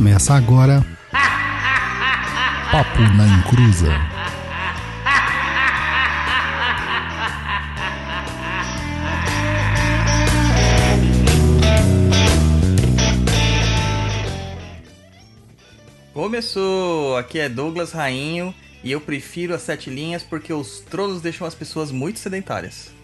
Começa agora. Papo na Encruza. Começou! Aqui é Douglas Rainho e eu prefiro as sete linhas porque os tronos deixam as pessoas muito sedentárias.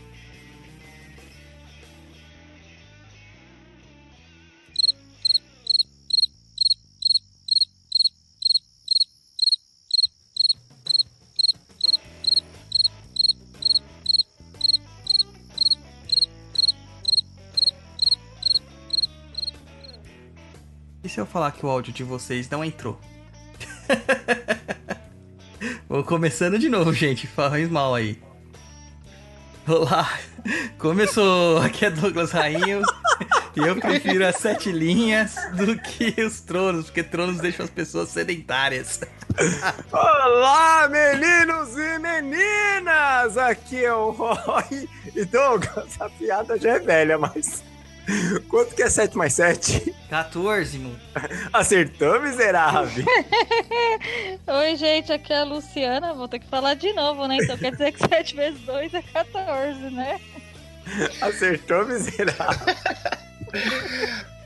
Se eu falar que o áudio de vocês não entrou? Vou começando de novo, gente. Faz mal aí. Olá, começou. Aqui é Douglas Rainho. E eu prefiro as sete linhas do que os tronos, porque tronos deixam as pessoas sedentárias. Olá, meninos e meninas! Aqui é o Roy e Douglas. A piada já é velha, mas. Quanto que é 7 mais 7? 14, mano. Acertou, miserável! Oi, gente, aqui é a Luciana. Vou ter que falar de novo, né? Então quer dizer que 7 vezes 2 é 14, né? Acertou, miserável!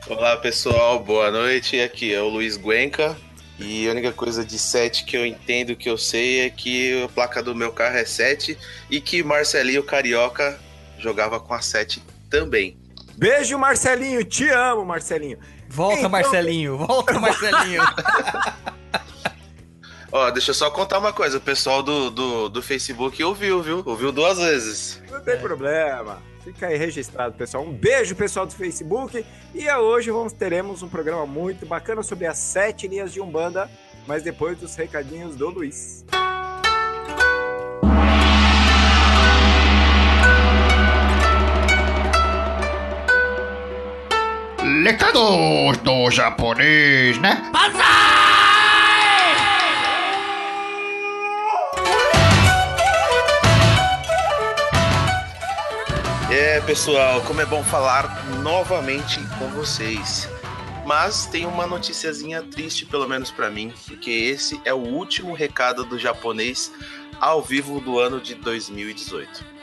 Olá pessoal, boa noite. Aqui é o Luiz Guenca. E a única coisa de 7 que eu entendo que eu sei é que a placa do meu carro é 7 e que Marcelinho Carioca jogava com a 7 também. Beijo, Marcelinho. Te amo, Marcelinho. Volta, Então- Marcelinho. Volta, Marcelinho. Ó, deixa eu só contar uma coisa. O pessoal do, do, do Facebook ouviu, viu? Ouviu duas vezes. Não tem problema. Fica aí registrado, pessoal. Um beijo, pessoal do Facebook. E hoje vamos, teremos um programa muito bacana sobre as sete linhas de Umbanda, mas depois dos recadinhos do Luiz. Recados do japonês, né? É, pessoal, como é bom falar novamente com vocês. Mas tem uma noticiazinha triste, pelo menos pra mim, porque esse é o último recado do japonês ao vivo do ano de 2018.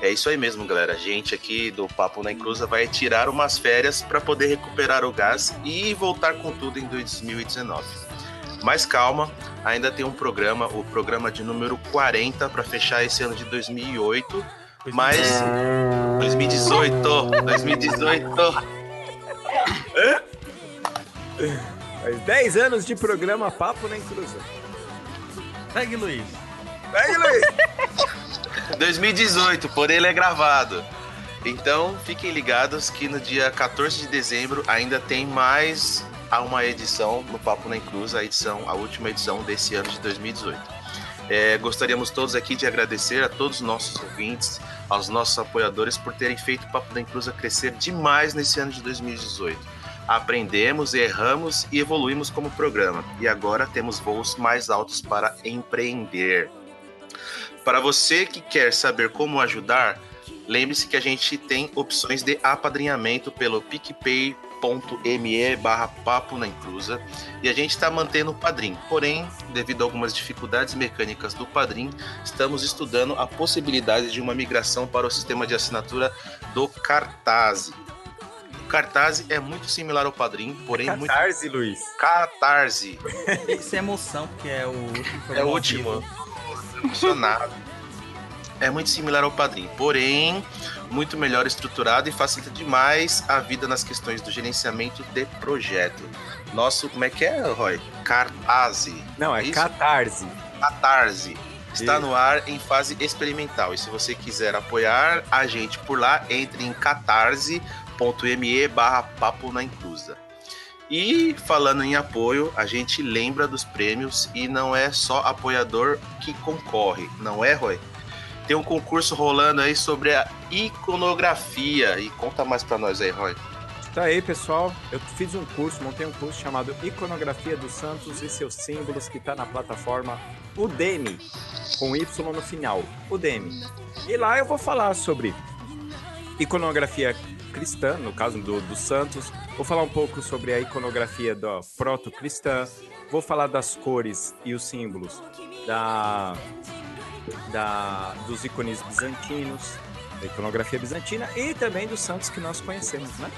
É isso aí mesmo, galera. A gente aqui do Papo na Encruza vai tirar umas férias para poder recuperar o gás e voltar com tudo em 2019. Mas calma, ainda tem um programa, o programa de número 40 para fechar esse ano de 2008. Mas 2018, 2018. Faz 10 anos de programa Papo na Encruza. Segue, Luiz. Pega, Luiz! 2018, por ele é gravado. Então, fiquem ligados que no dia 14 de dezembro ainda tem mais uma edição no Papo na Encruz, a edição, a última edição desse ano de 2018. É, gostaríamos todos aqui de agradecer a todos os nossos ouvintes, aos nossos apoiadores por terem feito o Papo da Encruza crescer demais nesse ano de 2018. Aprendemos, erramos e evoluímos como programa. E agora temos voos mais altos para empreender. Para você que quer saber como ajudar, lembre-se que a gente tem opções de apadrinhamento pelo picpay.me barra papo na encruza e a gente está mantendo o Padrim. Porém, devido a algumas dificuldades mecânicas do Padrim, estamos estudando a possibilidade de uma migração para o sistema de assinatura do Cartaz. O Cartaz é muito similar ao Padrim, porém muito... Catarse, Luiz. Catarse. Isso é emoção, porque é o último É o último. Emocionado. É muito similar ao padrinho, porém muito melhor estruturado e facilita demais a vida nas questões do gerenciamento de projeto. Nosso, como é que é, Roy? Cartase. Não, é Isso? Catarse. Catarse. Está Isso. no ar em fase experimental. E se você quiser apoiar a gente por lá, entre em catarse.me barra papo na inclusa. E falando em apoio, a gente lembra dos prêmios e não é só apoiador que concorre, não é, Roy? Tem um concurso rolando aí sobre a iconografia. E conta mais pra nós aí, Roy. Tá aí, pessoal. Eu fiz um curso, montei um curso chamado Iconografia dos Santos e seus símbolos, que tá na plataforma Udemy, com Y no final. Udemy. E lá eu vou falar sobre iconografia cristã, no caso do, do Santos. Vou falar um pouco sobre a iconografia da proto-cristã. Vou falar das cores e os símbolos da, da, dos ícones bizantinos, da iconografia bizantina e também dos santos que nós conhecemos, né?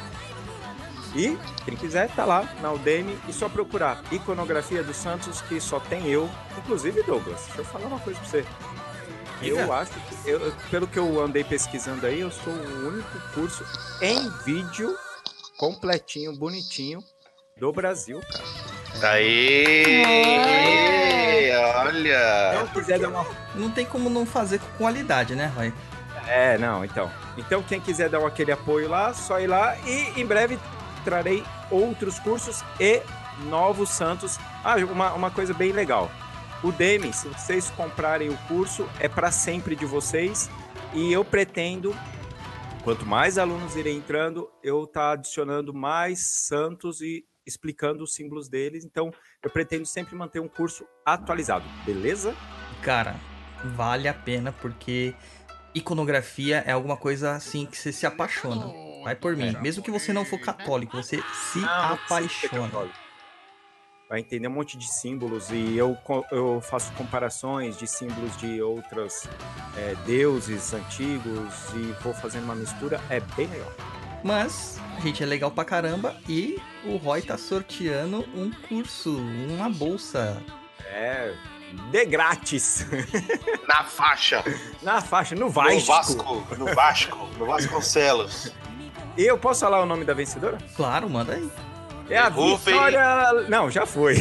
E quem quiser tá lá na Udemy e só procurar iconografia dos santos que só tem eu, inclusive Douglas. Deixa eu falar uma coisa pra você. Eu Diga. acho que, eu, pelo que eu andei pesquisando aí, eu sou o único curso em vídeo completinho, bonitinho do Brasil, cara. Aê! Olha! Não quiser dar uma Não tem como não fazer com qualidade, né, Roy? É, não, então. Então, quem quiser dar aquele apoio lá, só ir lá e em breve trarei outros cursos e novos santos. Ah, uma, uma coisa bem legal. O Demi, se vocês comprarem o curso, é para sempre de vocês e eu pretendo, quanto mais alunos irem entrando, eu tá adicionando mais santos e explicando os símbolos deles. Então, eu pretendo sempre manter um curso atualizado, beleza? Cara, vale a pena porque iconografia é alguma coisa assim que você se apaixona. Vai por mim. Mesmo que você não for católico, você se Não, não precisa ser apaixona. Vai entender um monte de símbolos e eu, eu faço comparações de símbolos de outros é, deuses antigos e vou fazendo uma mistura. É bem legal. Mas, a gente é legal pra caramba e o Roy tá sorteando um curso, uma bolsa. É de grátis. Na faixa! Na faixa, no No Vasco. Vasco! No Vasco! No Vasconcelos! E eu posso falar o nome da vencedora? Claro, manda aí. É a Rufem. Vitória... Não, já foi.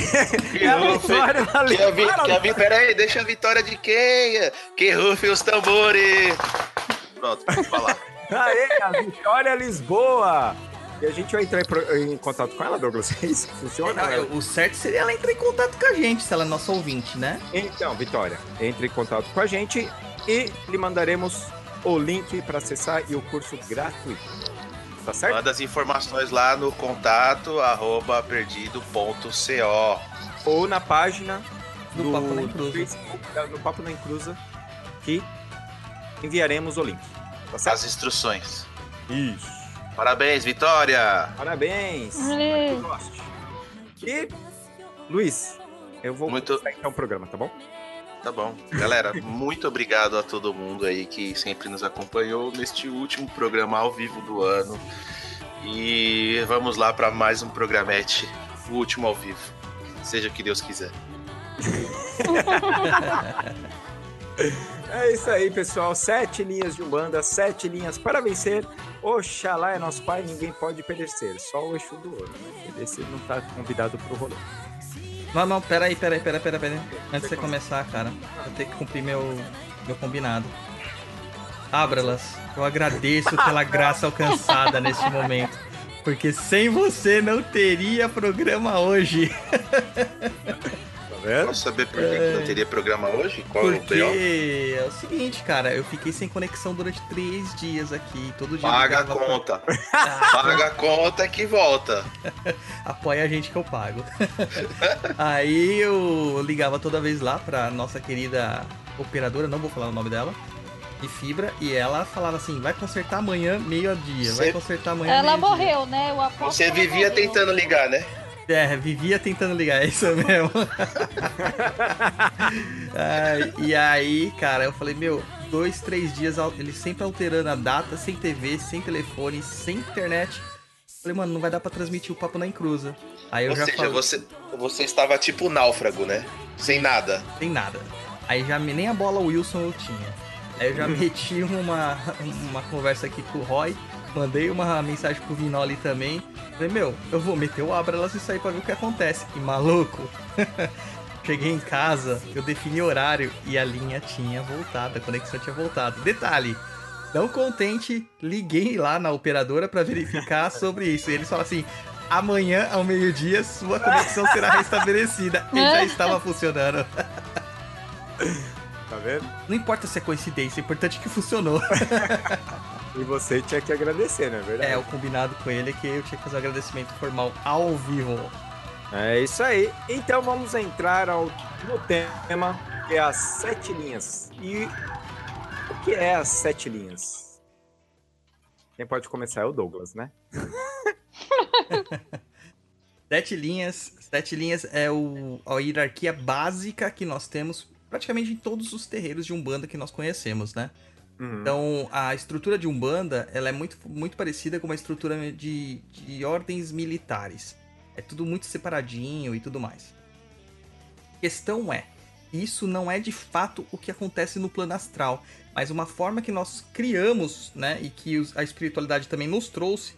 Que É a! Vitória da Que a vi- Para- que a vi- Peraí, deixa a vitória de quem? Que rufem os tambores! Pronto, pode falar. Aê, a Vitória Lisboa! E a gente vai entrar em, pro- em contato com ela, Douglas? É isso que funciona? Ah, o certo seria ela entrar em contato com a gente, se ela é nossa ouvinte, né? Então, Vitória, entre em contato com a gente e lhe mandaremos o link para acessar e o curso gratuito. Tá certo? Manda as informações lá no contato arroba perdido.co. Ou na página Do do, Papo na Encruza. Facebook, no Papo na Encruza, que enviaremos o link. Tá certo? As instruções. Isso. Parabéns, Vitória! Parabéns. Que. E, Luiz, eu vou Muito- começar o programa, tá bom? Tá bom. Galera, muito obrigado a todo mundo aí que sempre nos acompanhou neste último programa ao vivo do ano. E vamos lá para mais um programete, o último ao vivo. Seja o que Deus quiser. É isso aí, pessoal. Sete linhas de Umbanda, sete linhas para vencer. Oxalá é nosso pai, ninguém pode perecer. Só o Exu do ouro, né? Esse não tá convidado pro rolê. Não, não, peraí, peraí, peraí, peraí, peraí. Antes de você começar, cara, eu tenho que cumprir meu, meu combinado. Ábralas, eu agradeço pela graça alcançada neste momento. Porque sem você não teria programa hoje. Vendo? Posso saber por que que não teria programa hoje? Qual é o Porque é o seguinte, cara, eu fiquei sem conexão durante três dias aqui. Todo dia eu Paga a pra- conta. Ah, Paga a conta que volta. apoia a gente que eu pago. Aí eu ligava toda vez lá pra nossa querida operadora, não vou falar o nome dela, de fibra, e ela falava assim: vai consertar amanhã meio-dia, vai consertar amanhã Ela morreu, né? O aposto Você vivia morreu. tentando ligar, né? É, vivia tentando ligar, é isso mesmo. Ai, e aí, cara, eu falei, meu, dois, três dias, ele sempre alterando a data, sem TV, sem telefone, sem internet. Falei, mano, não vai dar pra transmitir o papo na encruza. Aí eu Ou já seja, falei, você, você estava tipo náufrago, né? Sem nada. sem nada. Aí já nem a bola Wilson eu tinha. Aí eu já meti uma, uma conversa aqui com o Roy, mandei uma mensagem pro Vinoli também. Falei, meu, eu vou meter o Abralas e sair pra ver o que acontece. E maluco, cheguei em casa, eu defini horário e a linha tinha voltado, a conexão tinha voltado. Detalhe, não contente, liguei lá na operadora pra verificar sobre isso. E eles falam assim. Amanhã, ao meio-dia, sua conexão será restabelecida. E já estava funcionando. Tá vendo? Não importa se é coincidência, o importante é que funcionou. E você tinha que agradecer, não é verdade? É, o combinado com ele é que eu tinha que fazer um agradecimento formal ao vivo. É isso aí. Então vamos entrar ao, no tema, que é as sete linhas. E o que é as sete linhas? Quem pode começar é o Douglas, né? Sete linhas. Sete linhas é o, a hierarquia básica que nós temos praticamente em todos os terreiros de Umbanda que nós conhecemos, né? Uhum. Então, a estrutura de Umbanda, ela é muito, muito parecida com uma estrutura de, de ordens militares. É tudo muito separadinho e tudo mais. A questão é, isso não é de fato o que acontece no plano astral, mas uma forma que nós criamos, né, e que a espiritualidade também nos trouxe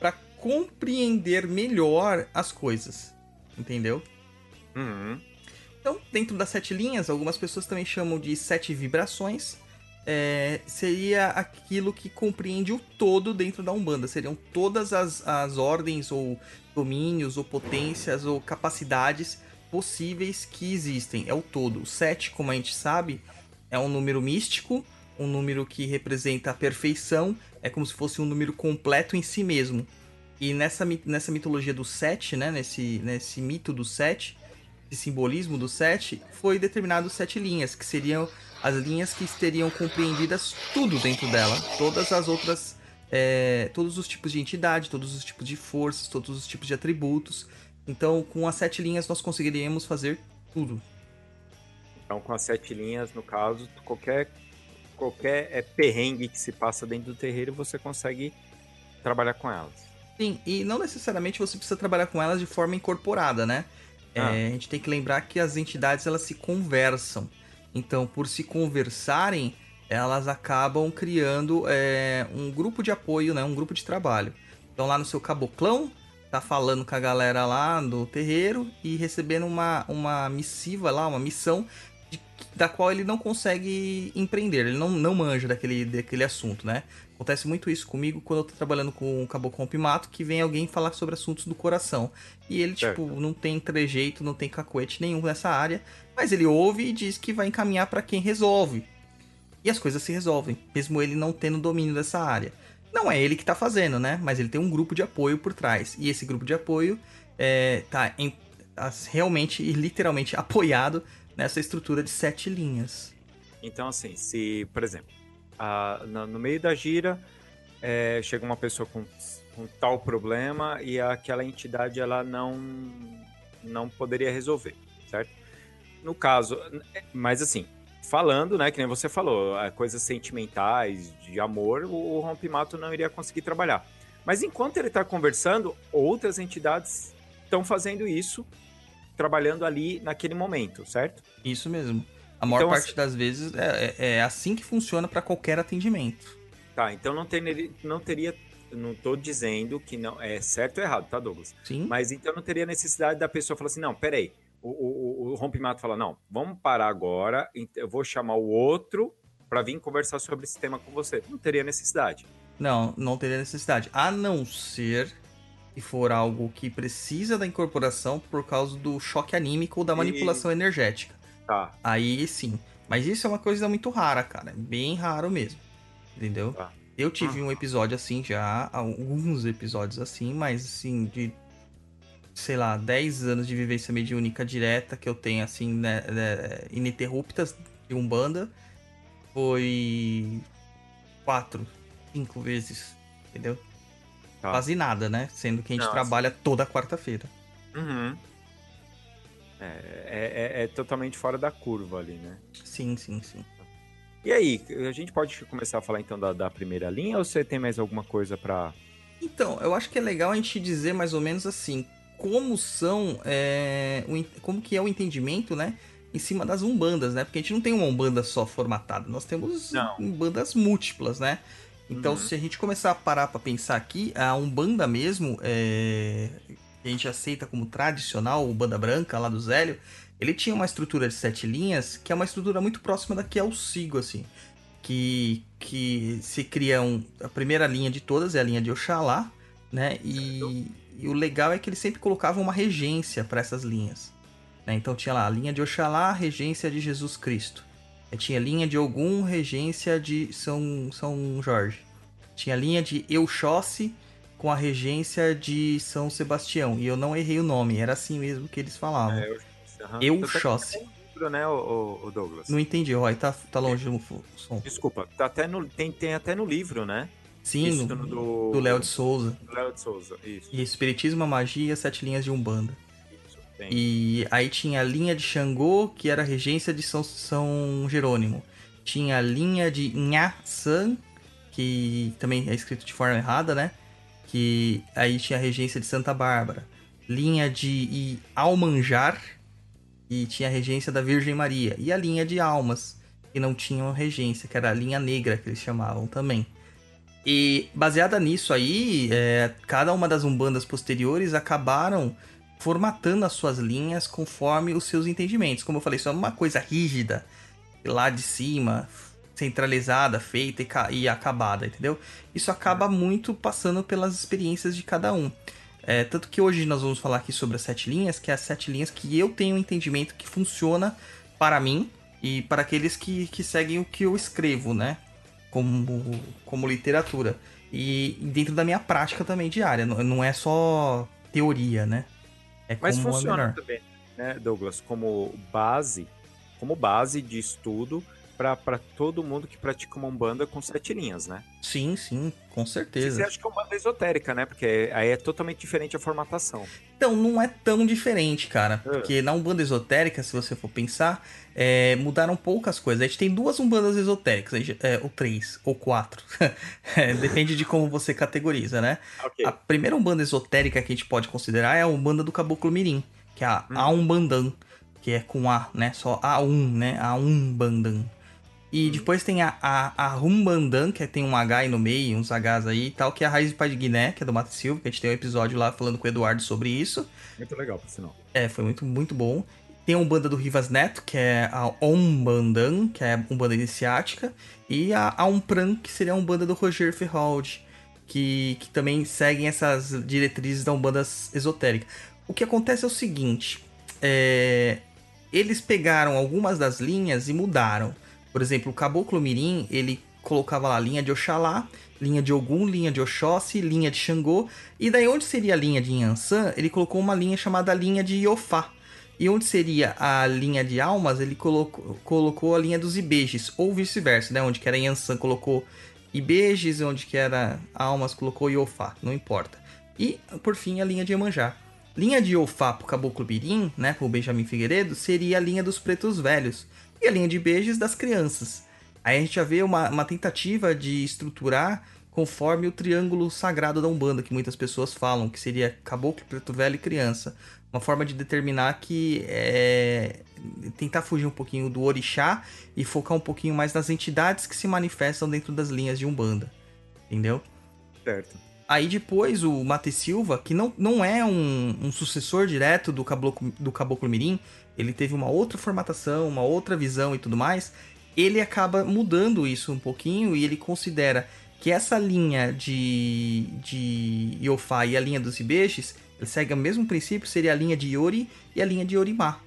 para compreender melhor as coisas. Entendeu? Uhum. Então, dentro das sete linhas, algumas pessoas também chamam de sete vibrações. É, seria aquilo que compreende o todo dentro da Umbanda. Seriam todas as, as ordens, ou domínios, ou potências, ou capacidades possíveis que existem. É o todo. O sete, como a gente sabe, é um número místico, um número que representa a perfeição. É como se fosse um número completo em si mesmo. E nessa, nessa mitologia do sete, né, nesse, nesse mito do sete, esse simbolismo do sete, foi determinado sete linhas, que seriam as linhas que teriam compreendidas tudo dentro dela. Todas as outras. é, todos os tipos de entidade, todos os tipos de forças, todos os tipos de atributos. Então, com as sete linhas, nós conseguiríamos fazer tudo. Então, com as sete linhas, no caso, qualquer, qualquer é, perrengue que se passa dentro do terreiro, você consegue trabalhar com elas. Sim, e não necessariamente você precisa trabalhar com elas de forma incorporada, né? É, Ah. a gente tem que lembrar que as entidades elas se conversam. Então, por se conversarem, elas acabam criando é, um grupo de apoio, né? Um grupo de trabalho. Então, lá no seu caboclão, tá falando com a galera lá do terreiro e recebendo uma, uma missiva lá, uma missão de- da qual ele não consegue empreender, ele não, não manja daquele, daquele assunto, né? Acontece muito isso comigo quando eu tô trabalhando com o Caboclo Pimato, que vem alguém falar sobre assuntos do coração. E ele, Certo. tipo, não tem trejeito, não tem cacuete nenhum nessa área, mas ele ouve e diz que vai encaminhar pra quem resolve. E as coisas se resolvem, mesmo ele não tendo domínio dessa área. Não é ele que tá fazendo, né? Mas ele tem um grupo de apoio por trás. E esse grupo de apoio é, tá, em- tá realmente e literalmente apoiado nessa estrutura de sete linhas. Então, assim, se, por exemplo, a- na- no meio da gira, é, chega uma pessoa com, com tal problema e aquela entidade ela não, não poderia resolver, certo? No caso, mas assim, falando, né, que nem você falou, é, coisas sentimentais, de amor, o, o rompimato não iria conseguir trabalhar. Mas enquanto ele está conversando, outras entidades estão fazendo isso, trabalhando ali naquele momento, certo? Isso mesmo. A maior Então, parte das vezes é, é- é assim que funciona para qualquer atendimento. Tá, então não, ter, não teria. Não tô dizendo que não é certo ou errado, tá, Douglas? Sim. Mas então não teria necessidade da pessoa falar assim: não, peraí. O, o, o- rompimato fala: não, vamos parar agora, eu vou chamar o outro para vir conversar sobre esse tema com você. Não teria necessidade. Não, não teria necessidade. A não ser que for algo que precisa da incorporação por causa do choque anímico ou da E- manipulação energética. Tá, Aí sim. Mas isso é uma coisa muito rara, cara. Bem raro mesmo. Entendeu? Tá. Eu tive um episódio assim já, alguns episódios assim, mas assim, de. Sei lá, 10 anos de vivência mediúnica direta que eu tenho, assim, né, né, ininterruptas de Umbanda. Foi. Quatro, cinco vezes. Entendeu? tá. Quase nada, né? Sendo que a gente Não, trabalha toda quarta-feira. Uhum. É, é- é- é totalmente fora da curva ali, né? Sim, sim, sim. E aí, a gente pode começar a falar então da, da primeira linha ou você tem mais alguma coisa pra. Então, eu acho que é legal a gente dizer mais ou menos assim, como são, é, o como que é o entendimento, né, em cima das umbandas, né? Porque a gente não tem uma umbanda só formatada, nós temos Não. umbandas múltiplas, né? Então, Uhum. se a gente começar a parar pra pensar aqui, a umbanda mesmo, é, que a gente aceita como tradicional, o banda branca lá do Zélio, ele tinha uma estrutura de sete linhas, que é uma estrutura muito próxima da que é o Sigo, assim que, que se cria um, a primeira linha de todas é a linha de Oxalá, né? E, e o legal é que eles sempre colocavam uma regência para essas linhas. né? Então tinha lá a linha de Oxalá, regência de Jesus Cristo. Aí tinha linha de Ogum, regência de São, São Jorge. Tinha a linha de Euxóssi com a regência de São Sebastião. E eu não errei o nome, era assim mesmo que eles falavam. É, eu. Euxóssi. Tá no livro, né, o, o- Douglas? Não entendi, Roy, tá, tá longe o o som. Desculpa, tá até no, tem, tem até no livro, né? Sim, Isso, no- do do Léo de Souza. do Léo de Souza. Isso. E Espiritismo, Magia, Sete Linhas de Umbanda. isso. Tem. E aí tinha a linha de Xangô, que era a regência de São, São Jerônimo. Tinha a linha de Nha San, que também é escrito de forma errada, né? Que aí tinha a regência de Santa Bárbara. Linha de Almanjar, e tinha a regência da Virgem Maria. E a linha de Almas, que não tinham regência, que era a linha negra, que eles chamavam também. E baseada nisso aí, é, cada uma das umbandas posteriores acabaram formatando as suas linhas conforme os seus entendimentos. Como eu falei, isso é uma coisa rígida, lá de cima, centralizada, feita e, e acabada, entendeu? Isso acaba muito passando pelas experiências de cada um. É, tanto que hoje nós vamos falar aqui sobre as sete linhas, que é as sete linhas que eu tenho um entendimento que funciona para mim e para aqueles que, que seguem o que eu escrevo, né? Como, como literatura. E dentro da minha prática também diária. Não, não é só teoria, né? É Mas é funciona também, né, Douglas, como base, como base de estudo para todo mundo que pratica uma umbanda com sete linhas, né? Sim, sim, com certeza. Você acha que é uma banda esotérica, né? Porque aí é totalmente diferente a formatação. Então, não é tão diferente, cara. É. Porque na Umbanda Esotérica, se você for pensar, é, mudaram poucas coisas. A gente tem duas Umbandas Esotéricas, a é, ou três, ou quatro. É, depende de como você categoriza, né? Ok. A primeira Umbanda Esotérica que a gente pode considerar é a Umbanda do Caboclo Mirim, que é a Hum. Aumbandan, que é com A, né? Só A1, né? A Umbandan. E depois tem a, a, a Rumbandan, que tem um H aí no meio, uns Hs aí e tal, que é a Raiz de Pai de Guiné, que é do Mato Silva, que a gente tem um episódio lá falando com o Eduardo sobre isso. Muito legal, por sinal. É, foi muito, muito bom. Tem a Umbanda do Rivas Neto, que é a Ombandan, que é a Umbanda Iniciática. E a, a Umpran, que seria a Umbanda do Roger Ferhold, que, que também seguem essas diretrizes da Umbanda esotérica. O que acontece é o seguinte, é, eles pegaram algumas das linhas e mudaram. Por exemplo, o Caboclo Mirim, ele colocava lá linha de Oxalá, linha de Ogum, linha de Oxóssi, linha de Xangô. E daí onde seria a linha de Yansan, ele colocou uma linha chamada linha de Iofá. E onde seria a linha de almas, ele colocou, colocou a linha dos Ibejes, ou vice-versa, né? Onde que era Yansan, colocou Ibejes, onde que era almas, colocou Iofá, não importa. E, por fim, a linha de Iemanjá. Linha de Iofá pro Caboclo Birim, né, pro Benjamin Figueiredo, seria a linha dos pretos velhos. E a linha de Ibejes das crianças. Aí a gente já vê uma, uma tentativa de estruturar conforme o triângulo sagrado da Umbanda, que muitas pessoas falam, que seria caboclo, preto velho e criança. Uma forma de determinar que é tentar fugir um pouquinho do orixá e focar um pouquinho mais nas entidades que se manifestam dentro das linhas de Umbanda. Entendeu? Certo. Aí depois o Mate Silva, que não, não é um, um sucessor direto do Caboclo, do Caboclo Mirim, ele teve uma outra formatação, uma outra visão e tudo mais, ele acaba mudando isso um pouquinho e ele considera que essa linha de, de Iofá e a linha dos Ibeixes, ele segue o mesmo princípio, seria a linha de Yori e a linha de Yorimá.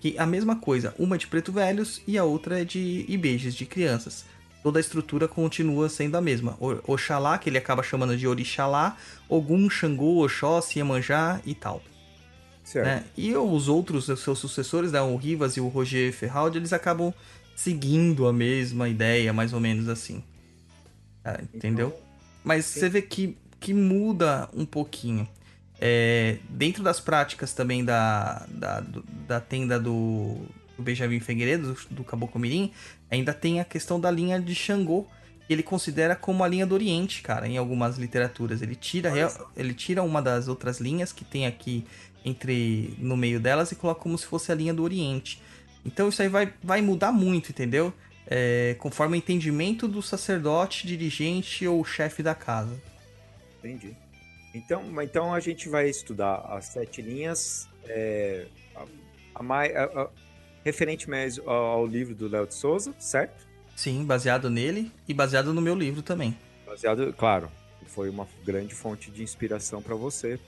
Que é a mesma coisa, uma é de preto velhos e a outra é de Ibeixes, de crianças toda a estrutura continua sendo a mesma. O- Oxalá, que ele acaba chamando de Orixalá, Ogum, Xangô, Oxóssi, Iemanjá e tal. Certo. Né? E os outros, os seus sucessores, né, o Rivas e o Roger Ferraldi, eles acabam seguindo a mesma ideia, mais ou menos assim. Ah, entendeu? Então, Mas sim. você vê que, que muda um pouquinho. É, dentro das práticas também da, da, da tenda do, do Benjamin Figueiredo, do, do Caboclo Mirim, ainda tem a questão da linha de Xangô, que ele considera como a linha do Oriente, cara, em algumas literaturas. Ele tira, ele tira uma das outras linhas que tem aqui entre no meio delas e coloca como se fosse a linha do Oriente. Então isso aí vai, vai mudar muito, entendeu? É, conforme o entendimento do sacerdote, dirigente ou chefe da casa. Entendi. Então, então a gente vai estudar as sete linhas, é, a, a- a- referente ao, ao livro do Léo de Souza, certo? Sim, baseado nele e baseado no meu livro também. Baseado, claro, foi uma grande fonte de inspiração para você.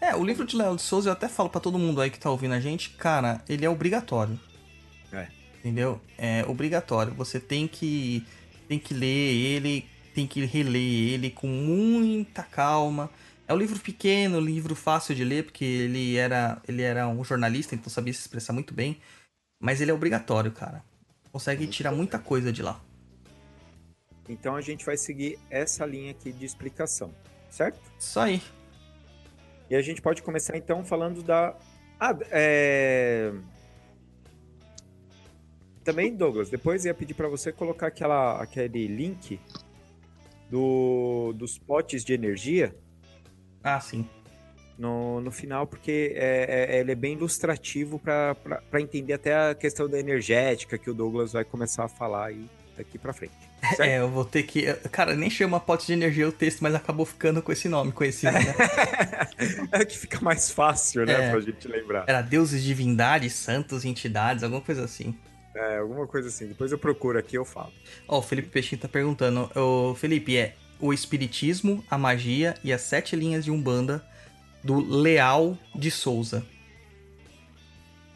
É, o livro de Léo de Souza eu até falo pra todo mundo aí que tá ouvindo a gente, cara, ele é obrigatório. É. Entendeu? É obrigatório. Você tem que tem que ler ele, tem que reler ele com muita calma. É um livro pequeno, um livro fácil de ler, porque ele era ele era um jornalista, então sabia se expressar muito bem. Mas ele é obrigatório, cara. Consegue tirar muita coisa de lá. Então a gente vai seguir essa linha aqui de explicação, certo? Isso aí. E a gente pode começar então falando da. Ah, é... Também, Douglas, depois ia pedir para você colocar aquela, aquele link do, dos potes de energia Ah, sim. no, no final, porque é, é- ele é bem ilustrativo para entender até a questão da energética que o Douglas vai começar a falar aí daqui para frente. Certo? É, eu vou ter que. Cara, nem chama pote de energia o texto, mas acabou ficando com esse nome conhecido, né? É que fica mais fácil, né, É. pra gente lembrar. Era deuses, divindades, santos, entidades, alguma coisa assim. É, alguma coisa assim. Depois eu procuro aqui e eu falo. Ó, o Felipe Peixinho tá perguntando. Ô, Felipe, é o espiritismo, a magia e as sete linhas de Umbanda do Leal de Souza.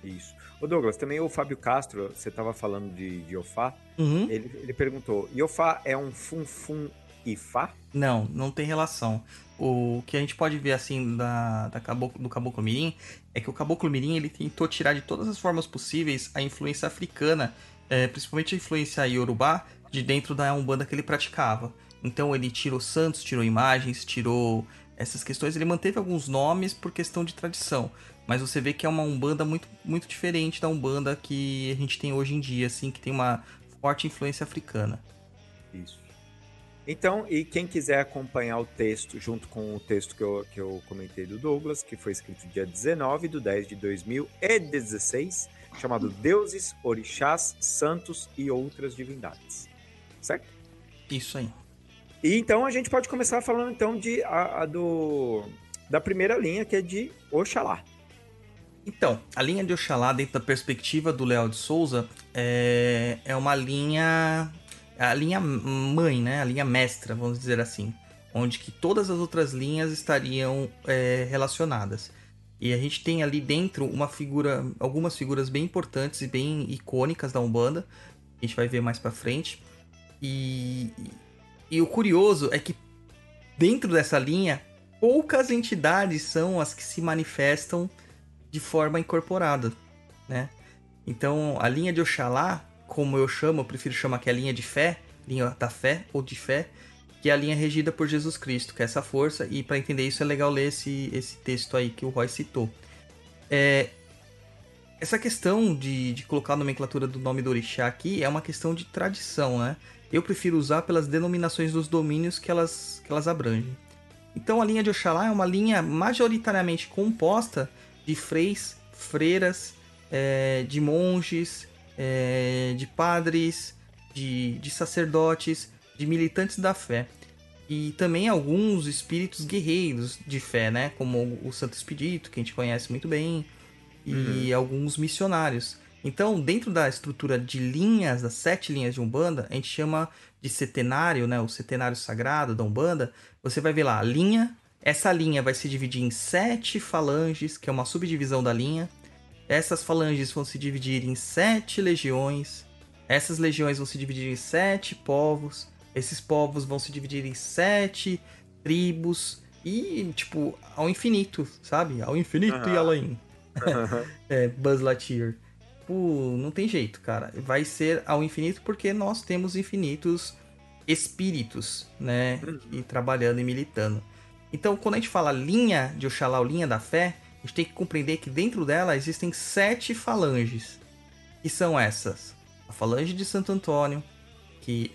Isso. Ô Douglas, também o Fábio Castro, você tava falando de, de Ofá, Uhum. ele, ele perguntou, Iofá é um fum-fum Ifá? Não, não tem relação. O que a gente pode ver assim da, da caboclo, do Caboclo Mirim é que o Caboclo Mirim ele tentou tirar de todas as formas possíveis a influência africana, é, principalmente a influência iorubá, de dentro da Umbanda que ele praticava. Então ele tirou santos, tirou imagens, tirou essas questões. Ele manteve alguns nomes por questão de tradição, mas você vê que é uma Umbanda muito, muito diferente da Umbanda que a gente tem hoje em dia, assim, que tem uma forte influência africana. Isso. Então, e quem quiser acompanhar o texto junto com o texto que eu, que eu comentei do Douglas, que foi escrito dia 19 de 10 de 2016, chamado Deuses, Orixás, Santos e Outras Divindades. Certo? Isso aí. E então a gente pode começar falando então de a, a do da primeira linha que é de Oxalá. Então, a linha de Oxalá, dentro da perspectiva do Leal de Souza, é, é uma linha. A linha mãe, né? A linha mestra, vamos dizer assim. Onde que todas as outras linhas estariam é, relacionadas. E a gente tem ali dentro uma figura. algumas figuras bem importantes e bem icônicas da Umbanda. A gente vai ver mais pra frente. E, e o curioso é que dentro dessa linha, poucas entidades são as que se manifestam de forma incorporada, né? Então, a linha de Oxalá, como eu chamo, eu prefiro chamar que é a linha de fé, linha da fé ou de fé, que é a linha regida por Jesus Cristo, que é essa força, e para entender isso é legal ler esse, esse texto aí que o Roy citou. É, essa questão de, de colocar a nomenclatura do nome do orixá aqui é uma questão de tradição, né? Eu prefiro usar pelas denominações dos domínios que elas, que elas abrangem. Então a linha de Oxalá é uma linha majoritariamente composta de freis, freiras, é, de monges, é, de padres, de, de sacerdotes, de militantes da fé. E também alguns espíritos guerreiros de fé, né? Como o Santo Expedito, que a gente conhece muito bem, e alguns missionários. Então, dentro da estrutura de linhas, das sete linhas de Umbanda, a gente chama de setenário, né? O setenário sagrado da Umbanda. Você vai ver lá a linha. Essa linha vai se dividir em sete falanges, que é uma subdivisão da linha. Essas falanges vão se dividir em sete legiões. Essas legiões vão se dividir em sete povos. Esses povos vão se dividir em sete tribos. E, tipo, ao infinito, sabe? Ao infinito e além. é, Buzz Lightyear. Pô, não tem jeito, cara. Vai ser ao infinito porque nós temos infinitos espíritos, né? E trabalhando e militando. Então, quando a gente fala linha de Oxalá, ou linha da fé, a gente tem que compreender que dentro dela existem sete falanges. Que são essas. A falange de Santo Antônio, que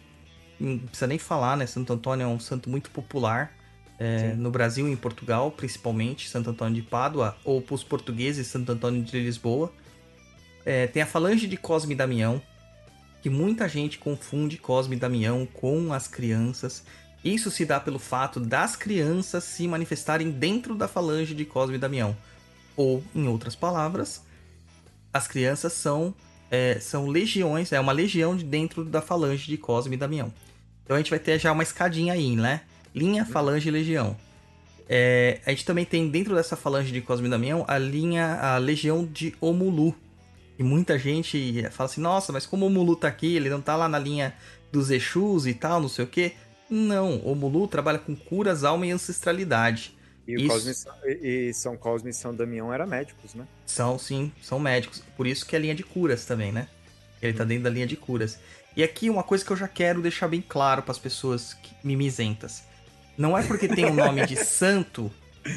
não precisa nem falar, né? Santo Antônio é um santo muito popular. é, no Brasil e em Portugal, principalmente, Santo Antônio de Pádua, ou para os portugueses, Santo Antônio de Lisboa. É, tem a falange de Cosme e Damião, que muita gente confunde Cosme e Damião com as crianças. Isso se dá pelo fato das crianças se manifestarem dentro da falange de Cosme e Damião. Ou, em outras palavras, as crianças são, é, são legiões, é uma legião de dentro da falange de Cosme e Damião. Então a gente vai ter já uma escadinha aí, né? Linha, falange e legião. É, a gente também tem dentro dessa falange de Cosme e Damião a linha, a legião de Omulu. E muita gente fala assim, nossa, mas como o Omulu tá aqui, ele não tá lá na linha dos Exus e tal, não sei o quê. Não, o Omulu trabalha com curas, alma e ancestralidade. E, o Isso. Cosme, São- e São Cosme e São Damião eram médicos, né? São, sim, são médicos. Por isso que é linha de curas também, né? Ele tá dentro da linha de curas. E aqui uma coisa que eu já quero deixar bem claro para as pessoas que- mimizentas. Não é porque tem o nome de santo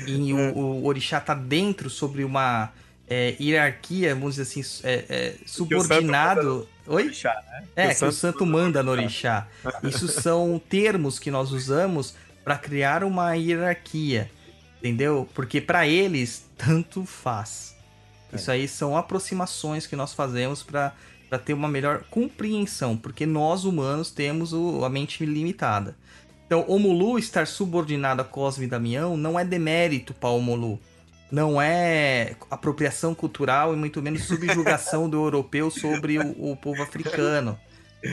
e o, o orixá tá dentro sobre uma é, hierarquia, vamos dizer assim, é, é, subordinado. Oi? Orixá, né? É, Que que o santo manda no orixá. Isso são termos que nós usamos para criar uma hierarquia, entendeu? Porque para eles tanto faz. Isso aí são aproximações que nós fazemos para ter uma melhor compreensão, porque nós humanos temos o- a mente limitada. Então, Omulu estar subordinado a Cosme e Damião não é demérito para Omulu. Não é apropriação cultural e muito menos subjugação do europeu sobre o, o povo africano.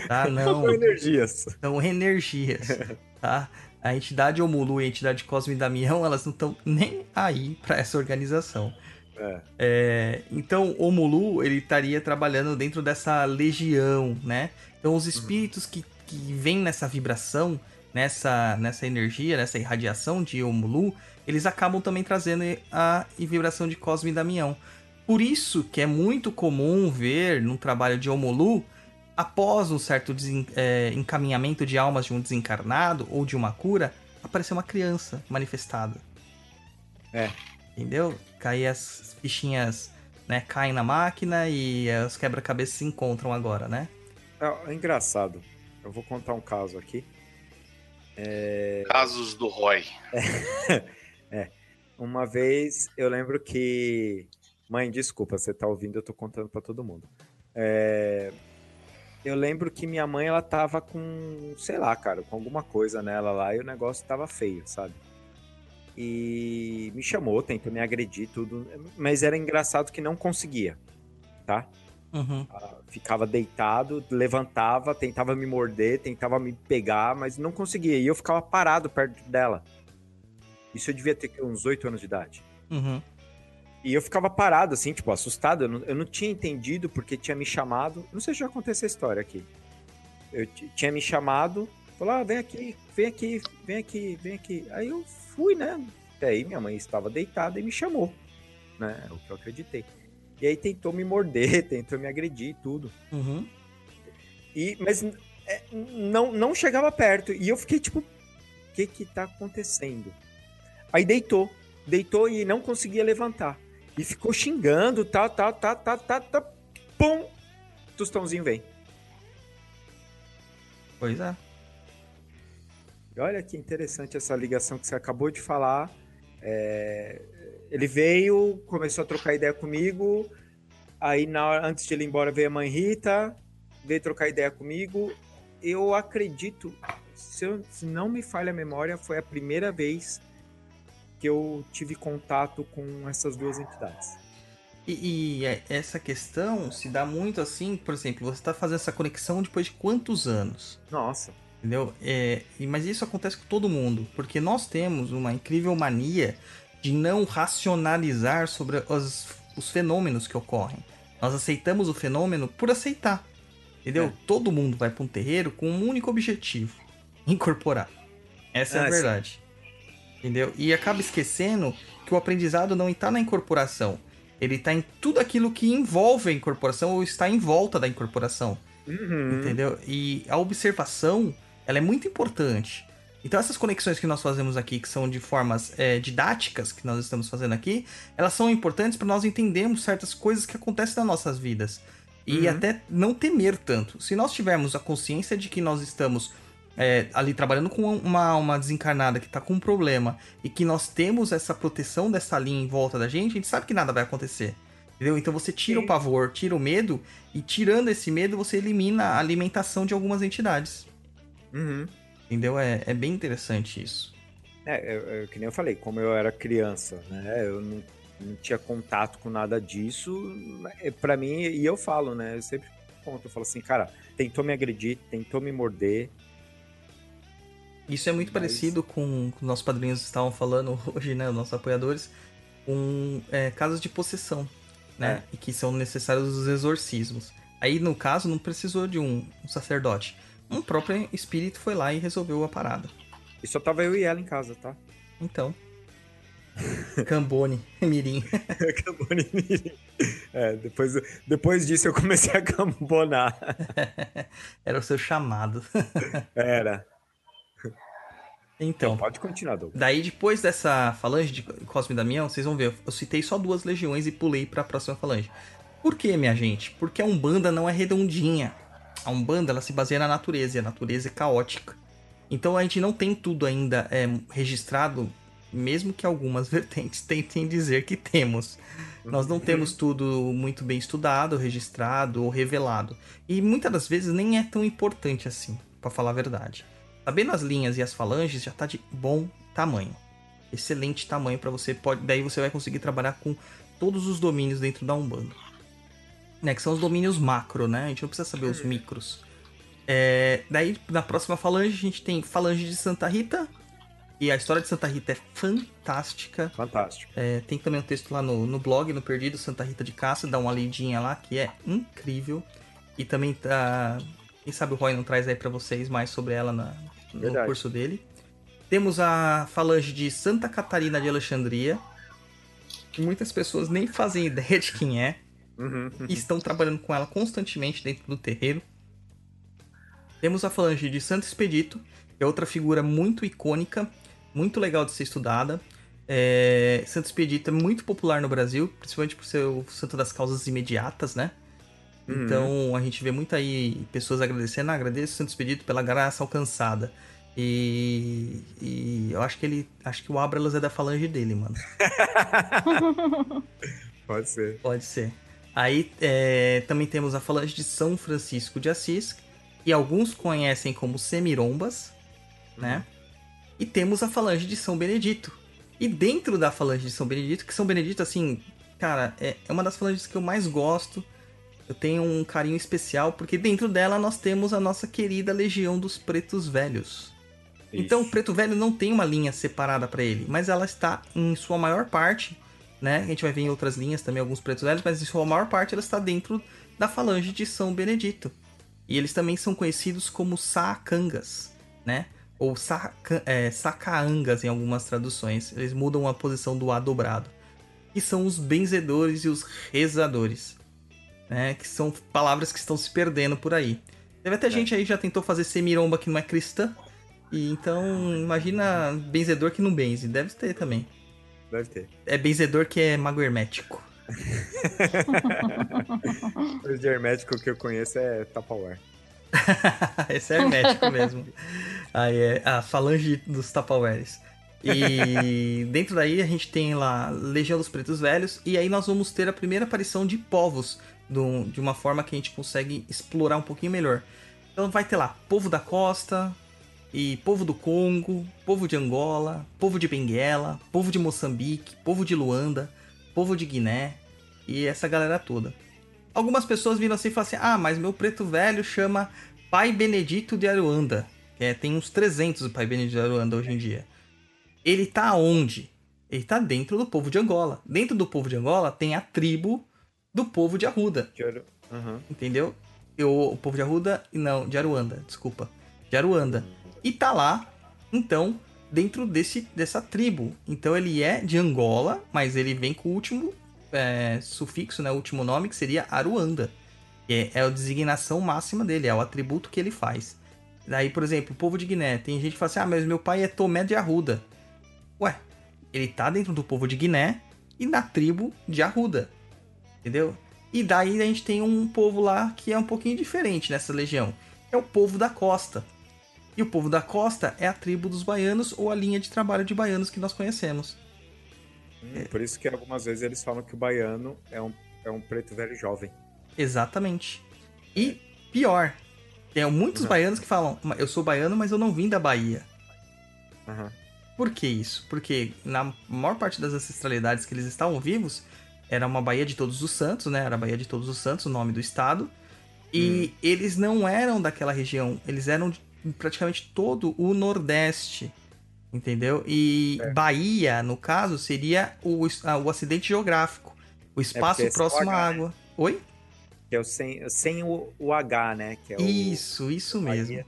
Tá? Não. São energias. São energias, tá? A entidade Omulu e a entidade Cosme e Damião, elas não estão nem aí para essa organização. É. É, então, o Mulu, ele estaria trabalhando dentro dessa legião, né? Então, os espíritos que, que vêm nessa vibração, nessa, nessa energia, nessa irradiação de Omulu, eles acabam também trazendo a vibração de Cosme e Damião. Por isso que é muito comum ver num trabalho de Omulu, após um certo desen- é, encaminhamento de almas de um desencarnado ou de uma cura, aparecer uma criança manifestada. É. Entendeu? Cair as fichinhas, né? Caem na máquina e os quebra-cabeças se encontram agora, né? É, é engraçado. Eu vou contar um caso aqui. Casos do Roy. Uma vez eu lembro que. Mãe, desculpa, você tá ouvindo, eu tô contando pra todo mundo. É, Eu lembro que minha mãe, ela tava com, sei lá, cara, com alguma coisa nela lá e o negócio tava feio, sabe? E me chamou, tentou me agredir, tudo, mas era engraçado que não conseguia, tá? Uhum. ficava deitado, levantava, tentava me morder, tentava me pegar, mas não conseguia. E eu ficava parado perto dela. Isso eu devia ter uns oito anos de idade. Uhum. E eu ficava parado, assim, tipo, assustado. Eu não, eu não tinha entendido porque tinha me chamado. Não sei se já contei essa história aqui. Eu tinha me chamado, falou: ah, vem aqui, vem aqui, vem aqui, vem aqui. Aí eu fui, né? Até aí minha mãe estava deitada e me chamou, né? É o que eu acreditei. E aí tentou me morder, tentou me agredir e tudo. Uhum. E, mas é, não, não chegava perto. E eu fiquei tipo, o que que tá acontecendo? Aí deitou. Deitou e não conseguia levantar. E ficou xingando, tá, tá, tá, tá, tá, tá. Pum! Tostãozinho vem. Pois é. E olha que interessante essa ligação que você acabou de falar. É, ele veio, começou a trocar ideia comigo. Aí, na antes de ele ir embora, veio a mãe Rita, veio trocar ideia comigo. Eu acredito, se, eu- se não me falha a memória, foi a primeira vez que eu tive contato com essas duas entidades. E, e é- essa questão se dá muito assim, por exemplo, você tá fazendo essa conexão depois de quantos anos? Nossa, Entendeu? É, mas isso acontece com todo mundo, porque nós temos uma incrível mania de não racionalizar sobre os, os fenômenos que ocorrem. Nós aceitamos o fenômeno por aceitar. Entendeu? É. Todo mundo vai para um terreiro com um único objetivo: incorporar. Essa é Ah, a verdade. Entendeu? E acaba esquecendo que o aprendizado não está na incorporação. Ele está em tudo aquilo que envolve a incorporação ou está em volta da incorporação. Uhum. Entendeu? E a observação, ela é muito importante. Então essas conexões que nós fazemos aqui, que são de formas é, didáticas, que nós estamos fazendo aqui, elas são importantes para nós entendermos certas coisas que acontecem nas nossas vidas. E Uhum. até não temer tanto. Se nós tivermos a consciência de que nós estamos é, ali trabalhando com uma alma desencarnada que está com um problema e que nós temos essa proteção dessa linha em volta da gente, a gente sabe que nada vai acontecer. Entendeu? Então você tira Sim. o pavor, tira o medo, e tirando esse medo, você elimina a alimentação de algumas entidades. Uhum. Entendeu? É, é bem interessante isso. É, eu, eu- que nem eu falei, como eu era criança, né? Eu não, não tinha contato com nada disso. é, Pra mim, e eu falo, né? Eu sempre conto, eu falo assim, cara, tentou me agredir, tentou me morder. Isso é muito Mas- parecido com o que os nossos padrinhos estavam falando hoje, né? Os nossos apoiadores, com é, casos de possessão, né? E que são necessários os exorcismos. Aí, no caso, não precisou de um, um sacerdote. Um próprio espírito foi lá e resolveu a parada. E só tava eu e ela em casa, tá? Então, Cambone, Mirim. Cambone Mirim. É, depois, depois disso eu comecei a cambonar. Era o seu chamado. Era. Então, Pode continuar, Douglas. daí depois dessa falange de Cosme e Damião, vocês vão ver, eu citei só duas legiões e pulei pra próxima falange. Por que, minha gente? Porque a Umbanda não é redondinha. A Umbanda, ela se baseia na natureza, e a natureza é caótica. Então a gente não tem tudo ainda é, registrado, mesmo que algumas vertentes tentem dizer que temos. Nós não temos tudo muito bem estudado, registrado ou revelado. E muitas das vezes nem é tão importante assim, pra falar a verdade. Sabendo as linhas e as falanges já tá de bom tamanho. Excelente tamanho para você pode, daí você vai conseguir trabalhar com todos os domínios dentro da Umbanda. Né, que são os domínios macro, né? A gente não precisa saber os micros. É, daí, na próxima falange, a gente tem Falange de Santa Rita. E a história de Santa Rita é fantástica. Fantástico. É, tem também um texto lá no, no blog, no Perdido, Santa Rita de Caça, dá uma lidinha lá, que é incrível. E também tá. Quem sabe o Roy não traz aí pra vocês mais sobre ela na- no Verdade. curso dele. Temos a falange de Santa Catarina de Alexandria, que muitas pessoas nem fazem ideia de quem é, Uhum. e estão trabalhando com ela constantemente dentro do terreiro. Temos a falange de Santo Expedito, que é outra figura muito icônica, muito legal de ser estudada. É, Santo Expedito é muito popular no Brasil, principalmente por ser o santo das causas imediatas, né? Uhum. Então a gente vê muito aí pessoas agradecendo, ah, agradeço Santo Expedito pela graça alcançada. E, e eu acho que ele. Acho que o Abralas é da falange dele, mano. Pode ser. Pode ser. Aí é, também temos a falange de São Francisco de Assis, que alguns conhecem como Semirombas, né? E temos a falange de São Benedito. E dentro da falange de São Benedito, que São Benedito, assim, cara, é, é uma das falanges que eu mais gosto. Eu tenho um carinho especial, porque dentro dela nós temos a nossa querida Legião dos Pretos Velhos. Então o preto velho não tem uma linha separada pra ele, mas ela está em sua maior parte, né? A gente vai ver em outras linhas também alguns pretos velhos, mas em sua maior parte ela está dentro da falange de São Benedito. E eles também são conhecidos como saacangas, né? Ou saca, é, sacaangas em algumas traduções. Eles mudam a posição do A dobrado. Que são os benzedores e os rezadores. Né? Que são palavras que estão se perdendo por aí. Teve até gente aí que já tentou fazer semiromba que não é cristã. E então, imagina benzedor que não benze. Deve ter também. Deve ter. É benzedor que é mago hermético. O de hermético que eu conheço é Tupperware. Esse é hermético mesmo. Aí é a falange dos Tupperwares. E dentro daí a gente tem lá Legião dos Pretos Velhos. E aí nós vamos ter a primeira aparição de povos. Do- de uma forma que a gente consegue explorar um pouquinho melhor. Então vai ter lá povo da costa, e povo do Congo, povo de Angola, povo de Benguela, povo de Moçambique, povo de Luanda, povo de Guiné e essa galera toda. Algumas pessoas viram assim e falaram assim: ah, mas meu preto velho chama Pai Benedito de Aruanda. É, tem uns 300 o Pai Benedito de Aruanda hoje em dia. Ele tá onde? Ele tá dentro do povo de Angola. Dentro do povo de Angola tem a tribo do povo de Arruda. Quero... Uhum. Entendeu? Eu, o povo de Arruda, não, de Aruanda, desculpa. De Aruanda. E tá lá, então, dentro desse, dessa tribo. Então ele é de Angola, mas ele vem com o último é, sufixo, né? O último nome, que seria Aruanda. Que é, é a designação máxima dele, é o atributo que ele faz. Daí, por exemplo, o povo de Guiné. Tem gente que fala assim, ah, mas meu pai é Tomé de Arruda. Ué, ele tá dentro do povo de Guiné e na tribo de Arruda. Entendeu? E daí a gente tem um povo lá que é um pouquinho diferente nessa legião. É o povo da costa. E o povo da costa é a tribo dos baianos ou a linha de trabalho de baianos que nós conhecemos. Hum, Por isso que algumas vezes eles falam que o baiano é um, é um preto velho jovem. Exatamente. E pior, tem muitos Uhum. baianos que falam: eu sou baiano, mas eu não vim da Bahia. Aham. Por que isso? Porque na maior parte das ancestralidades que eles estavam vivos, era uma Baía de Todos os Santos, né? Era a Baía de Todos os Santos, o nome do estado. E eles não eram daquela região, eles eram de praticamente todo o Nordeste. Entendeu? E É. Bahia, no caso, seria o, ah, o acidente geográfico. O espaço esse próximo é o à né? água. Oi? Que é o sem, sem o, o H, né? Que é o, Isso, isso mesmo.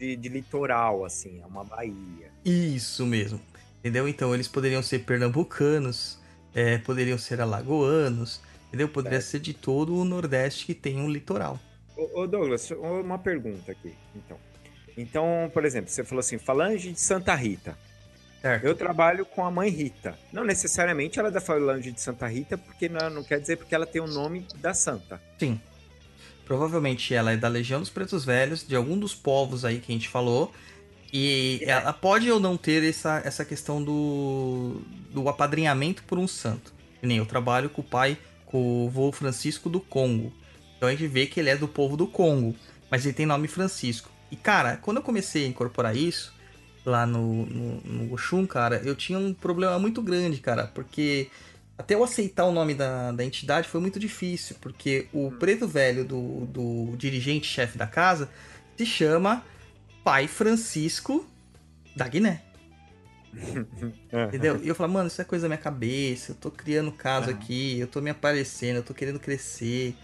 De, de litoral, assim. É uma Bahia. Isso mesmo. Entendeu? Então eles poderiam ser pernambucanos, é, poderiam ser alagoanos, entendeu? Poderia ser de todo o Nordeste que tem um litoral. Ô, ô, Douglas, uma pergunta aqui, então. Então, por exemplo, você falou assim, falange de Santa Rita. Certo. Eu trabalho com a mãe Rita. Não necessariamente ela é da falange de Santa Rita, porque não, não quer dizer porque ela tem o nome da santa. Sim. Provavelmente ela é da Legião dos Pretos Velhos, de algum dos povos aí que a gente falou. E ela pode ou não ter essa, essa questão do, do apadrinhamento por um santo. Que nem eu trabalho com o pai, com o vô Francisco do Congo. Então a gente vê que ele é do povo do Congo, mas ele tem nome Francisco. E cara, quando eu comecei a incorporar isso lá no, no, no Oxum, cara, eu tinha um problema muito grande, cara, porque até eu aceitar o nome da, da entidade foi muito difícil, porque o preto velho do, do dirigente-chefe da casa se chama Pai Francisco da Guiné. Entendeu? E eu falo, mano, isso é coisa da minha cabeça, eu tô criando caso aqui, eu tô me aparecendo, eu tô querendo crescer,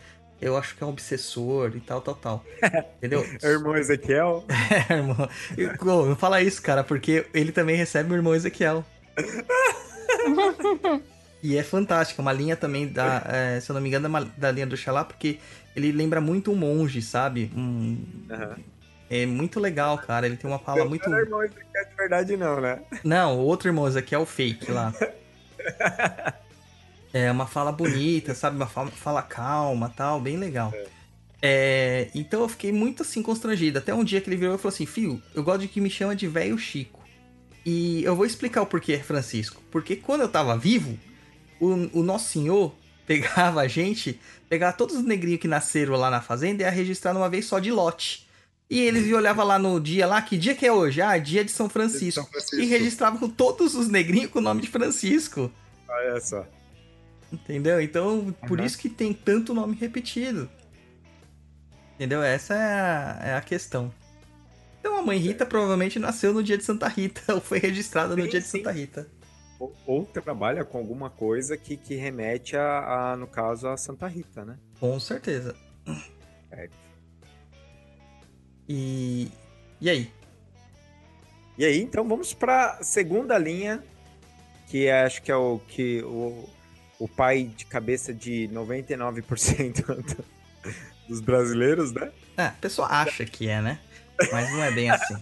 eu acho que é um obsessor e tal, tal, tal. Entendeu? Irmão Ezequiel? É, irmão. Eu- Não fala isso, cara, porque ele também recebe o irmão Ezequiel. e é fantástico, uma linha também da, é, se eu não me engano, é uma- da linha do Xalá, porque ele lembra muito um monge, sabe? Um, Aham. É muito legal, cara. Ele tem uma fala muito. Não é irmão Ezequiel de verdade, não, né? Não, o outro irmão Ezequiel é o fake lá. É uma fala bonita, sabe? Uma fala, fala calma tal, bem legal. É, então eu fiquei muito assim constrangido. Até um dia que ele virou e falou assim: Fio, eu gosto de que me chama de velho Chico. E eu vou explicar o porquê, Francisco. Porque quando eu tava vivo, o, o nosso senhor pegava a gente, pegava todos os negrinhos que nasceram lá na fazenda e ia registrar numa vez só de lote. E eles iam olhava lá no dia lá, que dia que é hoje? Ah, dia de São Francisco. São Francisco. E registravam todos os negrinhos com o nome de Francisco. Olha só. Entendeu? Então, por Aham. isso que tem tanto nome repetido. Entendeu? Essa é a, é a questão. Então a mãe Rita provavelmente nasceu no dia de Santa Rita, ou foi registrada no Sim, dia de sim. Santa Rita. Ou, ou trabalha com alguma coisa que, que remete a, a, no caso, a Santa Rita, né? Com certeza. Certo. E. E aí? E aí, então vamos para segunda linha, que é, acho que é o que o, o pai de cabeça de 99% dos brasileiros, né? É, a pessoa acha que é, né? Mas não é bem assim.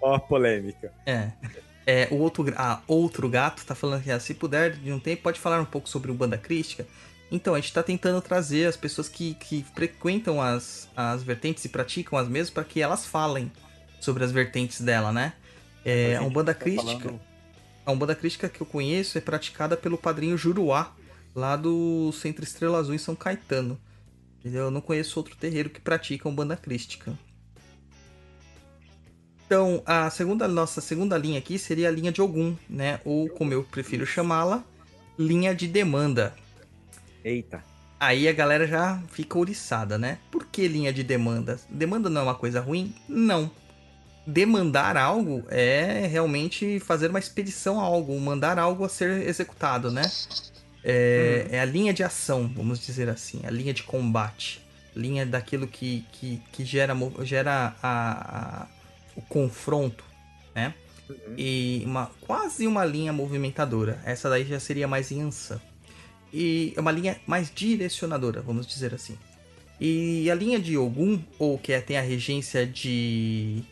Ó a polêmica. É. É, o outro, ah, outro gato tá falando que ah, se puder de um tempo, pode falar um pouco sobre o Banda Crística. Então, a gente tá tentando trazer as pessoas que, que frequentam as, as vertentes e praticam as mesmas para que elas falem sobre as vertentes dela, né? É, a Umbanda Crística. A Umbanda Crística que eu conheço é praticada pelo padrinho Juruá, lá do Centro Estrela Azul em São Caetano. Eu não conheço outro terreiro que pratica Umbanda Crística. Então, a segunda, nossa segunda linha aqui seria a linha de Ogum, né? Ou, como eu prefiro chamá-la, linha de demanda. Eita. Aí a galera já fica ouriçada, né? Por que linha de demanda? Demanda não é uma coisa ruim? Não. Demandar algo é realmente fazer uma expedição a algo, mandar algo a ser executado, né? É, é a linha de ação, vamos dizer assim, a linha de combate, linha daquilo que, que, que gera, gera a- a- o confronto, né? E uma, quase uma linha movimentadora. Essa daí já seria mais Yansan. E é uma linha mais direcionadora, vamos dizer assim. E a linha de Ogum, ou que é- tem a regência de,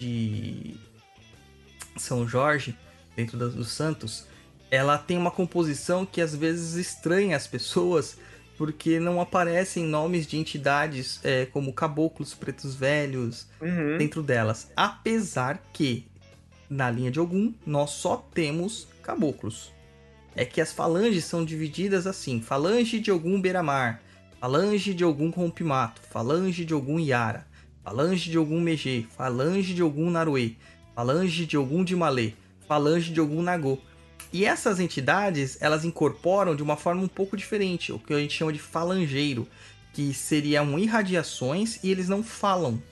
de São Jorge, dentro dos santos, ela tem uma composição que às vezes estranha as pessoas, porque não aparecem nomes de entidades é, como caboclos, pretos velhos, Uhum. dentro delas. Apesar que, na linha de Ogum, nós só temos caboclos. É que as falanges são divididas assim: falange de Ogum Beiramar, falange de Ogum Rompimato, falange de Ogum Yara, falange de Ogum Megê, falange de Ogum Naruê, falange de Ogum de Malê, falange de Ogum Nagô. E essas entidades, elas incorporam de uma forma um pouco diferente, o que a gente chama de falangeiro, que seriam irradiações e eles não falam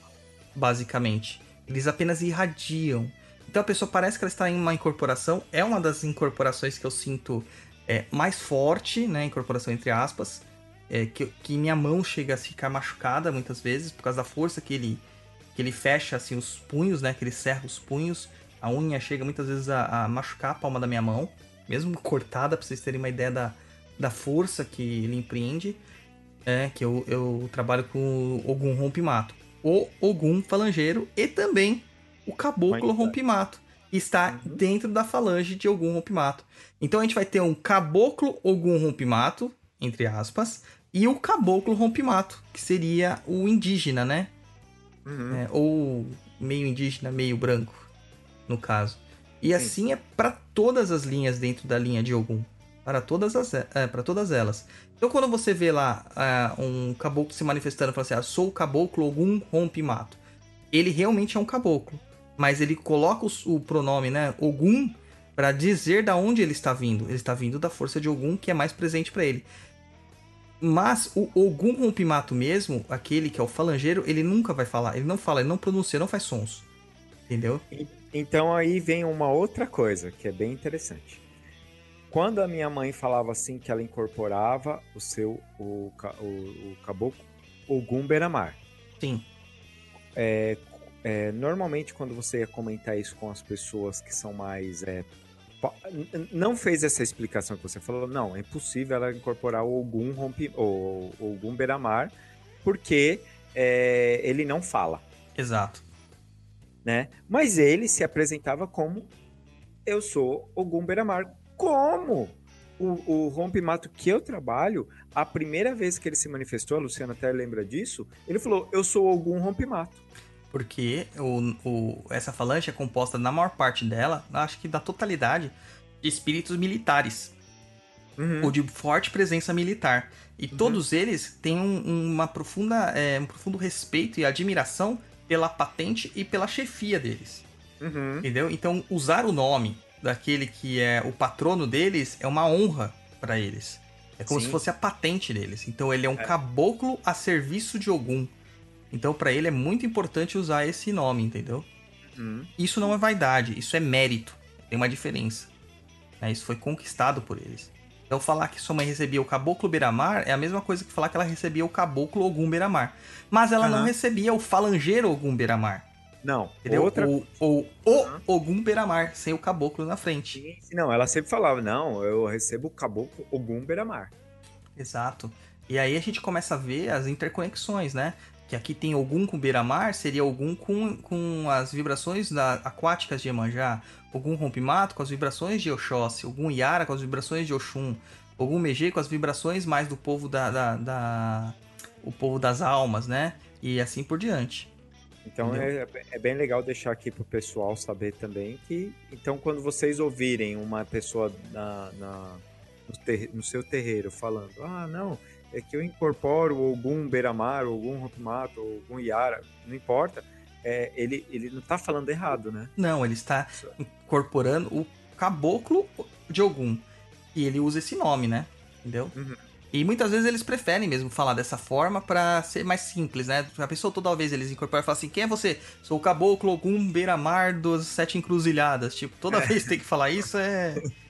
basicamente. Eles apenas irradiam. Então a pessoa parece que ela está em uma incorporação. É uma das incorporações que eu sinto é, mais forte, né? Incorporação entre aspas. É, que, que minha mão chega a ficar machucada muitas vezes por causa da força que ele, que ele fecha assim os punhos, né? Que ele cerra os punhos A unha chega muitas vezes a, a machucar a palma da minha mão, mesmo cortada, pra vocês terem uma ideia da, da força que ele empreende. É, que eu, eu trabalho com Ogum Rompimato. O Ogum Falangeiro e também o Caboclo. Rompimato. Está Uhum. dentro da falange de Ogum Rompimato. Então a gente vai ter um Caboclo Ogum Rompimato, entre aspas, e o Caboclo Rompimato, que seria o indígena, né? Uhum. É, ou meio indígena, meio branco, no caso. E Sim. assim é para todas as linhas dentro da linha de Ogum. Para todas, as, é, para todas elas. Então quando você vê lá ah, um caboclo se manifestando, falando assim, ah, sou o caboclo Ogum Rompimato. Ele realmente é um caboclo. Mas ele coloca o, o pronome, né, Ogum, para dizer da onde ele está vindo. Ele está vindo da força de Ogum, que é mais presente para ele. Mas o Ogum Rompimato mesmo, aquele que é o falangeiro, ele nunca vai falar. Ele não fala, ele não pronuncia, não faz sons. Entendeu? Então aí vem uma outra coisa que é bem interessante. Quando a minha mãe falava assim que ela incorporava o seu o, o, o caboclo Ogum Beramar. Sim. É, normalmente quando você ia comentar isso com as pessoas que são mais é, não fez essa explicação que você falou, não, é impossível ela incorporar o Ogum rompi, o, o Ogum Beramar porque é, ele não fala. Exato. né? Mas ele se apresentava como eu sou Ogum Beramar. Como? O, o rompimato que eu trabalho, a primeira vez que ele se manifestou, a Luciana até lembra disso, ele falou, eu sou Ogum Rompimato. Porque o, o- essa falange é composta, na maior parte dela, acho que da totalidade, de espíritos militares. Uhum. Ou de forte presença militar. E Uhum. todos eles têm um, uma profunda, é, um profundo respeito e admiração pela patente e pela chefia deles. Uhum. Entendeu? Então, usar o nome daquele que é o patrono deles é uma honra para eles. É como Sim. se fosse a patente deles. Então, ele é um É. caboclo a serviço de Ogum. Então, para ele é muito importante usar esse nome, entendeu? Uhum. Isso não é vaidade, isso é mérito. Tem uma diferença. né? Isso foi conquistado por eles. Então, falar que sua mãe recebia o caboclo Beramar é a mesma coisa que falar que ela recebia o caboclo Ogum Beramar. Mas ela não Aham. recebia o falangeiro Ogum Beramar. Não, Entendeu? outra Ou, ou o. Ogum Beramar, sem o caboclo na frente. Não, ela sempre falava, não, eu recebo o caboclo Ogum Beramar. Exato. E aí a gente começa a ver as interconexões, né? Que aqui tem Ogum com Beira-Mar, seria Ogum com, com as vibrações da, aquáticas de Iemanjá. Ogum Rompimato com as vibrações de Oxóssi. Ogum Yara com as vibrações de Oxum. Ogum Megê com as vibrações mais do povo da, da, da- o povo das almas, né? E assim por diante. Então é, é bem legal deixar aqui pro pessoal saber também que, então, quando vocês ouvirem uma pessoa na, na- no, ter- no seu terreiro falando, ah, não, é que eu incorporo algum Beramar, algum Ropimato, algum Yara, não importa, é, ele, ele não tá falando errado, né? Não, ele está incorporando o caboclo de Ogum. E ele usa esse nome, né? Entendeu? Uhum. E muitas vezes eles preferem mesmo falar dessa forma pra ser mais simples, né? A pessoa toda vez eles incorporam e falam assim: quem é você? Sou o caboclo Ogum Beira-Mar dos Sete Encruzilhadas. Tipo, toda vez tem que falar isso é.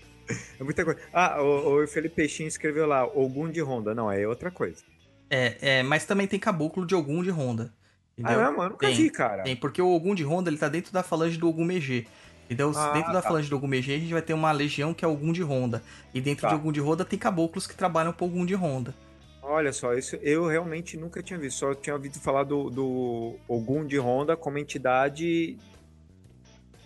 É muita coisa. Ah, o, o Felipe Peixinho escreveu lá, Ogum de Ronda. Não, é outra coisa. É, é, mas também tem caboclo de Ogum de Ronda. Entendeu? Ah, não, mano, nunca Tem, vi, cara. Tem, porque o Ogum de Ronda ele tá dentro da falange do Ogum Megê. Então, Ah, dentro da tá. falange do Ogum Megê, a gente vai ter uma legião que é Ogum de Ronda. E dentro Tá. de Ogum de Ronda tem caboclos que trabalham pro Ogum de Ronda. Olha só, isso eu realmente nunca tinha visto. Só tinha ouvido falar do, do Ogum de Ronda como entidade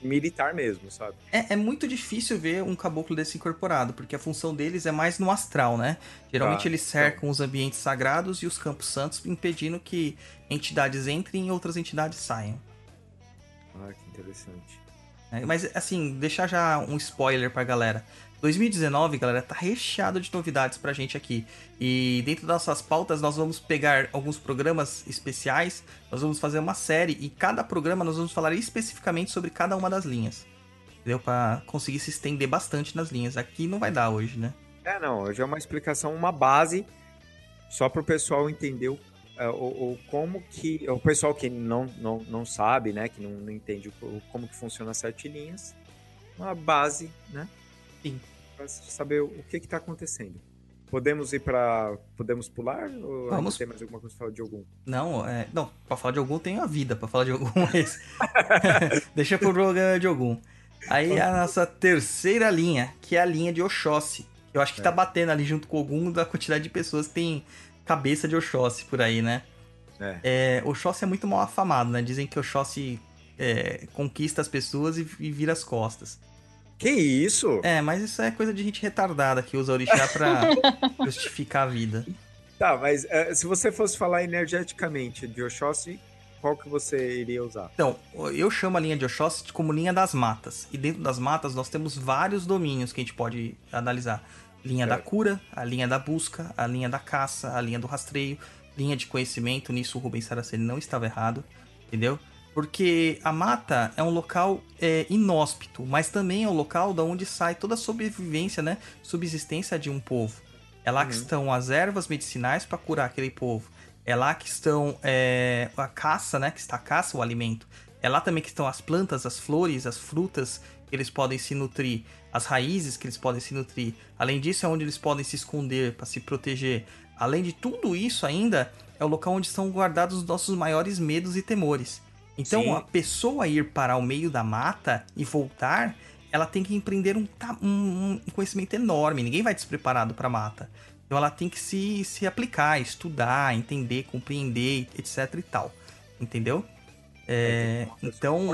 militar mesmo, sabe? É, é muito difícil ver um caboclo desse incorporado, porque a função deles é mais no astral, né? Geralmente Tá, eles cercam os ambientes sagrados e os campos santos, impedindo que entidades entrem e outras entidades saiam. Ah, que interessante. né? Mas, assim, deixar já um spoiler pra galera. 2019, galera, tá recheado de novidades pra gente aqui. E dentro das nossas pautas, nós vamos pegar alguns programas especiais, nós vamos fazer uma série, e cada programa nós vamos falar especificamente sobre cada uma das linhas. Entendeu? Pra conseguir se estender bastante nas linhas. Aqui não vai dar hoje, né? É, não, hoje é uma explicação, uma base, só para o pessoal entender o, é, o, o como que. O pessoal que não, não, não sabe, né? Que não, não entende o- como que funciona as sete linhas. Uma base, né? Sim. Para saber o que está acontecendo. Podemos ir para. Podemos pular? Ou Vamos. tem mais alguma coisa para falar de algum? Não, é, não, pra falar de algum tem a vida, pra falar de algum é esse. Deixa pro programa de algum. Aí a nossa terceira linha, que é a linha de Oxóssi. Eu acho que É. tá batendo ali junto com algum da quantidade de pessoas que tem cabeça de Oxóssi por aí, né? É. É, Oxóssi é muito mal afamado, né? Dizem que Oxóssi é, conquista as pessoas e, e vira as costas. Que isso? É, mas isso é coisa de gente retardada que usa orixá pra justificar a vida. Tá, mas eh, se você fosse falar energeticamente de Oxóssi, qual que você iria usar? Então, eu chamo a linha de Oxóssi como linha das matas. E dentro das matas nós temos vários domínios que a gente pode analisar. Linha da Certo. cura, a linha da busca, a linha da caça, a linha do rastreio, linha de conhecimento. Nisso o Rubens Saraceni não estava errado, entendeu? Porque a mata é um local é, inóspito, mas também é o local da onde sai toda a sobrevivência, né? Subsistência de um povo. É lá que Uhum. estão as ervas medicinais para curar aquele povo. É lá que estão é, a caça, né? Que está a caça, o alimento. É lá também que estão as plantas, as flores, as frutas que eles podem se nutrir, as raízes que eles podem se nutrir. Além disso, é onde eles podem se esconder para se proteger. Além de tudo isso, ainda é o local onde são guardados os nossos maiores medos e temores. Então, Sim. a pessoa ir para o meio da mata e voltar, ela tem que empreender um, um- conhecimento enorme. Ninguém vai despreparado para mata. Então, ela tem que se, se aplicar, estudar, entender, compreender, etc e tal. Entendeu? É, então,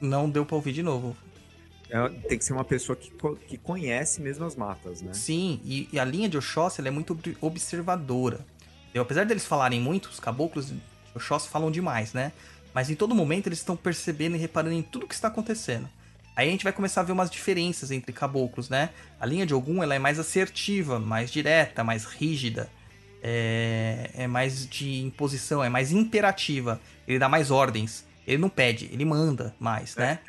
não deu para ouvir de novo. É, tem que ser uma pessoa que, que conhece mesmo as matas, né? Sim, e, e a linha de Oxóssi ela é muito ob- observadora. entendeu? Apesar deles falarem muito, os caboclos de Oxóssi falam demais, né? Mas em todo momento eles estão percebendo e reparando em tudo que está acontecendo. Aí a gente vai começar a ver umas diferenças entre caboclos, né? A linha de Ogum ela é mais assertiva, mais direta, mais rígida. É, é mais de imposição, é mais imperativa. Ele dá mais ordens. Ele não pede, ele manda mais, né?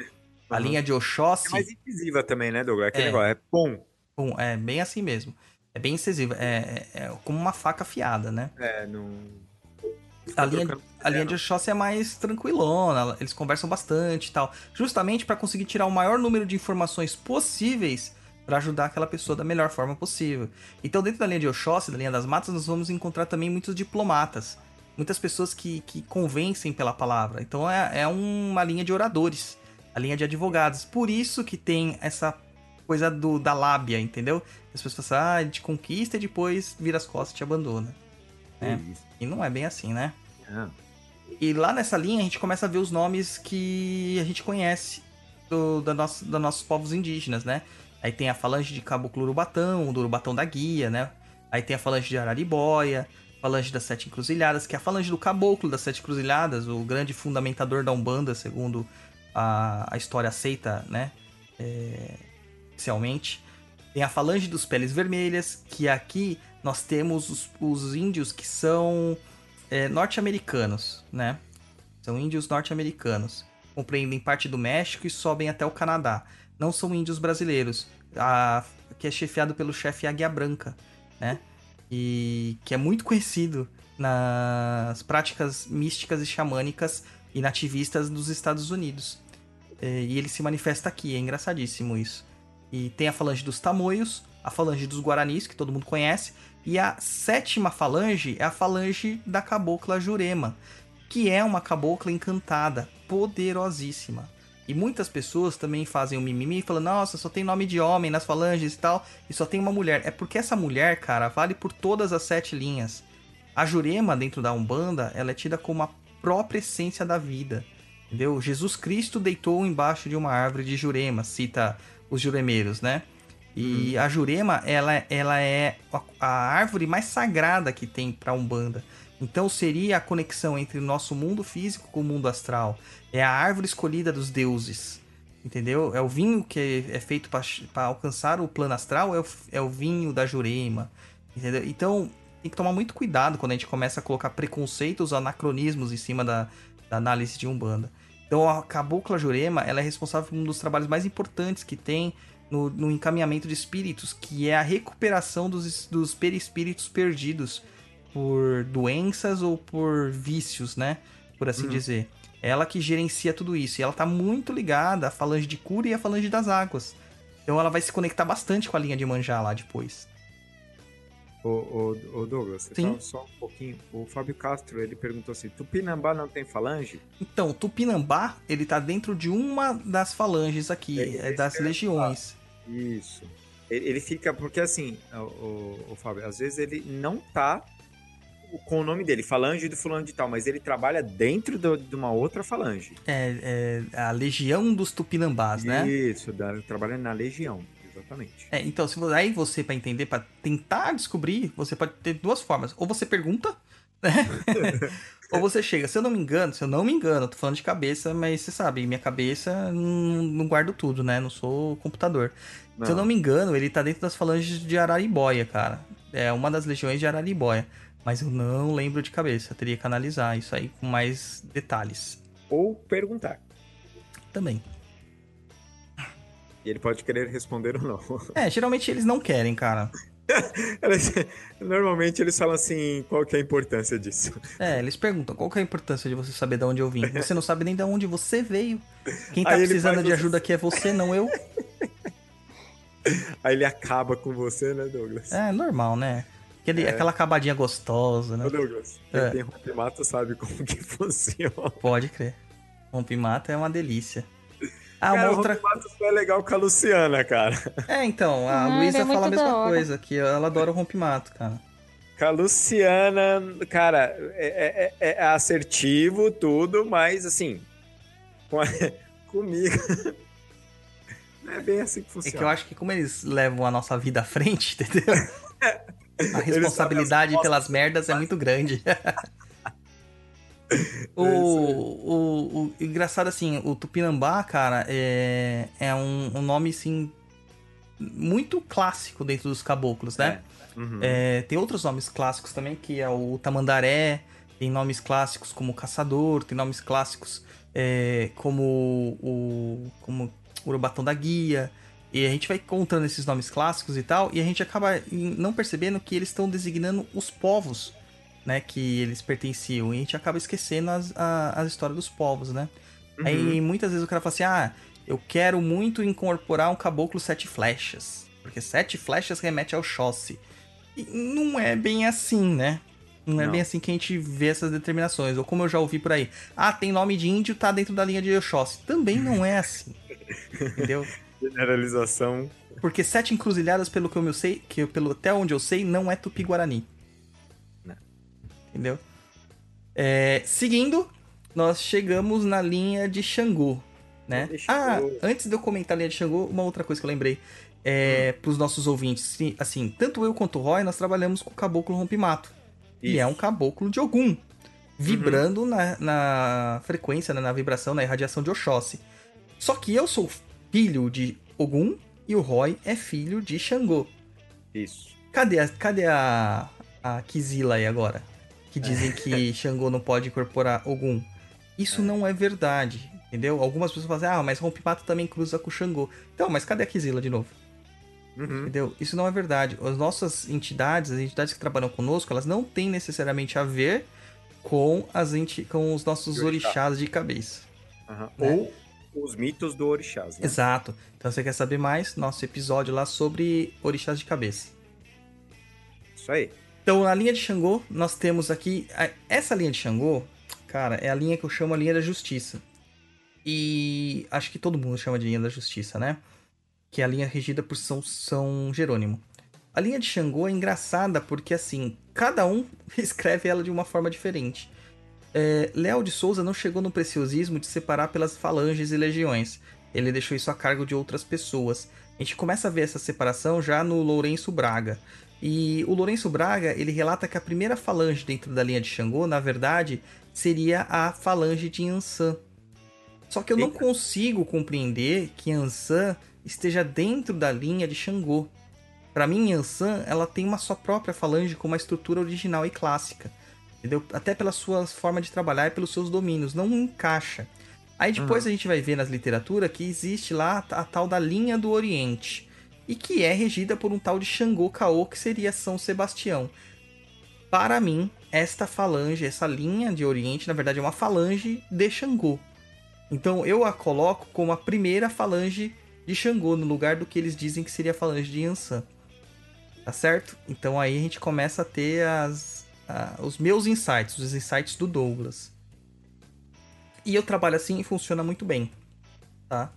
A Uhum. linha de Oxóssi... É mais incisiva também, né, Douglas? Aquele É. negócio, é pum. Pum, é bem assim mesmo. É bem incisivo. É, é- é como uma faca afiada, né? É, não... A linha, a linha de Oxóssi é mais tranquilona, eles conversam bastante e tal. Justamente para conseguir tirar o maior número de informações possíveis para ajudar aquela pessoa da melhor forma possível. Então, dentro da linha de Oxóssi, da linha das matas, nós vamos encontrar também muitos diplomatas. Muitas pessoas que, que convencem pela palavra. Então, é, é uma linha de oradores. A linha de advogados. Por isso que tem essa coisa do, da lábia, entendeu? As pessoas falam, ah, ele te conquista e depois vira as costas e te abandona. É. Isso. E não é bem assim, né? Ah, E lá nessa linha a gente começa a ver os nomes que a gente conhece do, da nossa, dos nossos povos indígenas, né? Aí tem a falange de Caboclo Urubatão, do Urubatão da Guia, né? Aí tem a falange de Araribóia, falange das Sete Encruzilhadas, que é a falange do Caboclo das Sete Encruzilhadas, o grande fundamentador da Umbanda, segundo a, a história aceita, né? É, oficialmente. Tem a falange dos Peles Vermelhas, que aqui nós temos os, os índios que são é, norte-americanos, né? São índios norte-americanos. Compreendem parte do México e sobem até o Canadá. Não são índios brasileiros. A, que é chefiado pelo chefe Águia Branca, né? E que é muito conhecido nas práticas místicas e xamânicas e nativistas dos Estados Unidos. É, e ele se manifesta aqui, é engraçadíssimo isso. E tem a falange dos tamoios, a falange dos guaranis, que todo mundo conhece, e a sétima falange é a falange da cabocla Jurema, que é uma cabocla encantada, poderosíssima. E muitas pessoas também fazem o mimimi e falam: Nossa, só tem nome de homem nas falanges e tal, e só tem uma mulher. É porque essa mulher, cara, vale por todas as sete linhas. A Jurema, dentro da Umbanda, ela é tida como a própria essência da vida. Entendeu? Jesus Cristo deitou embaixo de uma árvore de Jurema, cita os juremeiros, né? E a Jurema, ela, ela é a, a árvore mais sagrada que tem para Umbanda. Então seria a conexão entre o nosso mundo físico com o mundo astral. É a árvore escolhida dos deuses. Entendeu? É o vinho que é feito para alcançar o plano astral, é o, é o vinho da Jurema. Entendeu? Então tem que tomar muito cuidado quando a gente começa a colocar preconceitos, anacronismos em cima da, da análise de Umbanda. Então a Cabocla Jurema ela é responsável por um dos trabalhos mais importantes que tem no, no encaminhamento de espíritos, que é a recuperação dos, dos perispíritos perdidos por doenças ou por vícios, né? Por assim Uhum. dizer. Ela que gerencia tudo isso. E ela tá muito ligada à falange de cura e à falange das águas. Então ela vai se conectar bastante com a linha de manjá lá depois. Ô, ô, ô Douglas, Sim. só, um pouquinho. O Fábio Castro, ele perguntou assim, Tupinambá não tem falange? Então, Tupinambá, ele tá dentro de uma das falanges aqui, É, é das legiões. Isso. Ele, fica, porque assim, o, o, Fábio, às vezes ele não tá com o nome dele, falange do fulano de tal, mas ele trabalha dentro do- de uma outra falange. É, é a legião dos Tupinambás, né? Isso, trabalha na legião, exatamente. É, então, se aí você, pra entender, pra tentar descobrir, você pode ter duas formas. Ou você pergunta, né? Ou você chega. Se eu não me engano, se eu não me engano, eu tô falando de cabeça, mas você sabe, minha cabeça não, não guardo tudo, né? Não sou computador. Se eu não me engano, ele tá dentro das falanges de Araribóia, cara. É uma das legiões de Araribóia. Mas eu não lembro de cabeça. Eu teria que analisar isso aí com mais detalhes Ou perguntar. também. E ele pode querer responder ou não. É, geralmente eles não querem, cara. Normalmente eles falam assim, qual que é a importância disso? É, eles perguntam qual que é a importância de você saber de onde eu vim. Você não sabe nem de onde você veio. Quem tá Aí precisando de você- ajuda aqui é você, não eu. Aí ele acaba com você, né, Douglas? É normal, né? Aquele, Aquela acabadinha gostosa, né? Ô, Douglas, É. quem tem rompe-mato sabe como que funciona. Pode crer. Rompimata é uma delícia. Ah, uma cara, outra. o rompe-mato só é legal com a Luciana, cara. É, então, a Ah, Luísa é fala a mesma coisa, que ela adora o rompimato, cara. Com a Luciana, cara, é, é- é assertivo, tudo, mas assim, com a- comigo. Não é bem assim que É funciona. que eu acho que como eles levam a nossa vida à frente, entendeu? A responsabilidade pelas merdas é muito grande. O, o, o engraçado assim, o Tupinambá, cara, é, é um, um nome assim muito clássico dentro dos caboclos, né? Uhum. É, tem outros nomes clássicos também, que é o Tamandaré, tem nomes clássicos como Caçador, tem nomes clássicos é, como o como Urubatão da Guia. E a gente vai encontrando esses nomes clássicos e tal, e a gente acaba não percebendo que eles estão designando os povos, né, que eles pertenciam. E a gente acaba esquecendo as, a- as histórias dos povos, né? Uhum. Aí muitas vezes o cara fala assim: ah, eu quero muito incorporar um caboclo sete flechas. Porque sete flechas remete ao Oxóssi. E não é bem assim, né? Não é Não. bem assim que a gente vê essas determinações. Ou como eu já ouvi por aí. Ah, tem nome de índio, tá dentro da linha de Oxóssi. Também não é assim. Entendeu? Generalização. Porque sete encruzilhadas, pelo que eu sei, que eu- pelo até onde eu sei, não é Tupi-Guarani. Entendeu? É, seguindo, nós chegamos na linha de Xangô, né? Ah, antes de eu comentar a linha de Xangô, uma outra coisa que eu lembrei. É, Hum. pros nossos ouvintes, sim, assim, tanto eu quanto o Roy, nós trabalhamos com o caboclo rompimato. E é um caboclo de Ogum. Vibrando na, na frequência, né, na vibração, na irradiação de Oxóssi. Só que eu sou filho de Ogum e o Roy é filho de Xangô. Isso. Cadê a, cadê a, a Kizila aí agora? Que dizem que Xangô não pode incorporar Ogum. Isso não é verdade, entendeu? Algumas pessoas falam assim, ah, mas Rompimato também cruza com Xangô. Então, mas cadê a Kizila de novo? Uhum. Entendeu? Isso não é verdade. As nossas entidades, as entidades que trabalham conosco, elas não têm necessariamente a ver com, as enti com os nossos De orixá. orixás de cabeça. Aham. Né? Ou os mitos do orixás, né? Exato. Então, você quer saber mais? Nosso episódio lá sobre orixás de cabeça. Isso aí. Então, na linha de Xangô, nós temos aqui. Essa linha de Xangô, cara, é a linha que eu chamo a linha da justiça. E acho que todo mundo chama de linha da justiça, né? Que é a linha regida por São, São Jerônimo. A linha de Xangô é engraçada porque, assim, cada um escreve ela de uma forma diferente. É, Léo de Souza não chegou no preciosismo de separar pelas falanges e legiões. Ele deixou isso a cargo de outras pessoas. A gente começa a ver essa separação já no Lourenço Braga. E o Lourenço Braga, ele relata que a primeira falange dentro da linha de Xangô, na verdade, seria a falange de Ansan. Só que eu não Eita. consigo compreender que Ansan esteja dentro da linha de Xangô. Para mim, Ansan, ela tem uma sua própria falange com uma estrutura original e clássica. Entendeu? Até pela sua forma de trabalhar e pelos seus domínios, não encaixa. Aí depois a gente vai ver nas literaturas que existe lá a tal da linha do Oriente e que é regida por um tal de Xangô Caô, que seria São Sebastião. Para mim, esta falange, essa linha de Oriente, na verdade é uma falange de Xangô. Então eu a coloco como a primeira falange de Xangô, no lugar do que eles dizem que seria a falange de Yansan. Tá certo? Então aí a gente começa a ter as, a- os meus insights, os insights do Douglas. E eu trabalho assim e funciona muito bem. Tá?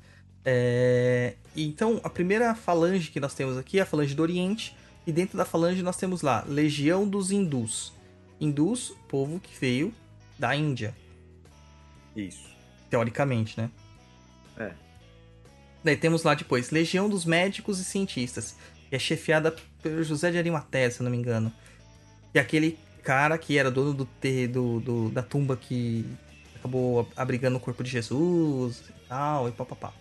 É, Então, a primeira falange que nós temos aqui é a falange do Oriente. E dentro da falange nós temos lá Legião dos Hindus. Hindus, povo que veio da Índia, Isso. teoricamente, né? É. Daí temos lá depois Legião dos Médicos e Cientistas, que é chefiada pelo José de Arimateia, se eu não me engano. Que é aquele cara que era dono do, do, do- da tumba que acabou abrigando o corpo de Jesus e tal, e papapá.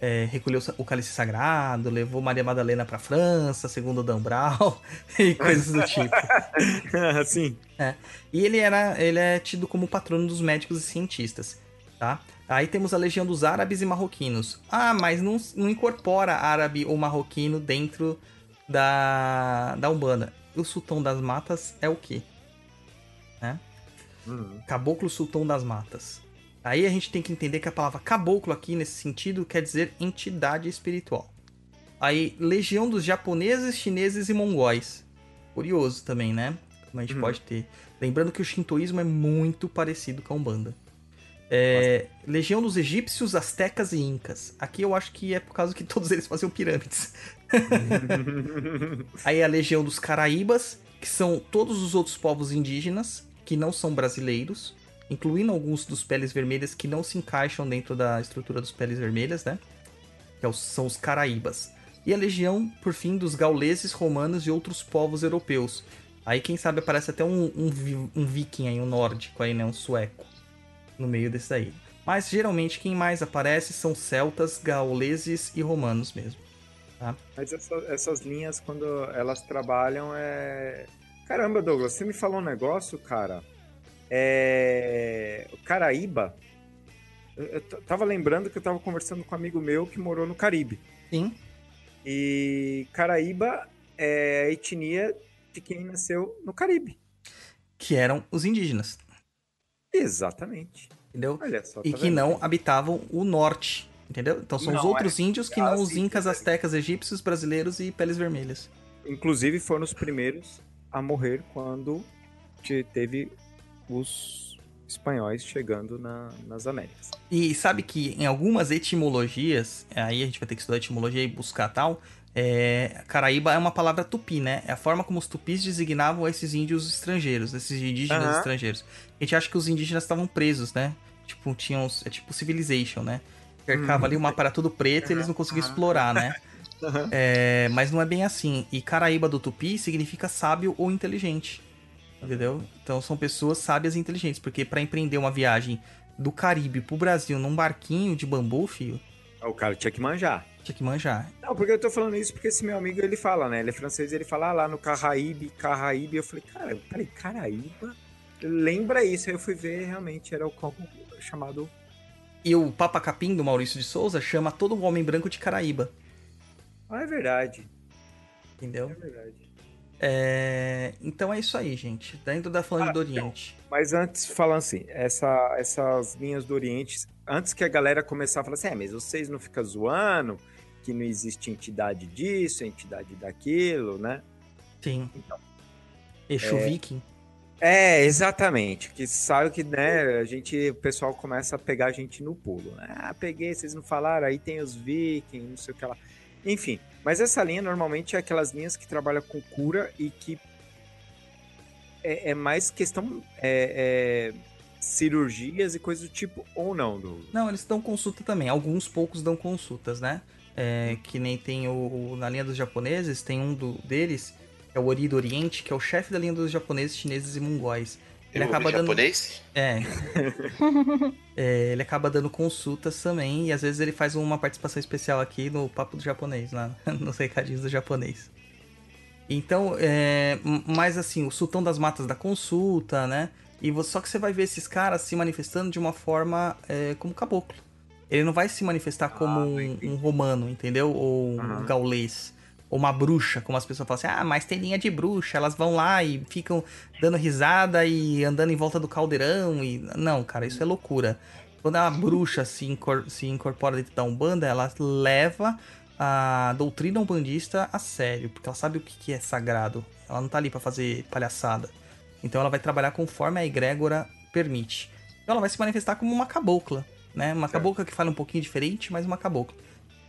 É, recolheu o cálice sagrado, levou Maria Madalena pra França, segundo Dan Brown, e coisas do tipo. Sim. E ele era, ele é tido como patrono dos médicos e cientistas, tá? Aí temos a legião dos árabes e marroquinos. Ah, mas não, não incorpora árabe ou marroquino dentro da, da Umbanda. O sultão das matas é o quê? Uhum. Caboclo sultão das matas. Aí a gente tem que entender que a palavra caboclo aqui, nesse sentido, quer dizer entidade espiritual. Aí, legião dos japoneses, chineses e mongóis. Curioso também, né? Como a gente Uhum. pode ter. Lembrando que o shintoísmo é muito parecido com a Umbanda. É, legião dos egípcios, astecas e incas. Aqui eu acho que é por causa que todos eles faziam pirâmides. Aí a legião dos caraíbas, que são todos os outros povos indígenas que não são brasileiros, incluindo alguns dos peles vermelhas que não se encaixam dentro da estrutura dos peles vermelhas, né? Que é são os caraíbas. E a legião, por fim, dos gauleses, romanos e outros povos europeus. Aí, quem sabe, aparece até um, um, um viking aí, um nórdico aí, né? Um sueco. No meio desse daí. Mas, geralmente, quem mais aparece são celtas, gauleses e romanos mesmo. Mas essa- essas linhas, quando elas trabalham, é. Caramba, Douglas, você me falou um negócio, cara. É. Caraíba. Eu, tava lembrando que eu tava conversando com um amigo meu que morou no Caribe. Sim. E Caraíba é a etnia de quem nasceu no Caribe. Que eram os indígenas. Exatamente. Entendeu? Só. e tá que vendo? não habitavam o norte. Entendeu? Então são os Não, outros índios que não Ah, os sim, incas, sim. astecas, egípcios, brasileiros e peles vermelhas. Inclusive foram os primeiros a morrer quando te- teve os espanhóis chegando na- nas Américas. E sabe que em algumas etimologias, aí a gente vai ter que estudar etimologia e buscar tal, é, Caraíba é uma palavra tupi, né? É a forma como os tupis designavam esses índios estrangeiros, esses indígenas Aham. estrangeiros. A gente acha que os indígenas estavam presos, né? Tipo, tinham. É tipo Civilization, né? Cercava Uhum. ali o mapa era tudo preto e eles não conseguiam Aham. explorar, né? É, mas não é bem assim. E Caraíba do Tupi significa sábio ou inteligente. Entendeu? Então são pessoas sábias e inteligentes. Porque pra empreender uma viagem do Caribe pro Brasil num barquinho de bambu, filho, O cara tinha que manjar. tinha que manjar. Não, porque eu tô falando isso porque esse meu amigo, ele fala, né? Ele é francês, ele fala ah, lá no Carraíbe, Carraíbe. Eu falei, cara, peraí, Caraíba? Lembra isso? Aí eu fui ver, realmente, era o como chamado... E o Papa Capim do Maurício de Souza chama todo homem branco de Caraíba. Ah, é verdade, Entendeu? é verdade. É, Então é isso aí, gente. Dentro da Falange Ah, do Oriente. Mas antes, falando assim, essa, essas linhas do Oriente, antes que a galera começar a falar assim, é, mas vocês não ficam zoando que não existe entidade disso, entidade daquilo, né? Sim. Então. Exu Viking. É, exatamente. Que sabe que, né, a gente, o pessoal começa a pegar a gente no pulo. né? Ah, peguei, vocês não falaram, aí tem os vikings, não sei o que lá. Enfim, mas essa linha normalmente é aquelas linhas que trabalham com cura e que é, é mais questão é, é, cirurgias e coisas do tipo, ou não, do... Não, eles dão consulta também. Alguns poucos dão consultas, né? É, que nem tem o, o- Na linha dos japoneses, tem um do, deles, é o Ori do Oriente, que é o chefe da linha dos japoneses, chineses e mongóis. Ele acaba dando. japonês? É. É, ele acaba dando consultas também, e às vezes ele faz uma participação especial aqui no Papo do Japonês, lá nos recadinhos do japonês. Então, é, mas assim, o sultão das matas da consulta, né? E só que você vai ver esses caras se manifestando de uma forma é, como caboclo. Ele não vai se manifestar como um, entendi. um romano, entendeu? Ou um Aham. gaulês. Ou uma bruxa, como as pessoas falam assim, ah, mas tem linha de bruxa, elas vão lá e ficam dando risada e andando em volta do caldeirão e... Não, cara, isso é loucura. Quando a bruxa se, incor- se incorpora dentro da Umbanda, ela leva a doutrina umbandista a sério, porque ela sabe o que é sagrado. Ela não tá ali pra fazer palhaçada. Então ela vai trabalhar conforme a egrégora permite. Então ela vai se manifestar como uma cabocla, né? Uma cabocla que fala um pouquinho diferente, mas uma cabocla.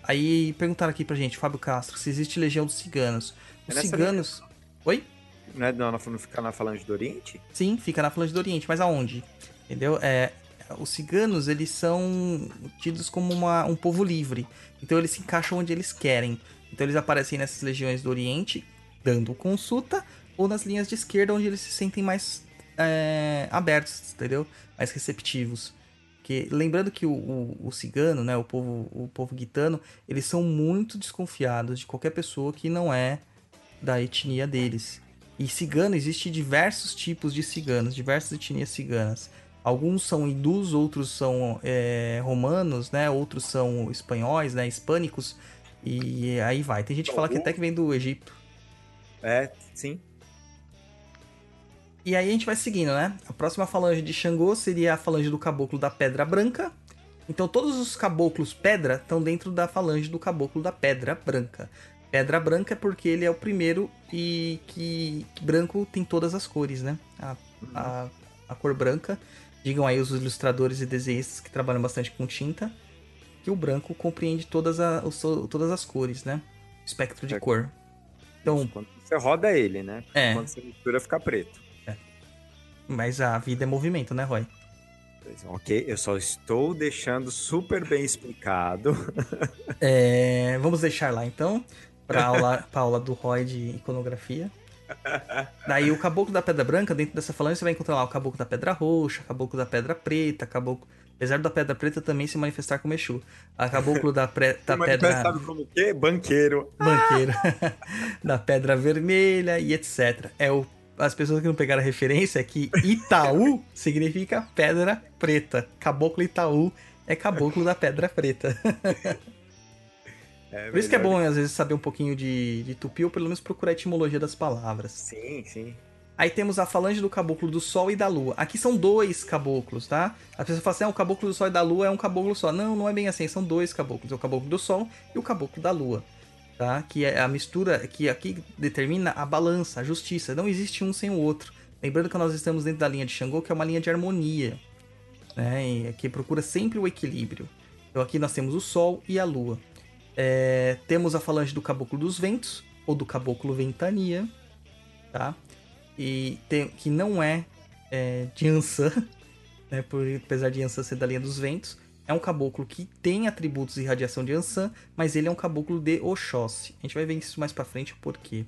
Aí perguntaram aqui pra gente, Fábio Castro, se existe legião dos ciganos. É Os nessa ciganos. Oi? Não é não, não ficar na Falange do Oriente? Sim, fica na Falange do Oriente, mas aonde? Entendeu? É, os ciganos, eles são tidos como uma- um povo livre. Então eles se encaixam onde eles querem. Então eles aparecem nessas legiões do Oriente, dando consulta, ou nas linhas de esquerda, onde eles se sentem mais é, abertos, entendeu? Mais receptivos. Porque, lembrando que o, o, o cigano, né, o povo, o povo guitano, eles são muito desconfiados de qualquer pessoa que não é da etnia deles. E cigano, existe diversos tipos de ciganos, diversas etnias ciganas. Alguns são hindus, outros são é, romanos, né? Outros são espanhóis, né? Hispânicos. E aí vai. Tem gente que fala que até que vem do Egito. É, sim. E aí a gente vai seguindo, né? A próxima falange de Xangô seria a falange do caboclo da Pedra Branca. Então todos os caboclos pedra estão dentro da falange do caboclo da Pedra Branca. Pedra Branca é porque ele é o primeiro e que, que branco tem todas as cores, né? A, a, a cor branca. Digam aí os ilustradores e desenhistas que trabalham bastante com tinta que o branco compreende todas, a, os- todas as cores, né? Espectro de É. cor. Então, Quando você roda ele, né? É. Quando você mistura, fica preto. Mas a vida é movimento, né, Roy? Ok, eu só estou deixando super bem explicado. É, vamos deixar lá então, para aula, pra aula do Roy de iconografia. Daí o caboclo da pedra branca, dentro dessa falange, você vai encontrar lá o caboclo da pedra roxa, caboclo da pedra preta, caboclo. Apesar da pedra preta também se manifestar como Exu. A caboclo da, pre... da pedra sabe como que? é? Banqueiro. banqueira, da pedra vermelha e etc. É o... As pessoas que não pegaram a referência é que Itaú significa pedra preta. Caboclo Itaú é caboclo da pedra preta. É Por isso que é bom, às vezes, saber um pouquinho de, de tupi ou pelo menos procurar a etimologia das palavras. Sim, sim. Aí temos a falange do caboclo do sol e da lua. Aqui são dois caboclos, tá? A pessoa fala assim, ah, o caboclo do sol e da lua é um caboclo só. Não, não é bem assim, são dois caboclos. É o caboclo do sol e o caboclo da lua. Tá? Que é a mistura que aqui determina a balança, a justiça. Não existe um sem o outro. Lembrando que nós estamos dentro da linha de Xangô, que é uma linha de harmonia. Né? E que procura sempre o equilíbrio. Então aqui nós temos o sol e a lua. É, temos a falange do caboclo dos ventos, ou do caboclo ventania, tá? E tem, que não é, é de Ansan, né? Por, apesar de Ansan ser da linha dos ventos. É um caboclo que tem atributos e radiação de Ansan, mas ele é um caboclo de Oxóssi. A gente vai ver isso mais pra frente o porquê.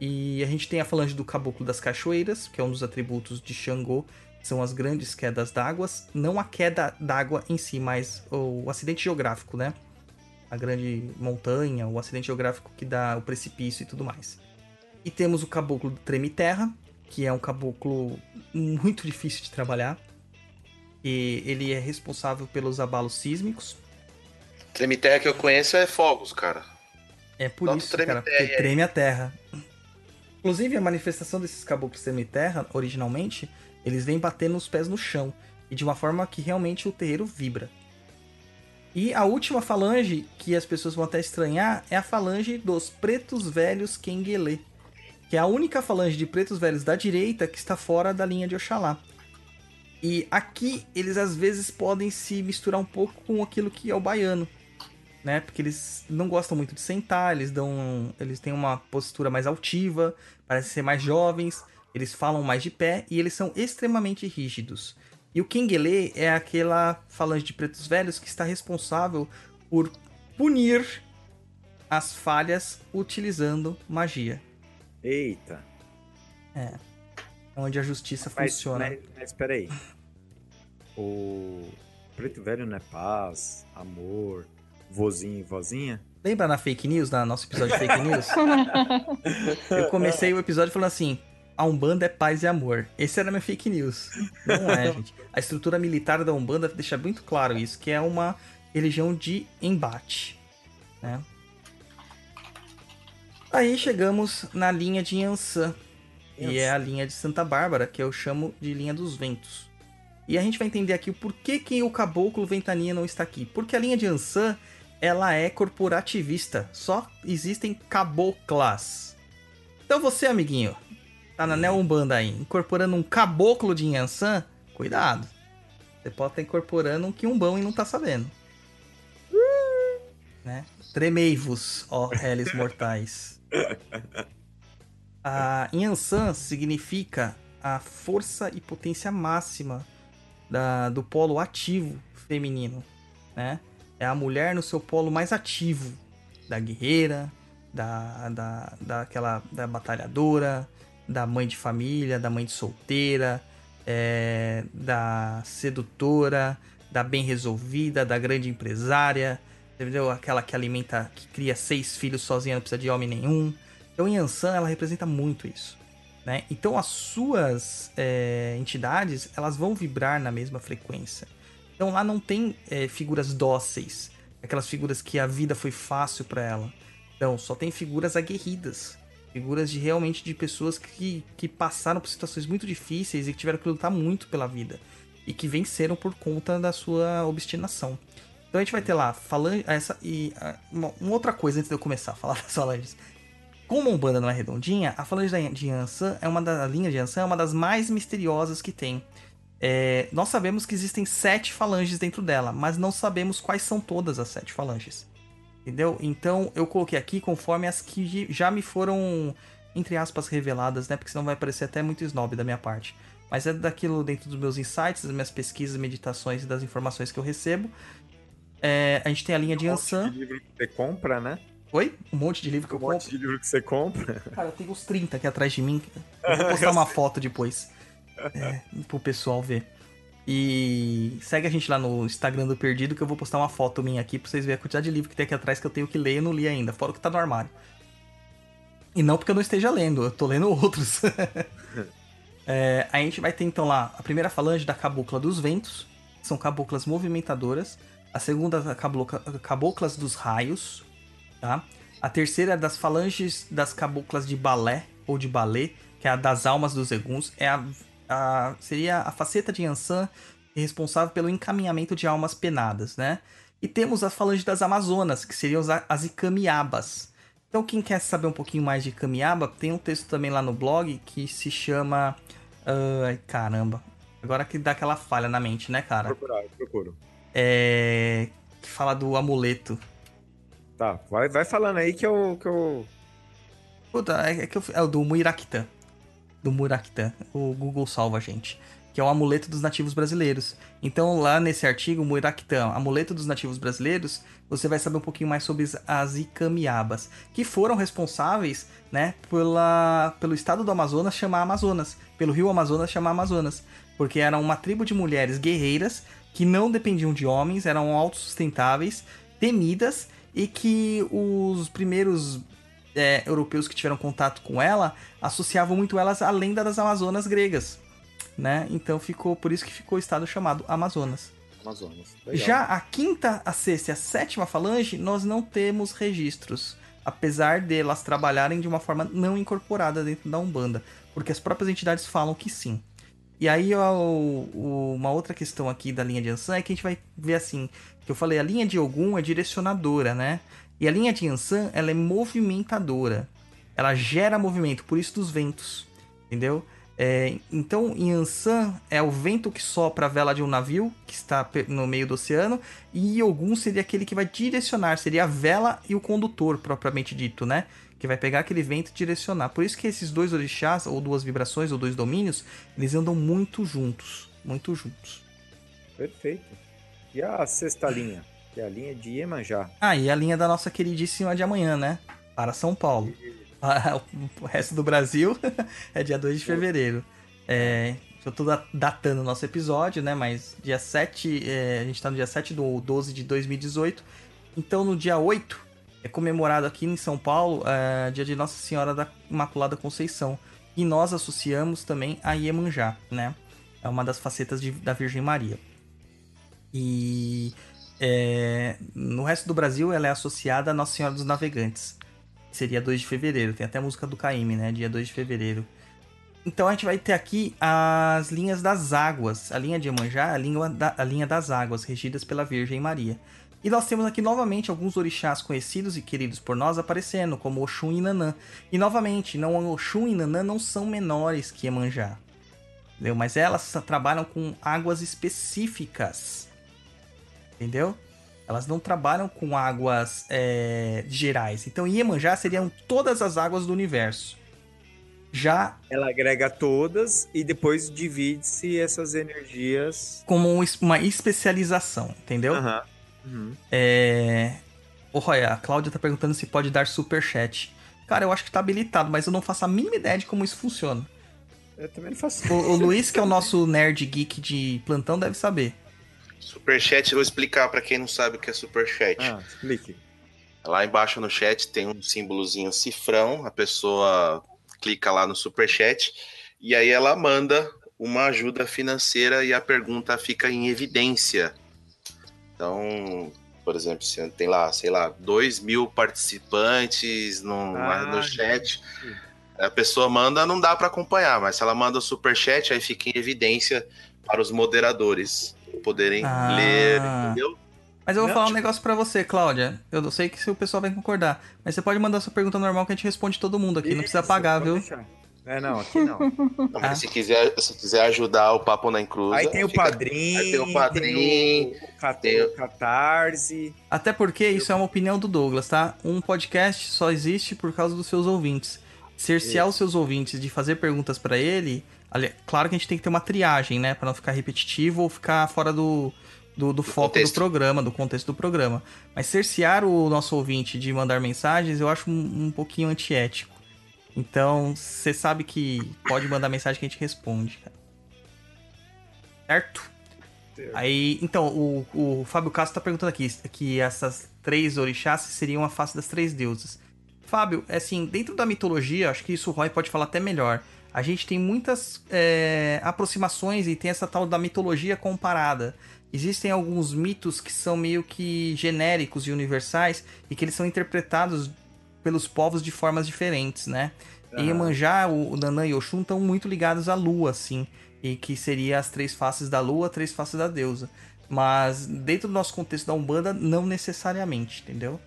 E a gente tem a falange do caboclo das cachoeiras, que é um dos atributos de Xangô, são as grandes quedas d'água. Não a queda d'água em si, mas o acidente geográfico, né? A grande montanha, o acidente geográfico que dá o precipício e tudo mais. E temos o caboclo do Treme Terra, que é um caboclo muito difícil de trabalhar. E ele é responsável pelos abalos sísmicos. Tremiterra que eu conheço é fogos, cara. É por isso, treme cara, porque é. treme a terra. Inclusive, a manifestação desses caboclos treme terra, originalmente, eles vêm batendo os pés no chão. E de uma forma que realmente o terreiro vibra. E a última falange, que as pessoas vão até estranhar, é a falange dos pretos velhos Kenguelê. Que é a única falange de pretos velhos da direita que está fora da linha de Oxalá. E aqui eles às vezes podem se misturar um pouco com aquilo que é o baiano né? Porque eles não gostam muito de sentar, eles dão, eles têm uma postura mais altiva, parecem ser mais jovens, eles falam mais de pé e eles são extremamente rígidos. E o Kengele é aquela falange de pretos velhos que está responsável por punir as falhas utilizando magia. Eita. É onde a justiça Mas, funciona. mas, mas peraí. O preto velho não é paz, amor, vozinho e vozinha? Lembra na fake news, na nosso episódio de fake news? Eu comecei o episódio falando assim: a Umbanda é paz e amor. Esse era meu fake news. Não é, gente. A estrutura militar da Umbanda deixa muito claro isso, que é uma religião de embate. Né? Aí chegamos na linha de Yansan, e é a linha de Santa Bárbara, que eu chamo de linha dos ventos. E a gente vai entender aqui o porquê que o caboclo ventania não está aqui. Porque a linha de Ansan ela é corporativista. Só existem caboclas. Então você, amiguinho, tá na Neo Umbanda aí, incorporando um caboclo de Yansan, cuidado. Você pode estar incorporando um quiumbão e não tá sabendo. né? Tremei-vos, ó réis mortais. A Yansan significa a força e potência máxima da, do polo ativo feminino, né? É a mulher no seu polo mais ativo, da guerreira, da, da, daquela, da batalhadora, da mãe de família, da mãe de solteira, é, da sedutora, da bem resolvida, da grande empresária, entendeu? Aquela que alimenta, que cria seis filhos sozinha, não precisa de homem nenhum. Então, Yansan, ela representa muito isso. Né? Então, as suas é, entidades, elas vão vibrar na mesma frequência. Então, lá não tem é, figuras dóceis, aquelas figuras que a vida foi fácil para ela. Então, só tem figuras aguerridas, figuras de realmente de pessoas que, que passaram por situações muito difíceis e que tiveram que lutar muito pela vida e que venceram por conta da sua obstinação. Então a gente vai ter lá falando essa e uma, uma, outra coisa antes de eu começar a falar das falanges. Como a Umbanda não é redondinha, a falange de Yansan é uma da linha de Yansan é uma das mais misteriosas que tem. É, nós sabemos que existem sete falanges dentro dela, mas não sabemos quais são todas as sete falanges. Entendeu? Então eu coloquei aqui conforme as que já me foram, entre aspas, reveladas, né? Porque senão vai parecer até muito snob da minha parte. Mas é daquilo dentro dos meus insights, das minhas pesquisas, meditações e das informações que eu recebo. É, a gente tem a linha de Ansan. Monte de livro que você compra, né? Oi? Um monte de livro que um eu compro. Um monte de livro que você compra. Cara, eu tenho uns 30 aqui atrás de mim. Eu vou postar uma foto depois. É, pro pessoal ver. E segue a gente lá no Instagram do Perdido que eu vou postar uma foto minha aqui pra vocês verem a quantidade de livro que tem aqui atrás que eu tenho que ler e não li ainda, fora o que tá no armário. E não porque eu não esteja lendo, eu tô lendo outros. é, a gente vai ter então lá a primeira falange da Cabocla dos Ventos, são caboclas movimentadoras. A segunda, cabocla, caboclas dos raios, tá? A terceira é das falanges das caboclas de balé, ou de balé, que é a das almas dos eguns. É a a, seria a faceta de Yansan responsável pelo encaminhamento de almas penadas, né? E temos a falange das Amazonas, que seriam as Icamiabas. Então, quem quer saber um pouquinho mais de Icamiaba, tem um texto também lá no blog que se chama. Ai, uh, caramba. Agora que dá aquela falha na mente, né, cara? Procurar, eu procuro. É. Que fala do amuleto. Tá, vai, vai falando aí que eu. Que eu... Puta, é, é que eu, é o do Muiraquitã do Muraktan. O Google salva a gente. Que é o amuleto dos nativos brasileiros. Então, lá nesse artigo, Muraktan, amuleto dos nativos brasileiros, você vai saber um pouquinho mais sobre as Icamiabas, que foram responsáveis, né, pela, pelo estado do Amazonas chamar Amazonas, pelo rio Amazonas chamar Amazonas, porque eram uma tribo de mulheres guerreiras que não dependiam de homens, eram autossustentáveis, temidas e que os primeiros é, europeus que tiveram contato com ela associavam muito elas à lenda das Amazonas gregas, né? Então ficou por isso que ficou o estado chamado Amazonas. Amazonas. Legal. Já a quinta, a sexta e a sétima falange nós não temos registros, apesar de elas trabalharem de uma forma não incorporada dentro da Umbanda, porque as próprias entidades falam que sim. E aí, ó, uma outra questão aqui da linha de Ansan é que a gente vai ver assim, que eu falei, a linha de Ogum é direcionadora, né? E a linha de Yansan, ela é movimentadora. Ela gera movimento, por isso dos ventos, entendeu? É, então, Yansan é o vento que sopra a vela de um navio que está no meio do oceano, e Ogum seria aquele que vai direcionar, seria a vela e o condutor, propriamente dito, né? Que vai pegar aquele vento e direcionar. Por isso que esses dois orixás, ou duas vibrações, ou dois domínios, eles andam muito juntos. Muito juntos. Perfeito. E a sexta linha? Que é a linha de Iemanjá. Ah, e a linha da nossa queridíssima de amanhã, né? Para São Paulo. O resto do Brasil é dia 2 de fevereiro. É, eu tô datando o nosso episódio, né? Mas dia 7, é, a gente tá no dia 7 do 12 de 2018. Então no dia 8 é comemorado aqui em São Paulo é, dia de Nossa Senhora da Imaculada Conceição. E nós associamos também a Iemanjá, né? É uma das facetas de, da Virgem Maria. E é, no resto do Brasil, ela é associada a Nossa Senhora dos Navegantes. Seria 2 de fevereiro. Tem até a música do Caíme, né? Dia 2 de fevereiro. Então a gente vai ter aqui as linhas das águas. A linha de Iemanjá a linha, da, a linha das águas, regidas pela Virgem Maria. E nós temos aqui novamente alguns orixás conhecidos e queridos por nós aparecendo, como Oxum e Nanã. E novamente, não Oxum e Nanã não são menores que Iemanjá. Entendeu? Mas elas trabalham com águas específicas. Entendeu? Elas não trabalham com águas é, gerais. Então, Iemanjá seriam todas as águas do universo. Já Ela agrega todas e depois divide-se essas energias. como um uma especialização, entendeu? Aham. Uhum. É. Roya, a Cláudia tá perguntando se pode dar superchat. Cara, eu acho que tá habilitado, mas eu não faço a mínima ideia de como isso funciona. Eu também não faço. O, o Luiz, que é o nosso nerd geek de plantão, deve saber. Superchat, eu vou explicar pra quem não sabe o que é superchat. Ah, explique. Lá embaixo no chat tem um símbolozinho cifrão, a pessoa clica lá no superchat e aí ela manda uma ajuda financeira e a pergunta fica em evidência. Então, por exemplo, se tem lá, sei lá, 2 mil participantes no, Ah, no chat, a pessoa manda, não dá para acompanhar, mas se ela manda o superchat, aí fica em evidência para os moderadores poderem Ah. ler, entendeu? Mas eu vou Não, falar um tipo- negócio pra você, Cláudia. Eu não sei que se o pessoal vai concordar. Mas você pode mandar sua pergunta normal que a gente responde todo mundo aqui. não precisa Isso, pagar, viu? deixar. É, não, aqui não. Não, mas Ah. se, quiser, se quiser ajudar o Papo na Encruza... Aí tem o fica- padrinho, aí tem o padrinho, tem o, cat- tem o- o catarse. Até porque isso é uma opinião do Douglas, tá? Um podcast só existe por causa dos seus ouvintes. Cercear os seus ouvintes de fazer perguntas pra ele. Claro que a gente tem que ter uma triagem, né? Pra não ficar repetitivo ou ficar fora do, do, do foco contexto. do programa, do contexto do programa. Mas cercear o nosso ouvinte de mandar mensagens eu acho um, um pouquinho antiético. Então, você sabe que pode mandar mensagem que a gente responde, cara. Certo? Aí, então, o, o Fábio Castro tá perguntando aqui que essas três orixás seriam a face das três deusas. Fábio, é assim, dentro da mitologia, acho que isso o Roy pode falar até melhor. A gente tem muitas é, aproximações e tem essa tal da mitologia comparada. Existem alguns mitos que são meio que genéricos e universais e que eles são interpretados pelos povos de formas diferentes, né? E Iemanjá, o, o Nanã e Oxum estão muito ligados à lua, assim. E que seria as três faces da lua, três faces da deusa. Mas dentro do nosso contexto da Umbanda, não necessariamente, entendeu?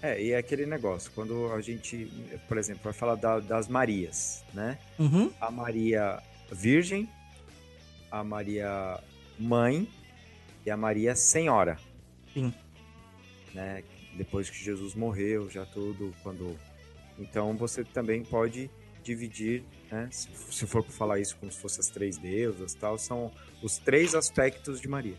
É, e é aquele negócio, quando a gente, por exemplo, vai falar da- das Marias, né? Uhum. A Maria Virgem, a Maria Mãe e a Maria Senhora. Sim. Né? Depois que Jesus morreu, já tudo, quando... Então você também pode dividir, né? Se, se for falar isso como se fossem as três deusas tal, são os três aspectos de Maria.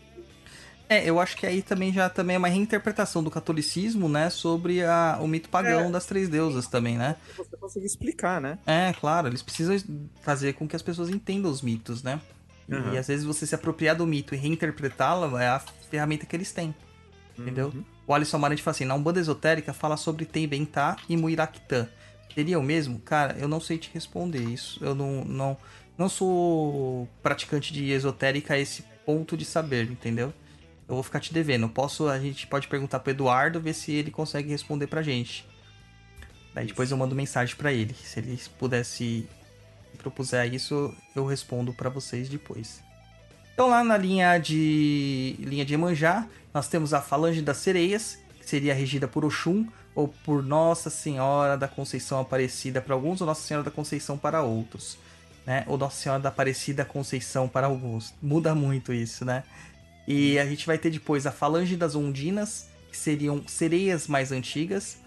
É, eu acho que aí também já também é uma reinterpretação do catolicismo, né? Sobre a, o mito pagão É. das três deusas também, né? Você conseguir explicar, né? É, claro, eles precisam fazer com que as pessoas entendam os mitos, né? E, Aham. às vezes você se apropriar do mito e reinterpretá-lo é a ferramenta que eles têm. Entendeu? Uhum. O Alisson Amarante fala assim: na Umbanda Esotérica fala sobre Tembentá e Muiractã. Seria o mesmo? Cara, eu não sei te responder isso. Eu não, não, não sou praticante de esotérica a esse ponto de saber, entendeu? Eu vou ficar te devendo. Posso, a gente pode perguntar pro Eduardo, ver se ele consegue responder pra gente. Daí depois eu mando mensagem pra ele. Se ele pudesse propuser isso, eu respondo pra vocês depois. Então lá na linha de linha de Emanjá, nós temos a Falange das Sereias, que seria regida por Oxum ou por Nossa Senhora da Conceição Aparecida para alguns ou Nossa Senhora da Conceição para outros, né? Ou Nossa Senhora da Aparecida Conceição para alguns. Muda muito isso, né? E a gente vai ter depois a Falange das Ondinas, que seriam sereias mais antigas.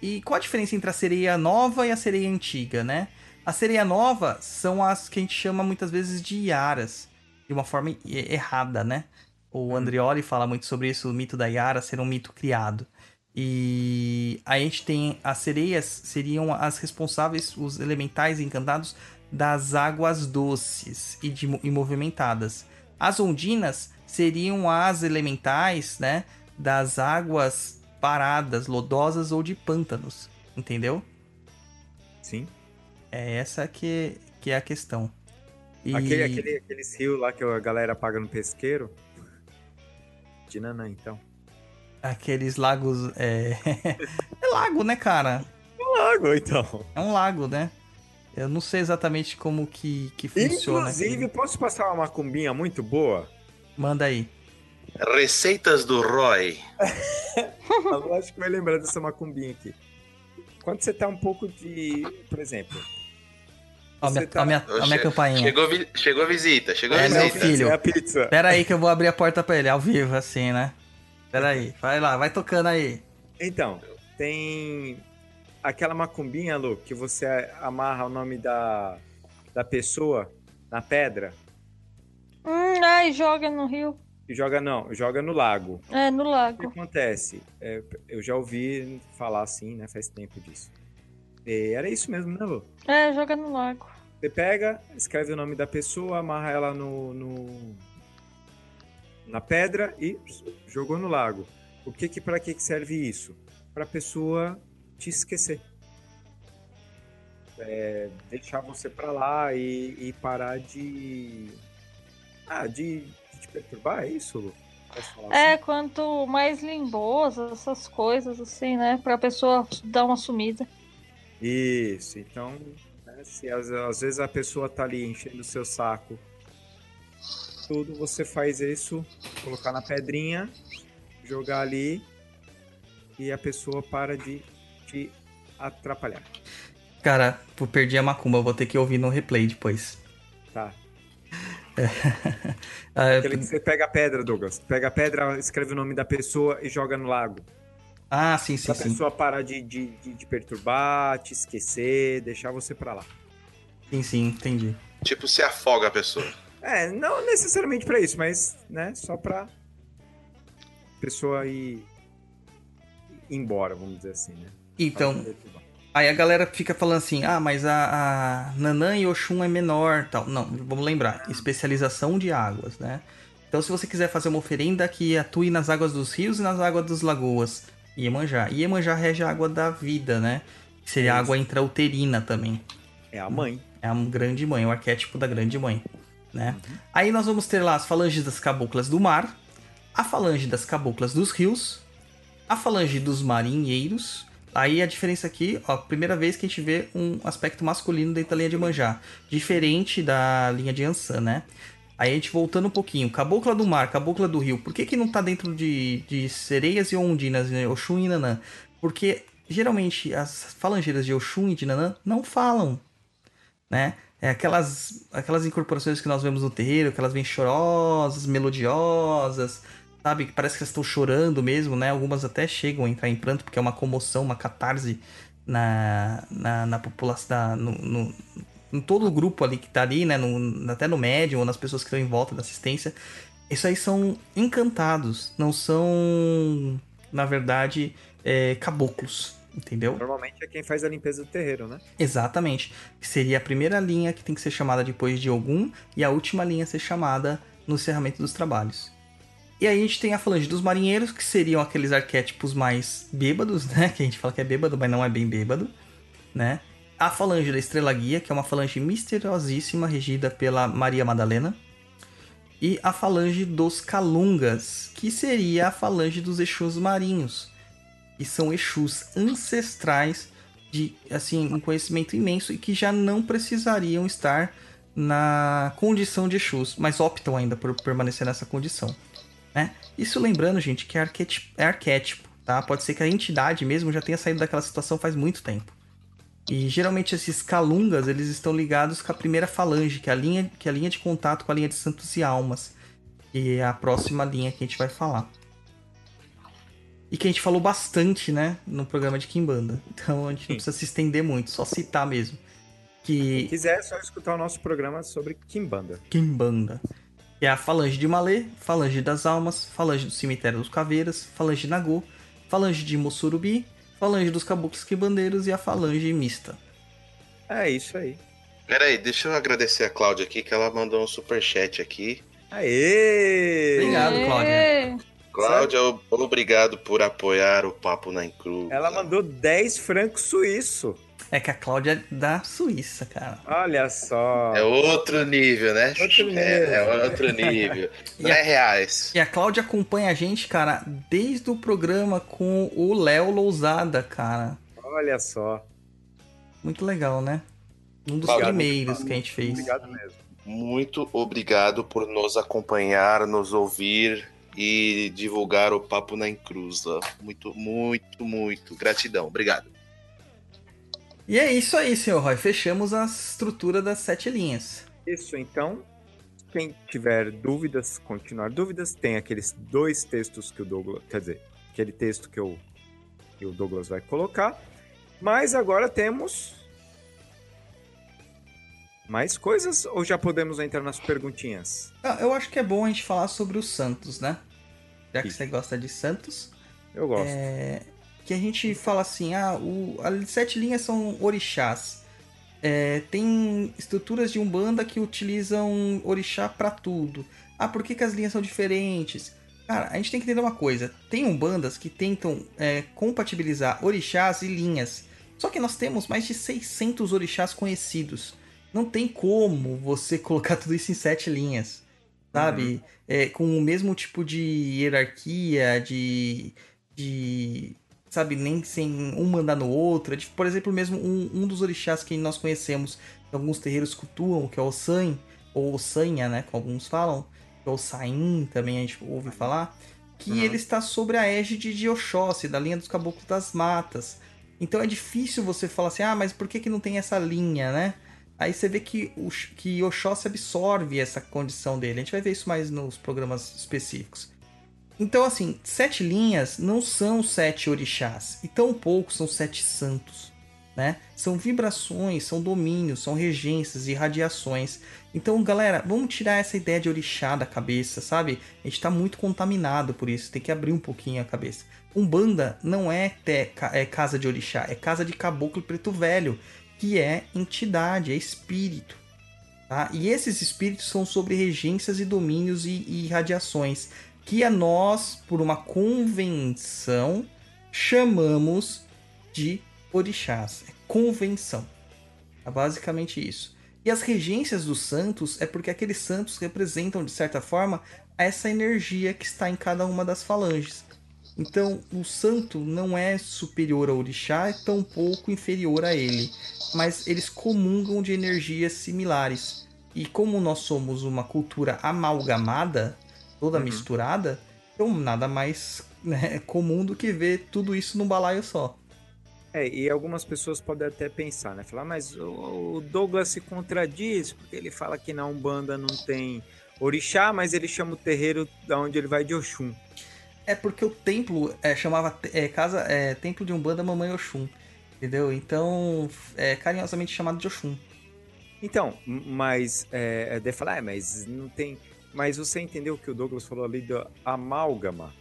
E qual a diferença entre a sereia nova e a sereia antiga, né? A sereia nova são as que a gente chama muitas vezes de iaras, de uma forma errada, né? O Andreoli fala muito sobre isso, o mito da Yara ser um mito criado. E a gente tem as sereias, seriam as responsáveis, os elementais encantados das águas doces e, de, e movimentadas. As ondinas seriam as elementais, né, das águas paradas, lodosas ou de pântanos, entendeu? Sim. É essa que, que é a questão. E... Aquele, aquele, aqueles rios lá que a galera paga no pesqueiro. De Nanã, então. Aqueles lagos. É... é lago, né, cara? Lago, então. É um lago, né? Eu não sei exatamente como que, que funciona. Inclusive, posso passar uma macumbinha muito boa? Manda aí. Receitas do Roy. A Lu acho que vai lembrar dessa macumbinha aqui. Quando você tá um pouco de. Por exemplo. Ó, minha, tá- ó minha, ó minha campainha. Chegou, vi- chegou a visita, chegou a É, meu visita. filho. É a pizza. Pera aí que eu vou abrir a porta pra ele, ao vivo, assim, né? Pera aí, vai lá, vai tocando aí. Então, tem aquela macumbinha, Lu, que você amarra o nome da, da pessoa na pedra Hum, ai, joga no rio. joga não, joga no lago. É, no O que lago. acontece? É, eu já ouvi falar assim, né? Faz tempo disso. E era isso mesmo, né, Lu? É, joga no lago. Você pega, escreve o nome da pessoa, amarra ela no, no- na pedra e jogou no lago. O que que para que que serve isso? Para pessoa te esquecer. É, deixar você pra lá e, e parar de ah, de, de te perturbar, é isso, Lu? É, assim? quanto mais limbosa, essas coisas assim, né? Pra pessoa dar uma sumida. Isso, então, né, se às, às vezes a pessoa tá ali enchendo o seu saco, tudo, você faz isso, colocar na pedrinha, jogar ali e a pessoa para de te atrapalhar, Cara, pô, perdi a macumba, vou ter que ouvir no replay depois. tá? Ah, Aquele que você pega a pedra, Douglas, pega a pedra, escreve o nome da pessoa e joga no lago. ah, sim, sim, Pra sim. pessoa parar de, de, de, de perturbar, te esquecer, deixar você pra lá. Sim, sim, entendi. Tipo, se afoga a pessoa. É, não necessariamente pra isso, mas, né, só pra pessoa ir ir embora, vamos dizer assim, né? Então, Aí a galera fica falando assim, ah, mas a, a Nanã e Oxum é menor tal. Não, vamos lembrar, especialização de águas, né? Então se você quiser fazer uma oferenda que atue nas águas dos rios e nas águas das lagoas, Iemanjá. Iemanjá rege a água da vida, né? Que seria a água intrauterina também. É a mãe. É a grande mãe, o arquétipo da grande mãe, né? Aí nós vamos ter lá as falanges das caboclas do mar, a falange das caboclas dos rios, a falange dos marinheiros. Aí a diferença aqui, ó, primeira vez que a gente vê um aspecto masculino dentro da linha de Manjá, diferente da linha de Ansan, né? Aí a gente voltando um pouquinho, cabocla do mar, cabocla do rio, por que que não tá dentro de, de sereias e ondinas, né? Oxum e Nanã? Porque geralmente as falangeiras de Oxum e de Nanã não falam, né? É aquelas, aquelas incorporações que nós vemos no terreiro, que elas vêm chorosas, melodiosas, sabe? Que parece que elas estão chorando mesmo, né? Algumas até chegam a entrar em pranto, porque é uma comoção, uma catarse na, na, na população, na- no, no, em todo o grupo ali que tá ali, né? No- até no médium, ou nas pessoas que estão em volta da assistência. Isso aí são encantados, não são, na verdade, é, caboclos, entendeu? Normalmente é quem faz a limpeza do terreiro, né? Exatamente. Seria a primeira linha que tem que ser chamada depois de Ogum e a última linha a ser chamada no encerramento dos trabalhos. E aí a gente tem a falange dos marinheiros, que seriam aqueles arquétipos mais bêbados, né? Que a gente fala que é bêbado, mas não é bem bêbado, né? A falange da Estrela Guia, que é uma falange misteriosíssima, regida pela Maria Madalena. E a falange dos Calungas, que seria a falange dos Exus marinhos. Que são Exus ancestrais de assim um conhecimento imenso e que já não precisariam estar na condição de Exus, mas optam ainda por permanecer nessa condição. Né? Isso lembrando, gente, que é arquétipo, é arquétipo, tá? Pode ser que a entidade mesmo já tenha saído daquela situação faz muito tempo. E geralmente esses calungas, eles estão ligados com a primeira falange, que é a linha, que é a linha de contato com a linha de santos e almas, que é a próxima linha que a gente vai falar. E que a gente falou bastante, né, no programa de Kimbanda. Então a gente não precisa se estender muito, só citar mesmo. Se Que quiser, é só escutar o nosso programa sobre Kimbanda. Kimbanda. Que é a Falange de Malê, Falange das Almas, Falange do Cemitério dos Caveiras, Falange de Nagô, Falange de Mossurubi, Falange dos Caboclos Quibandeiros e a Falange Mista. É isso aí. Pera aí, deixa eu agradecer a Cláudia aqui, que ela mandou um superchat aqui. Aê! Obrigado, Cláudia. Cláudia, obrigado por apoiar o Papo na Encruz. Ela mandou 10 francos suíço. É que a Cláudia é da Suíça, cara. Olha só. É outro nível, né? Outro nível. É, é outro nível. Não E a- é reais. E a Cláudia acompanha a gente, cara, desde o programa com o Léo Lousada, cara. Olha só. Muito legal, né? Um dos Obrigado. primeiros que a gente fez. Obrigado mesmo. Muito obrigado por nos acompanhar, nos ouvir e divulgar o Papo na Encruza. Muito, muito, muito. Gratidão. Obrigado. E é isso aí, senhor Roy. Fechamos a estrutura das sete linhas. Isso, então. Quem tiver dúvidas, continuar dúvidas, tem aqueles dois textos que o Douglas. Quer dizer, aquele texto que, eu, que o Douglas vai colocar. Mas agora temos. Mais coisas ou já podemos entrar nas perguntinhas? Ah, eu acho que é bom a gente falar sobre os santos, né? Já que Isso. você gosta de santos. Eu gosto. É, que a gente fala assim, ah, o, as sete linhas são orixás. É, tem estruturas de umbanda que utilizam orixá pra tudo. Ah, por que, que as linhas são diferentes? Cara, a gente tem que entender uma coisa. Tem umbandas que tentam é, compatibilizar orixás e linhas. Só que nós temos mais de 600 orixás conhecidos. Não tem como você colocar tudo isso em sete linhas. Sabe? É, com o mesmo tipo de hierarquia, de. de sabe, nem sem um mandar no outro. É tipo, por exemplo, mesmo um, um dos orixás que nós conhecemos, que alguns terreiros cultuam, que é o San, ou Sanha, né, como alguns falam, que é o Sain, também a gente ouve falar, que Uhum. ele está sobre a égide de Oxóssi, da linha dos caboclos das matas. Então é difícil você falar assim, ah, mas por que, que não tem essa linha, né? Aí você vê que, o, que Oxóssi absorve essa condição dele. A gente vai ver isso mais nos programas específicos. Então, assim, sete linhas não são sete orixás, e tampouco são sete santos, né? São vibrações, são domínios, são regências e radiações. Então, galera, vamos tirar essa ideia de orixá da cabeça, sabe? A gente tá muito contaminado por isso, tem que abrir um pouquinho a cabeça. Umbanda não é, é casa de orixá, é casa de caboclo preto velho, que é entidade, é espírito. Tá? E esses espíritos são sobre regências e domínios e, e radiações que a nós, por uma convenção, chamamos de orixás. É convenção. É basicamente isso. E as regências dos santos é porque aqueles santos representam, de certa forma, essa energia que está em cada uma das falanges. Então, o santo não é superior ao orixá, é tampouco inferior a ele. Mas eles comungam de energias similares. E como nós somos uma cultura amalgamada, toda Uhum. misturada, então nada mais né, comum do que ver tudo isso num balaio só. É, e algumas pessoas podem até pensar, né? Falar, mas o Douglas se contradiz, porque ele fala que na Umbanda não tem orixá, mas ele chama o terreiro da onde ele vai de Oxum. É porque o templo é, chamava é, casa é, templo de umbanda Mamãe Oxum, entendeu? Então é carinhosamente chamado de Oxum. Então, mas é, daí falar, é, mas não tem. Mas você entendeu o que o Douglas falou ali do amálgama?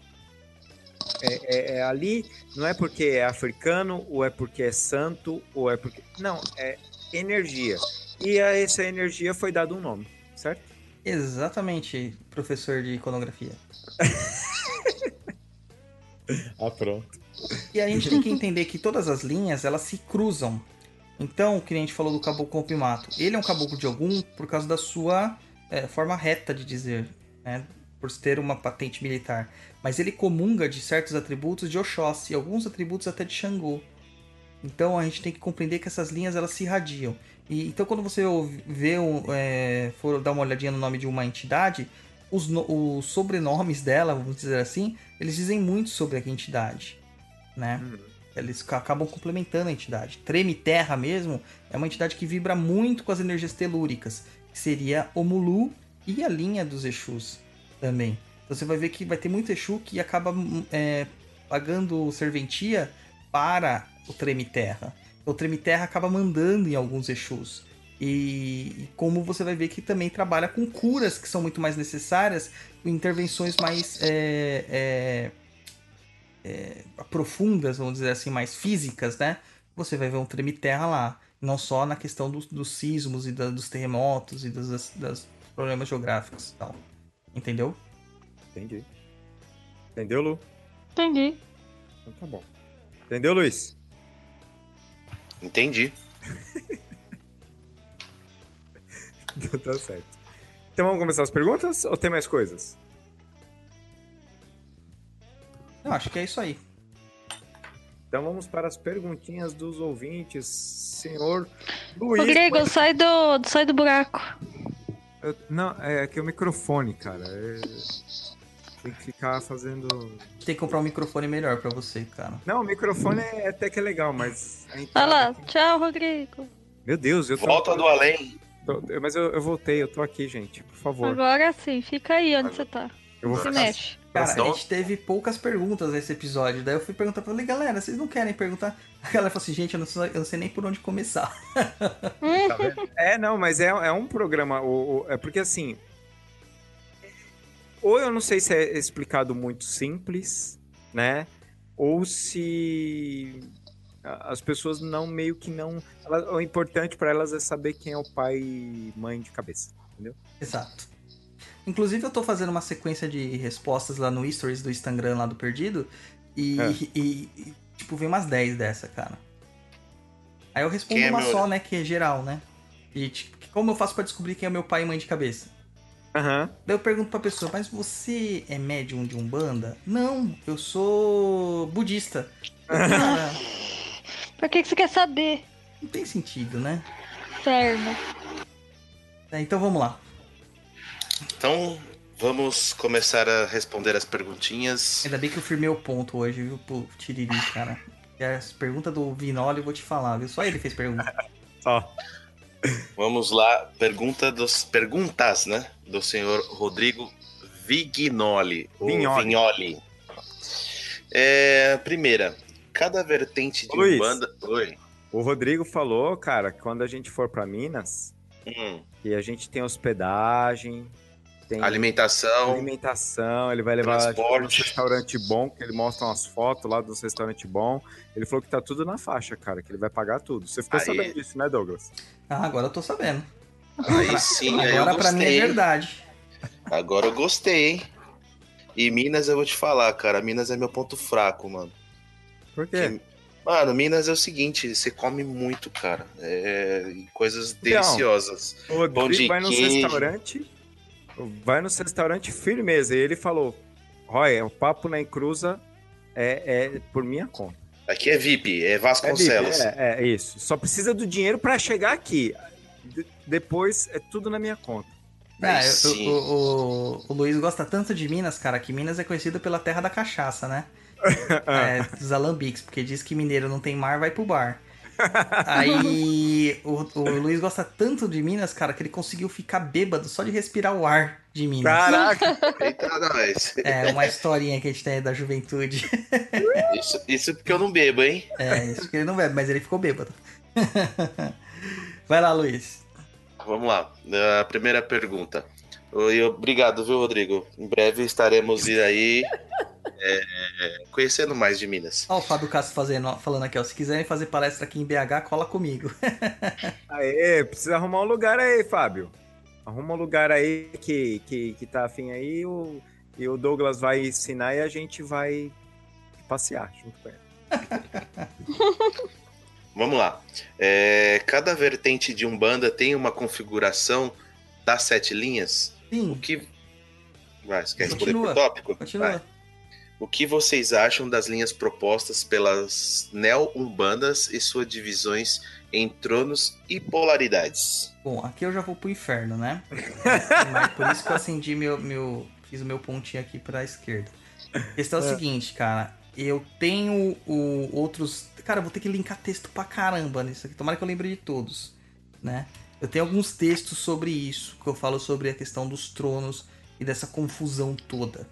É, é- é ali, não é porque é africano, ou é porque é santo, ou é porque. Não, é energia. E a essa energia foi dado um nome, certo? Exatamente, professor de iconografia. Ah, pronto. E a gente tem que entender que todas as linhas elas se cruzam. Então, o que a gente falou do caboclo Compimato, ele é um caboclo de algum por causa da sua é, forma reta de dizer, né? Por ter uma patente militar. Mas ele comunga de certos atributos de Oxóssi e alguns atributos até de Xangô. Então a gente tem que compreender que essas linhas elas se irradiam. E, então quando você vê, um, é, for dar uma olhadinha no nome de uma entidade, os, no- os sobrenomes dela, vamos dizer assim, eles dizem muito sobre a entidade, né? Eles ca- acabam complementando a entidade. Treme Terra mesmo é uma entidade que vibra muito com as energias telúricas, que seria o Mulu e a linha dos Exus também. Então você vai ver que vai ter muito Exu que acaba hum, é, pagando serventia para o Treme Terra. O Treme Terra acaba mandando em alguns Exus. E, e como você vai ver que também trabalha com curas que são muito mais necessárias, intervenções mais é, é, é, profundas, vamos dizer assim, mais físicas, né? Você vai ver um Treme Terra lá. Não só na questão dos, dos sismos e da- dos terremotos e dos das- das problemas geográficos e tal. Entendeu? Entendi. Entendeu, Lu? Entendi. Então tá bom. Entendeu, Luiz? Entendi. Então tá certo. Então vamos começar as perguntas ou tem mais coisas? Não, acho que é isso aí. Então vamos para as perguntinhas dos ouvintes. Senhor Luiz. Ô, Grego, sai do, sai do buraco. Eu- não, é que o microfone, cara. é- Tem que ficar fazendo. Tem que comprar um microfone melhor pra você, cara. Não, o microfone é até que é legal, mas. Olha lá, aqui- tchau, Rodrigo. Meu Deus, eu tô. Volta do além. Mas eu, eu voltei, eu tô aqui, gente. Por favor. Agora sim, fica aí onde você tá. Eu vou Se ficar. mexe. Cara, Então- a gente teve poucas perguntas nesse episódio. Daí eu fui perguntar pra ele, galera, vocês não querem perguntar? A galera falou assim, gente, eu não sei, eu não sei nem por onde começar. É, não, mas é, é um programa. O, o- é porque assim. Ou eu não sei se é explicado muito simples, né? Ou se as pessoas não meio que não. ela- o importante pra elas é saber quem é o pai e mãe de cabeça. Exato. Inclusive, eu tô fazendo uma sequência de respostas lá no Stories do Instagram lá do Perdido. E, É. e- e, tipo, vem umas 10 dessa, cara. Aí eu respondo é uma meu- só, né? Que é geral, né? E tipo, como eu faço pra descobrir quem é meu pai e mãe de cabeça? Aham. Daí eu pergunto pra pessoa, mas você é médium de Umbanda? Não, eu sou budista. Cara, Pra que, que você quer saber? não tem sentido, né? Inferno. É, então vamos lá. Então, vamos começar a responder as perguntinhas. Ainda bem que eu firmei o ponto hoje, viu, pro Tiriri, cara. E as perguntas do Vinoli eu vou te falar, viu? Só ele fez pergunta. Só. Vamos lá, pergunta dos perguntas, né? Do senhor Rodrigo Vignoli. Vignoli. Vignoli. É, primeira, cada vertente de Luiz. Umbanda. Oi. O Rodrigo falou, cara, que quando a gente for pra Minas, Hum, que a gente tem hospedagem, tem alimentação. alimentação, ele vai levar transporte. no restaurante bom, que ele mostra umas fotos lá dos restaurantes bom. Ele falou que tá tudo na faixa, cara, que ele vai pagar tudo. Você ficou Aí. sabendo disso, né, Douglas? Ah, agora eu tô sabendo. Aí sim, aí eu Agora pra mim é verdade. Agora eu gostei, hein? E Minas eu vou te falar, cara. Minas é meu ponto fraco, mano. Por quê? Que- Mano, Minas é o seguinte, você come muito, cara. É, coisas Então, deliciosas. O Rodrigo Pão de vai nos queijo. Vai nos restaurantes firmeza. E ele falou, Roy, o papo na encruza é, é por minha conta. Aqui é VIP, é É, Vasconcelos. Bibi, é, é isso. Só precisa do dinheiro pra chegar aqui. De- depois é tudo na minha conta. Ah, Aí eu- sim. o, o- o Luiz gosta tanto de Minas, cara, que Minas é conhecido pela terra da cachaça, né? É, dos alambiques, porque diz que mineiro não tem mar, vai pro bar. Aí o, o Luiz gosta tanto de Minas, cara, que ele conseguiu ficar bêbado só de respirar o ar de Minas. Caraca! Eita, nós. É uma historinha que a gente tem aí da juventude. Isso, isso porque eu não bebo, hein? É, isso que ele não bebe, mas ele ficou bêbado. Vai lá, Luiz. Vamos lá. A primeira pergunta. Oi, obrigado, viu, Rodrigo? Em breve estaremos aí é, conhecendo mais de Minas. Ó, o Fábio Castro fazendo, falando aqui, ó. Se quiserem fazer palestra aqui em BH, cola comigo. Aê, precisa arrumar um lugar aí, Fábio. Arruma um lugar aí que, que, que tá afim aí o, e o Douglas vai ensinar e a gente vai passear junto com ele. Vamos lá. É, cada vertente de Umbanda tem uma configuração das sete linhas. O Sim, que. Vai, você quer responder Continua. por tópico? continua. Vai. O que vocês acham das linhas propostas pelas neo-umbandas e suas divisões em tronos e polaridades? Bom, aqui eu já vou pro inferno, né? Mas por isso que eu acendi meu, meu. Fiz o meu pontinho aqui pra esquerda. A questão é o É. seguinte, cara. Eu tenho o, outros. Cara, eu vou ter que linkar texto pra caramba nisso aqui. Tomara que eu lembre de todos, né? Eu tenho alguns textos sobre isso, que eu falo sobre a questão dos tronos e dessa confusão toda.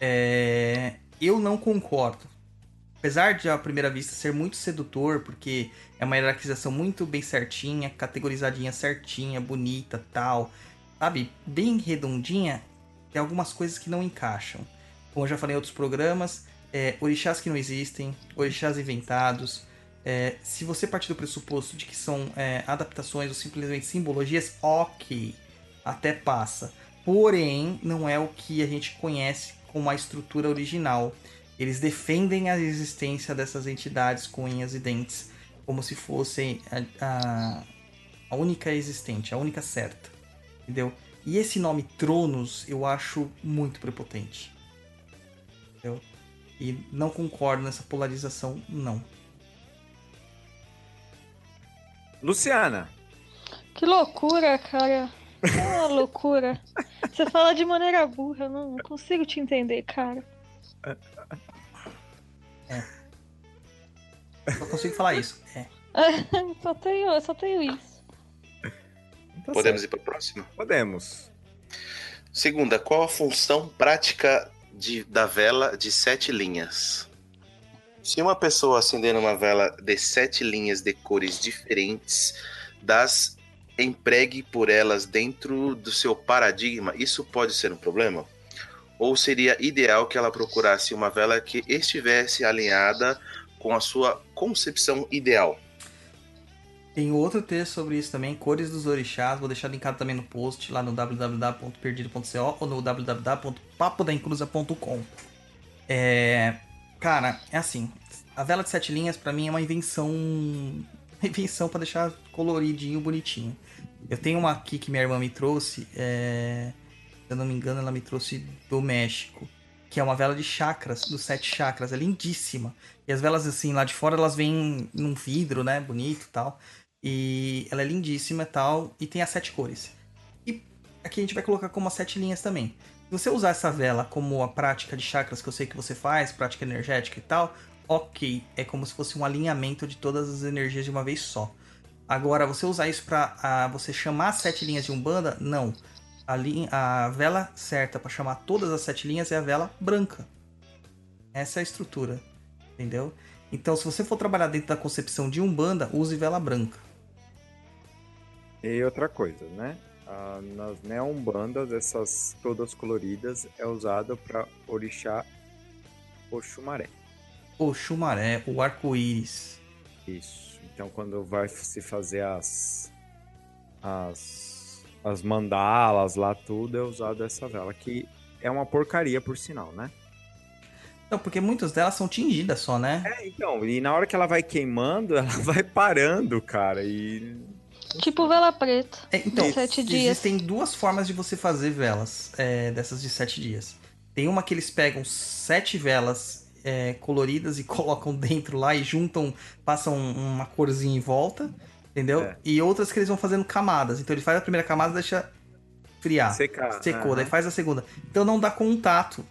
É, Eu não concordo. Apesar de, à primeira vista, ser muito sedutor, porque é uma hierarquização muito bem certinha, categorizadinha certinha, bonita, tal. Sabe? Bem redondinha, tem algumas coisas que não encaixam. Como eu já falei em outros programas, é, orixás que não existem, orixás inventados. É, se você partir do pressuposto de que são é, adaptações ou simplesmente simbologias, ok, até passa. Porém, não é o que a gente conhece como a estrutura original. Eles defendem a existência dessas entidades com unhas e dentes como se fossem a, a, única existente, a única certa. Entendeu? E esse nome Tronos eu acho muito prepotente. Entendeu? E não concordo nessa polarização, não. Luciana, Que loucura, cara. Que loucura. Você fala de maneira burra, eu não consigo te entender, cara. Só consigo falar isso. É. só tenho, eu só tenho isso. Tá Podemos certo. ir para a próxima? Podemos. Segunda, qual a função prática de- da vela de sete linhas? Se uma pessoa acender uma vela de sete linhas de cores diferentes, das empregue por elas dentro do seu paradigma, isso pode ser um problema? Ou seria ideal que ela procurasse uma vela que estivesse alinhada com a sua concepção ideal? Tem outro texto sobre isso também, Cores dos Orixás. Vou deixar linkado também no post lá no www.perdido.co ou no www.papodaincruza.com. É, cara, é assim. A vela de sete linhas pra mim é uma invenção, uma invenção para deixar coloridinho, bonitinho. Eu tenho uma aqui que minha irmã me trouxe. é, se eu não me engano, ela me trouxe do México. Que é uma vela de chakras, dos sete chakras. É lindíssima. E as velas, assim, lá de fora, elas vêm num vidro, né? Bonito e tal. E ela é lindíssima e tal. E tem as sete cores. E aqui a gente vai colocar como as sete linhas também. Você usar essa vela como a prática de chakras que eu sei que você faz, prática energética e tal, ok. É como se fosse um alinhamento de todas as energias de uma vez só. Agora, você usar isso ah, você chamar as sete linhas de Umbanda, não. A, linha, a vela certa para chamar todas as sete linhas é a vela branca. Essa é a estrutura, entendeu? Então, se você for trabalhar dentro da concepção de Umbanda, use vela branca. E outra coisa, né? Ah, nas neumbandas, essas todas coloridas é usado para orixá Oxumaré. O chumaré, o arco-íris. Isso. Então, quando vai se fazer as as as mandalas lá tudo é usado essa vela que é uma porcaria por sinal, né? Não, porque muitas delas são tingidas só, né? É, então, e na hora que ela vai queimando, ela vai parando, cara, e Tipo vela preta. É, então, Sete dias. existem duas formas de você fazer velas é, dessas de sete dias. Tem uma que eles pegam sete velas é, coloridas e colocam dentro lá e juntam, passam uma corzinha em volta, entendeu? É. E outras que eles vão fazendo camadas. Então ele faz a primeira camada e deixa friar. secar. Secou, Aham. daí faz a segunda. Então não dá contato.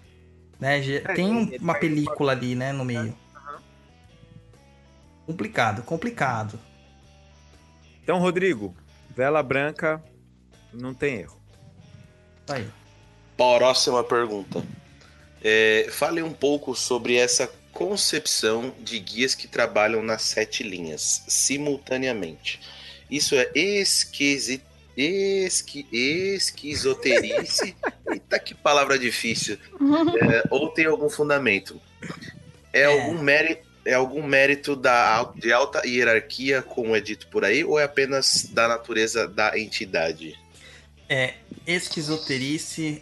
Né? É, Tem um- uma película ali, né, no meio. Complicado, complicado. Então, Rodrigo, vela branca não tem erro. Tá aí. Próxima pergunta. É, fale um pouco sobre essa concepção de guias que trabalham nas sete linhas simultaneamente. Isso é esquisi, esqui, esquizoterice. Eita, que palavra difícil. É, ou tem algum fundamento? É, É. algum mérito? É algum mérito da, de alta hierarquia, como é dito por aí, ou é apenas da natureza da entidade? é esquizoterice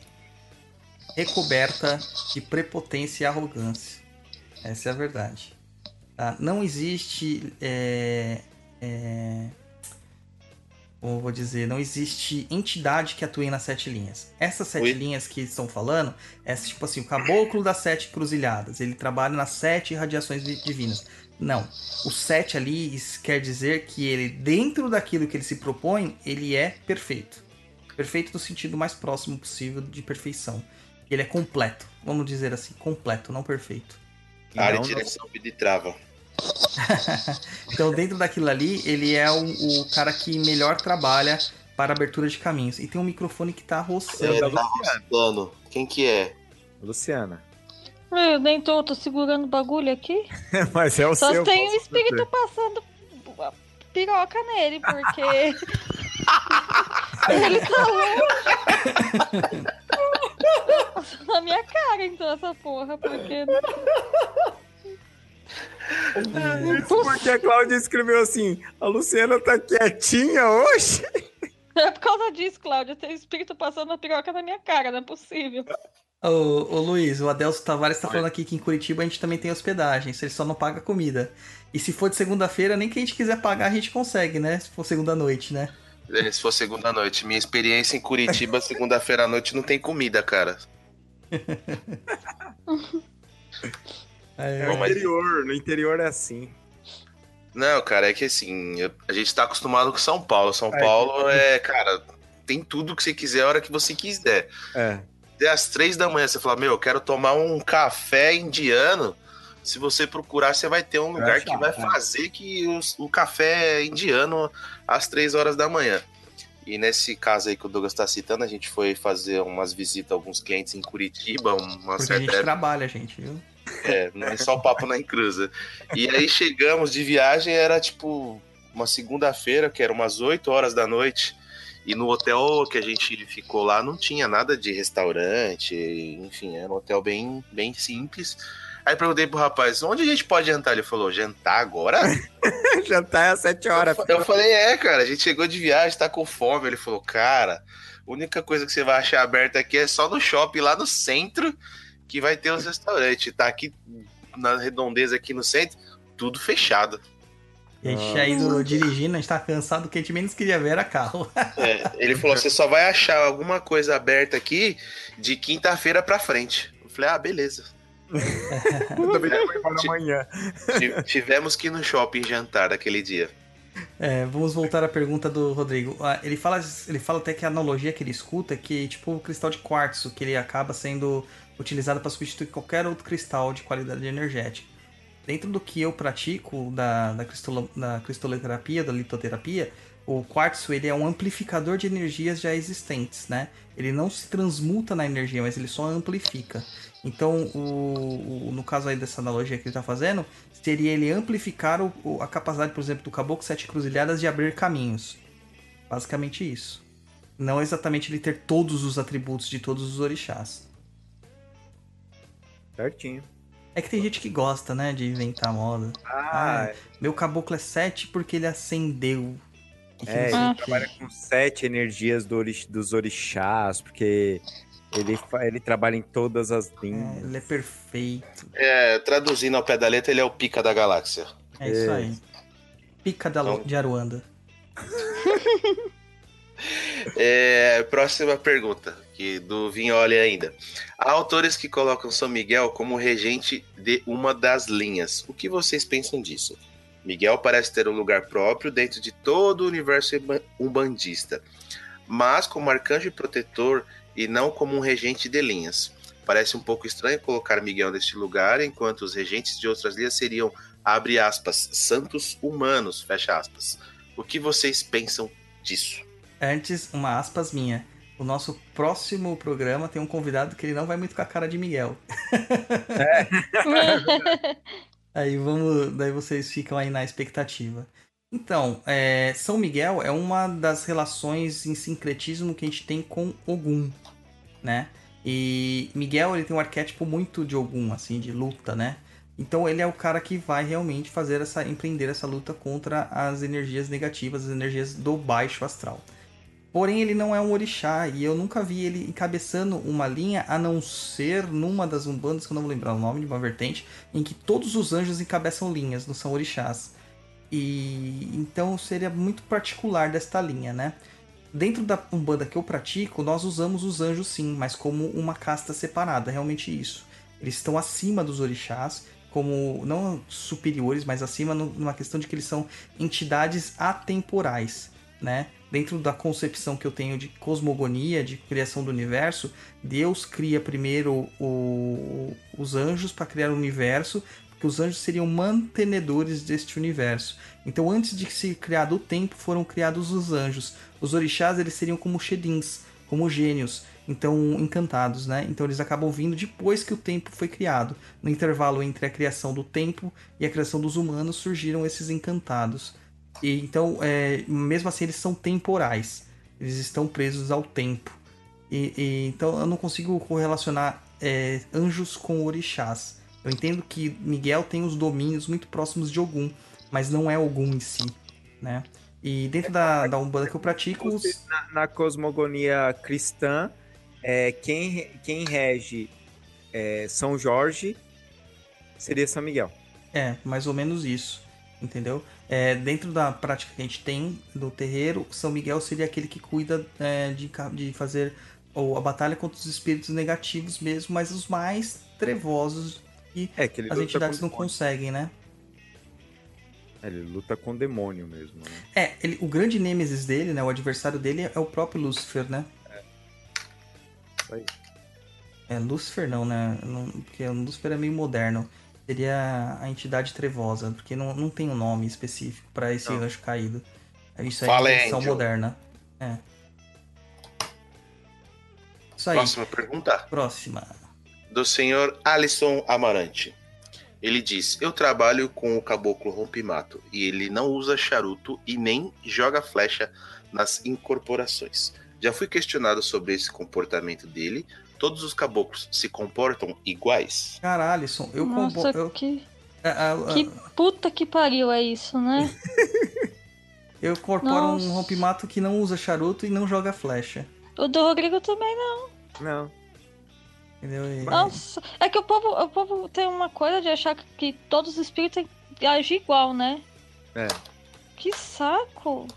recoberta de prepotência e arrogância. Essa é a verdade. Tá? Não existe. É, é, como eu vou dizer, não existe entidade que atue nas sete linhas. Essas sete Oi? linhas que estão falando é tipo assim, o caboclo das sete cruzilhadas. Ele trabalha nas sete radiações di- divinas. Não. O sete ali quer dizer que ele, dentro daquilo que ele se propõe, ele é perfeito. Perfeito no sentido mais próximo possível de perfeição. Ele é completo. Vamos dizer assim, completo, não perfeito. E área não direção de trava. Então, dentro daquilo ali, ele é o, o cara que melhor trabalha para abertura de caminhos. E tem um microfone que tá roçando. É, da tá roçando. Quem que é? Luciana. Eu nem tô, tô segurando o bagulho aqui. Mas é o Só seu. tem o espírito dizer. passando a piroca nele, porque. Ele tá longe. Passou na minha cara, então, essa porra, porque. Isso porque a Cláudia escreveu assim: a Luciana tá quietinha hoje? É por causa disso, Cláudia. Tem o espírito passando a piroca na minha cara, não é possível. Ô, ô Luiz, o Adelso Tavares tá falando aqui que em Curitiba a gente também tem hospedagem, se ele só não paga comida. E se for de segunda-feira, nem que a gente quiser pagar, a gente consegue, né? Se for segunda noite, né? É, Se for segunda noite. Minha experiência em Curitiba, segunda-feira à noite, não tem comida, cara. É, No Bom, mas- interior, no interior é assim. Não, cara, é que assim, a gente tá acostumado com São Paulo. São É, Paulo é, cara, tem tudo que você quiser a hora que você quiser. É. Até às três da manhã você fala, meu, eu quero tomar um café indiano. Se você procurar, você vai ter um lugar achar, que vai é. fazer que os- o café é indiano às três horas da manhã. E nesse caso aí que o Douglas está citando, a gente foi fazer umas visitas a alguns clientes em Curitiba, uma Porque a certa gente época. trabalha, gente, viu? É, não é só o papo na encruza. E aí chegamos de viagem, era tipo uma segunda-feira, que era umas 8 horas da noite. E no hotel que a gente ficou lá não tinha nada de restaurante, enfim, era um hotel bem, bem simples. Aí perguntei pro rapaz, onde a gente pode jantar? Ele falou, jantar agora? Jantar é às 7 horas. Eu falei, é, cara, a gente chegou de viagem, tá com fome. Ele falou, cara, a única coisa que você vai achar aberta aqui é só no shopping, lá no centro, que vai ter os restaurantes. Tá aqui na redondeza, aqui no centro, tudo fechado. E a gente Ah. tinha ido dirigindo, a gente tá cansado, o que a gente menos queria ver era carro. É, ele falou, você só vai achar alguma coisa aberta aqui de quinta-feira pra frente. Eu falei, ah, beleza. Também embora amanhã. Ti- Tivemos que ir no shopping jantar aquele dia. É, vamos voltar à pergunta do Rodrigo. Ah, Ele fala, ele fala até que a analogia que ele escuta é que, tipo, o cristal de quartzo, que ele acaba sendo utilizado para substituir qualquer outro cristal de qualidade energética. Dentro do que eu pratico da, da, cristolo, da cristoterapia, da litoterapia, o quartzo ele é um amplificador de energias já existentes, né? Ele não se transmuta na energia, mas ele só amplifica. Então, o, o- no caso aí dessa analogia que ele está fazendo, seria ele amplificar o- o- a capacidade, por exemplo, do Caboclo Sete Cruzilhadas de abrir caminhos. Basicamente isso. Não exatamente ele ter todos os atributos de todos os orixás. Certinho. É que tem gente que gosta, né, de inventar moda. Ah, Ah, Meu caboclo é 7 porque ele acendeu. E É, ele quê. trabalha com sete energias do orix- dos orixás, porque ele, ele trabalha em todas as É, linhas. ele é perfeito. É, traduzindo ao pé da letra, ele é o pica da galáxia. É isso aí. Pica da Então- de Aruanda. É, próxima pergunta, que do Vinholi ainda. Há autores que colocam São Miguel como regente de uma das linhas. O que vocês pensam disso? Miguel parece ter um lugar próprio dentro de todo o universo umba- umbandista, mas como arcanjo e protetor e não como um regente de linhas. Parece um pouco estranho colocar Miguel neste lugar, enquanto os regentes de outras linhas seriam, abre aspas, santos humanos, fecha aspas. O que vocês pensam disso? Antes, uma aspas minha. O nosso próximo programa tem um convidado que ele não vai muito com a cara de Miguel. Aí vamos, daí vocês ficam aí na expectativa. Então, é, São Miguel é uma das relações em sincretismo que a gente tem com Ogum, né? E Miguel ele tem um arquétipo muito de Ogum, assim, de luta, né? Então ele é o cara que vai realmente fazer essa empreender essa luta contra as energias negativas, as energias do baixo astral. Porém, ele não é um orixá e eu nunca vi ele encabeçando uma linha a não ser numa das umbandas, que eu não vou lembrar o nome, de uma vertente, em que todos os anjos encabeçam linhas, não são orixás. E então seria muito particular desta linha, né? Dentro da umbanda que eu pratico, nós usamos os anjos sim, mas como uma casta separada, realmente isso. Eles estão acima dos orixás, como não superiores, mas acima numa questão de que eles são entidades atemporais, né? Dentro da concepção que eu tenho de cosmogonia, de criação do universo, Deus cria primeiro o- os anjos para criar o universo, porque os anjos seriam mantenedores deste universo. Então, antes de ser criado o tempo, foram criados os anjos. Os orixás eles seriam como Shedins, como gênios, então encantados, né? Então eles acabam vindo depois que o tempo foi criado. No intervalo entre a criação do tempo e a criação dos humanos surgiram esses encantados. E então, é, mesmo assim, eles são temporais. Eles estão presos ao tempo. E, e- então eu não consigo correlacionar é, anjos com orixás. Eu entendo que Miguel tem os domínios muito próximos de Ogum, mas não é Ogum em si, né? E dentro da, da Umbanda que eu pratico, os... Na, na cosmogonia cristã, é, quem, quem rege é, São Jorge seria São Miguel. É, mais ou menos isso, entendeu? É, dentro da prática que a gente tem do terreiro, São Miguel seria aquele que cuida é, de, de fazer ou a batalha contra os espíritos negativos mesmo, mas os mais trevosos e É, que as entidades não conseguem, né? Ele luta com o demônio mesmo, né? É, ele, o grande nêmesis dele, né? O adversário dele é o próprio Lúcifer, né? Isso aí. É, Lúcifer não, né? Não, porque o Lúcifer é meio moderno. Seria a entidade trevosa, porque não, não tem um nome específico pra esse Não. caído. Isso é Angel. moderna. É. Isso aí. Próxima pergunta. Próxima. do senhor Alisson Amarante. Ele diz: Eu trabalho com o caboclo rompimato e ele não usa charuto e nem joga flecha nas incorporações. Já fui questionado sobre esse comportamento dele. Todos os caboclos se comportam iguais? Cara, Alisson, eu Nossa, combo... eu, que, a- a- a- que puta que pariu é isso, né? eu incorporo Nossa. um rompimato que não usa charuto e não joga flecha. O do Rodrigo também não. Não. Entendeu? E- Nossa, é que o povo, o povo tem uma coisa de achar que, que todos os espíritos agem igual, né? É. Que saco.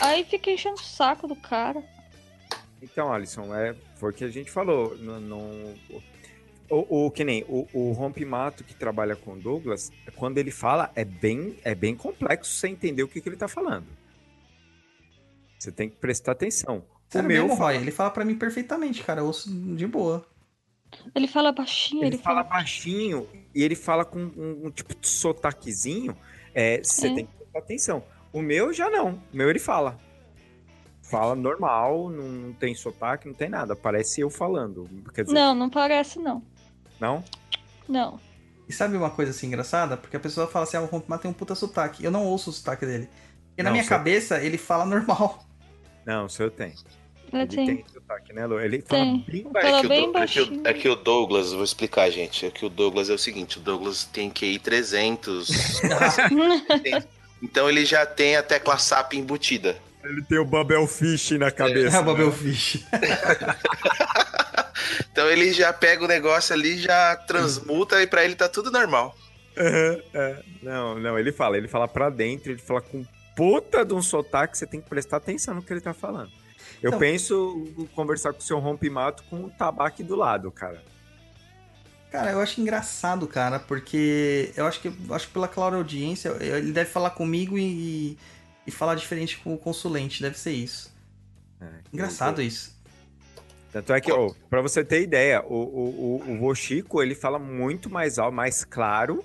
Aí fica enchendo o saco do cara. Então, Alisson, é, foi o que a gente falou. Não, não- o, o- que nem o, o rompimato que trabalha com o Douglas, quando ele fala, é bem, é bem complexo você entender o que, que ele tá falando. Você tem que prestar atenção. Sério o meu mesmo, fala, Roy? Ele fala pra mim perfeitamente, cara. Eu ouço de boa. Ele fala baixinho, ele ele, fala fala. baixinho e ele fala com um, um tipo de sotaquezinho. É, você É. tem que prestar atenção. O meu já não. O meu ele fala. Fala normal, não tem sotaque, não tem nada. Parece eu falando. Quer dizer, Não, não parece não. não? Não. E sabe uma coisa assim engraçada? Porque a pessoa fala assim, ah, o rompimato tem um puta sotaque. Eu não ouço o sotaque dele. Porque na Não, minha cabeça ele fala normal. Não, o seu tem. Ele Ele tem. tem sotaque, né, Lu? Ele fala Tem. bem Fala o bem Do- é, que baixinho. o, é que o Douglas, vou explicar, gente. É que o Douglas é o seguinte: o Douglas tem QI 300. então ele já tem a tecla SAP embutida. Ele tem o Bubble Fish na É cabeça. o Babel Fish. Então ele já pega o negócio ali, já transmuta e pra ele tá tudo normal. Aham, é. Não, não, ele fala, ele fala pra dentro, ele fala com puta de um sotaque, você tem que prestar atenção no que ele tá falando. Eu Então- penso em conversar com o seu rompimato com o tabaco do lado, cara. Cara, eu acho engraçado, cara, porque eu acho que eu acho que pela clara audiência, ele deve falar comigo e, e falar diferente com o consulente, deve ser isso. É, Engraçado isso. Tanto é que, ó, pra você ter ideia, o, o, o, o ele fala muito mais alto, mais claro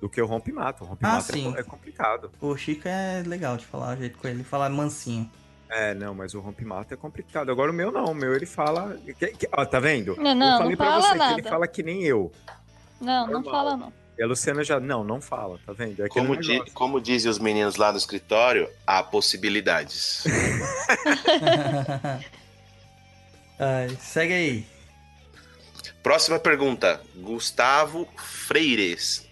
do que o rompimato. O rompimato Ah, sim. é, é complicado. O Chico é legal de falar o jeito com ele, ele fala mansinho. É, não, mas o rompimato é complicado. Agora o meu não, o meu ele fala... que- que- ó, tá vendo? Não, eu não, falei não pra fala você que nada. ele fala que nem eu. Não, não Normal. fala não. E a Luciana já, não, não fala, tá vendo? É Como, di- como dizem os meninos lá no escritório, há possibilidades. Ai, segue aí. Próxima pergunta. Gustavo Freires.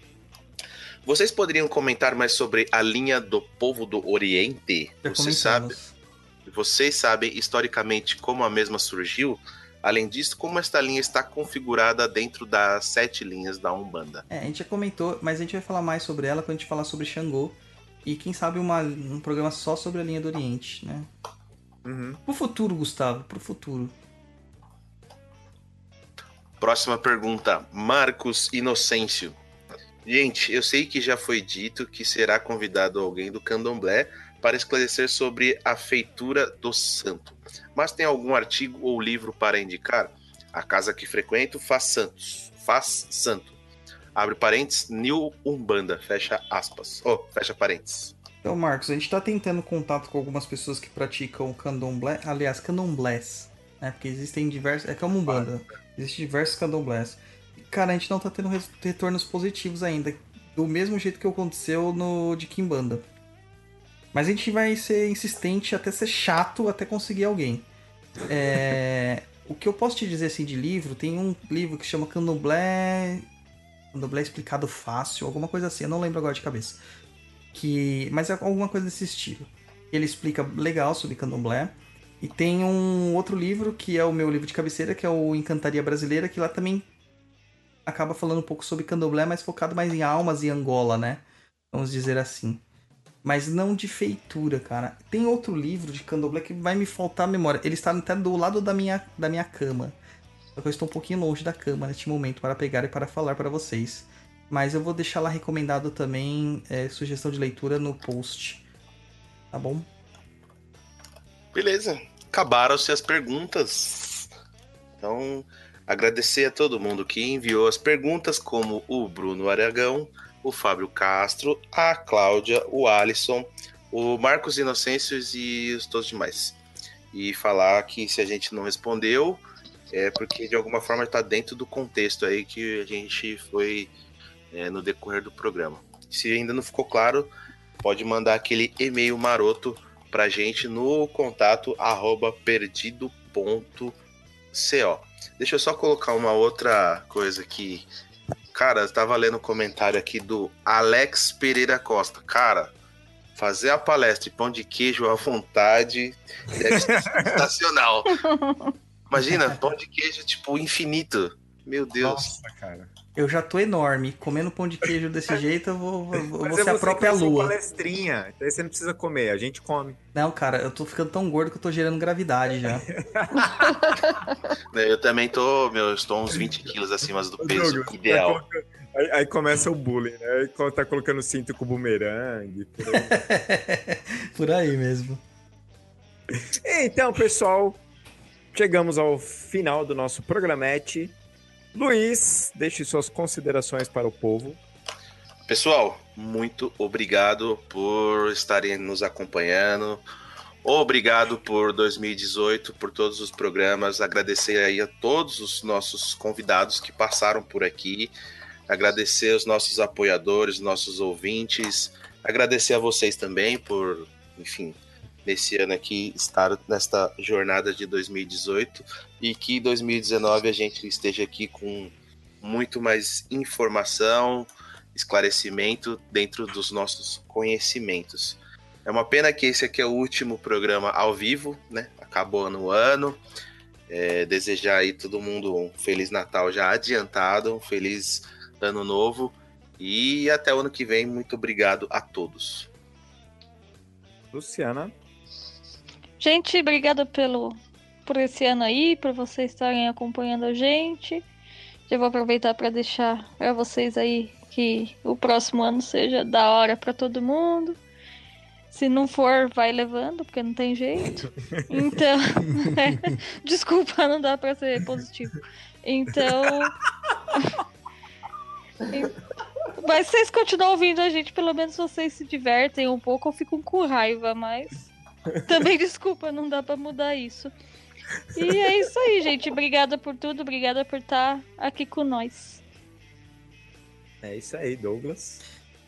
Vocês poderiam comentar mais sobre a linha do povo do Oriente? Já Você sabe, vocês sabem historicamente como a mesma surgiu? Além disso, como esta linha está configurada dentro das sete linhas da Umbanda? É, a gente já comentou, mas a gente vai falar mais sobre ela quando a gente falar sobre Xangô. E quem sabe uma- um programa só sobre a linha do Oriente, né? Uhum. Pro futuro, Gustavo, pro futuro. Próxima pergunta. Marcos Inocêncio. Gente, eu sei que já foi dito que será convidado alguém do candomblé para esclarecer sobre a feitura do santo. Mas tem algum artigo ou livro para indicar? A casa que frequento faz santos. Faz santo. Abre parênteses, New Umbanda, fecha aspas. Oh, fecha parênteses. Então, Marcos, a gente tá tentando contato com algumas pessoas que praticam candomblé, aliás, candomblés, né? Porque existem diversos, é que é uma umbanda, existem diversos candomblés. Cara, a gente não tá tendo retornos positivos ainda, do mesmo jeito que aconteceu no de Kimbanda. Mas a gente vai ser insistente até ser chato até conseguir alguém. É, o que eu posso te dizer assim de livro, tem um livro que chama Candomblé. Candomblé explicado fácil, alguma coisa assim, eu não lembro agora de cabeça que mas é alguma coisa desse estilo. Ele explica legal sobre candomblé. E tem um outro livro que é o meu livro de cabeceira, que é o Encantaria Brasileira, que lá também acaba falando um pouco sobre candomblé, mas focado mais em almas e Angola, né? Vamos dizer assim. Mas não de feitura, cara. Tem outro livro de candomblé que vai me faltar a memória. Ele está até do lado da minha, da minha cama. Só que eu estou um pouquinho longe da cama neste momento para pegar e para falar para vocês. Mas eu vou deixar lá recomendado também, é, sugestão de leitura no post. Tá bom? Beleza. Acabaram-se as perguntas. Então, agradecer a todo mundo que enviou as perguntas, como o Bruno Aragão, o Fábio Castro, a Cláudia, o Alisson, o Marcos Inocêncios e os todos demais. E falar que se a gente não respondeu, é porque de alguma forma está dentro do contexto aí que a gente foi é, no decorrer do programa. Se ainda não ficou claro, pode mandar aquele e-mail maroto pra gente no contato arroba perdido.co. Deixa eu só colocar uma outra coisa aqui. Cara, eu tava lendo o um comentário aqui do Alex Pereira Costa. Cara, fazer a palestra de pão de queijo à vontade deve ser sensacional. Imagina, pão de queijo, tipo, infinito. Meu Deus. Nossa, cara. Eu já tô enorme. Comendo pão de queijo desse jeito, eu vou, vou, vou Mas ser é a própria lua. palestrinha. Então aí você não precisa comer, a gente come. Não, cara, eu tô ficando tão gordo que eu tô gerando gravidade já. Eu também tô, meu, eu estou uns 20 quilos acima do peso Douglas, ideal. tá colocando- Aí, aí começa o bullying, né? Aí tá colocando cinto com bumerangue. por aí. Por aí mesmo. Então, pessoal, chegamos ao final do nosso programete. Luiz, deixe suas considerações para o povo. Pessoal, muito obrigado por estarem nos acompanhando. Obrigado por 2018, por todos os programas. Agradecer aí a todos os nossos convidados que passaram por aqui. Agradecer os nossos apoiadores, nossos ouvintes. Agradecer a vocês também por, enfim, nesse ano aqui estar nesta jornada de 2018 e que 2019 a gente esteja aqui com muito mais informação, esclarecimento dentro dos nossos conhecimentos. É uma pena que esse aqui é o último programa ao vivo, né? Acabou no ano. É, desejar aí todo mundo um feliz Natal já adiantado, um feliz ano novo e até o ano que vem. Muito obrigado a todos. Luciana. Gente, obrigada pelo por esse ano aí, por vocês estarem acompanhando a gente. Já vou aproveitar para deixar para vocês aí que o próximo ano seja da hora para todo mundo. Se não for, vai levando, porque não tem jeito. Então, desculpa, não dá para ser positivo. Então, mas vocês continuam ouvindo a gente, pelo menos vocês se divertem um pouco ou ficam com raiva, mas também desculpa, não dá pra mudar isso. E é isso aí, gente. Obrigada por tudo, obrigada por estar aqui com nós. É isso aí, Douglas.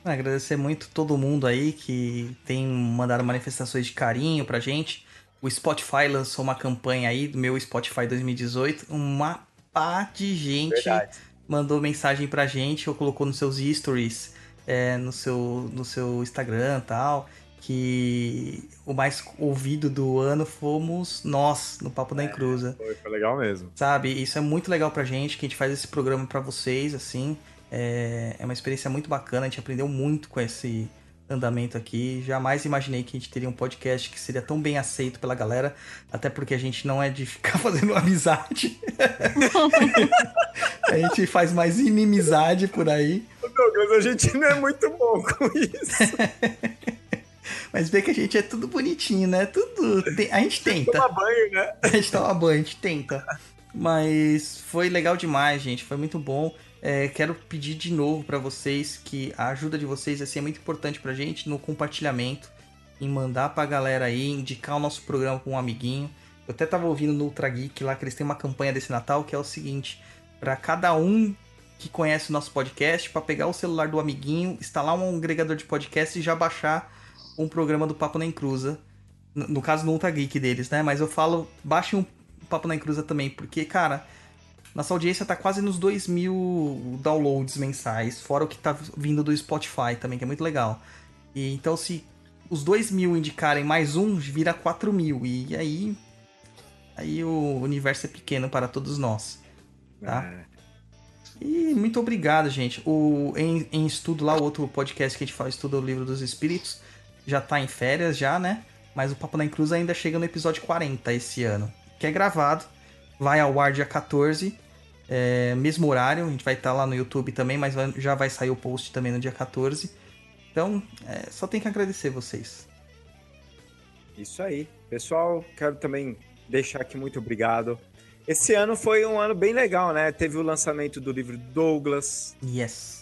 Agradecer muito todo mundo aí que tem mandado manifestações de carinho pra gente. O Spotify lançou uma campanha aí do meu Spotify 2018. Uma pá de gente Verdade. mandou mensagem pra gente ou colocou nos seus stories, é, no, seu, no seu Instagram e tal, que o mais ouvido do ano fomos nós, no Papo da Encruza. Foi, foi legal mesmo. Sabe? Isso é muito legal pra gente, que a gente faz esse programa pra vocês, assim. É, é uma experiência muito bacana, a gente aprendeu muito com esse andamento aqui. Jamais imaginei que a gente teria um podcast que seria tão bem aceito pela galera, até porque a gente não é de ficar fazendo amizade. a gente faz mais inimizade por aí. Douglas, a gente não é muito bom com isso. Mas vê que a gente é tudo bonitinho, né? Tudo. A gente tenta. Toma banho, né? A gente toma banho, a gente tenta. Mas foi legal demais, gente. Foi muito bom. É, quero pedir de novo pra vocês que a ajuda de vocês assim, é muito importante pra gente no compartilhamento, em mandar pra galera aí, indicar o nosso programa pra um amiguinho. Eu até tava ouvindo no Ultra Geek lá que eles têm uma campanha desse Natal que é o seguinte: pra cada um que conhece o nosso podcast, pra pegar o celular do amiguinho, instalar um agregador de podcast e já baixar um programa do Papo na Encruza. No caso, no Ultra Geek deles, né? Mas eu falo, baixem um Papo na Encruza também, porque, cara, nossa audiência tá quase nos 2 mil downloads mensais, fora o que tá vindo do Spotify também, que é muito legal. E então, se os 2 mil indicarem mais um, vira 4 mil. E aí. Aí o universo é pequeno para todos nós. Tá? É. E muito obrigado, gente. O em, em estudo lá, o outro podcast que a gente fala, estuda o livro dos espíritos, já tá em férias já, né? Mas o Papo na Cruz ainda chega no episódio 40 esse ano, que é gravado, vai ao ar dia 14 É, mesmo horário, a gente vai estar lá no YouTube também, mas vai- já vai sair o post também no dia 14. Então, é, só tem que agradecer vocês. Isso aí. Pessoal, quero também deixar aqui muito obrigado. Esse ano foi um ano bem legal, né? Teve o lançamento do livro Douglas, Yes.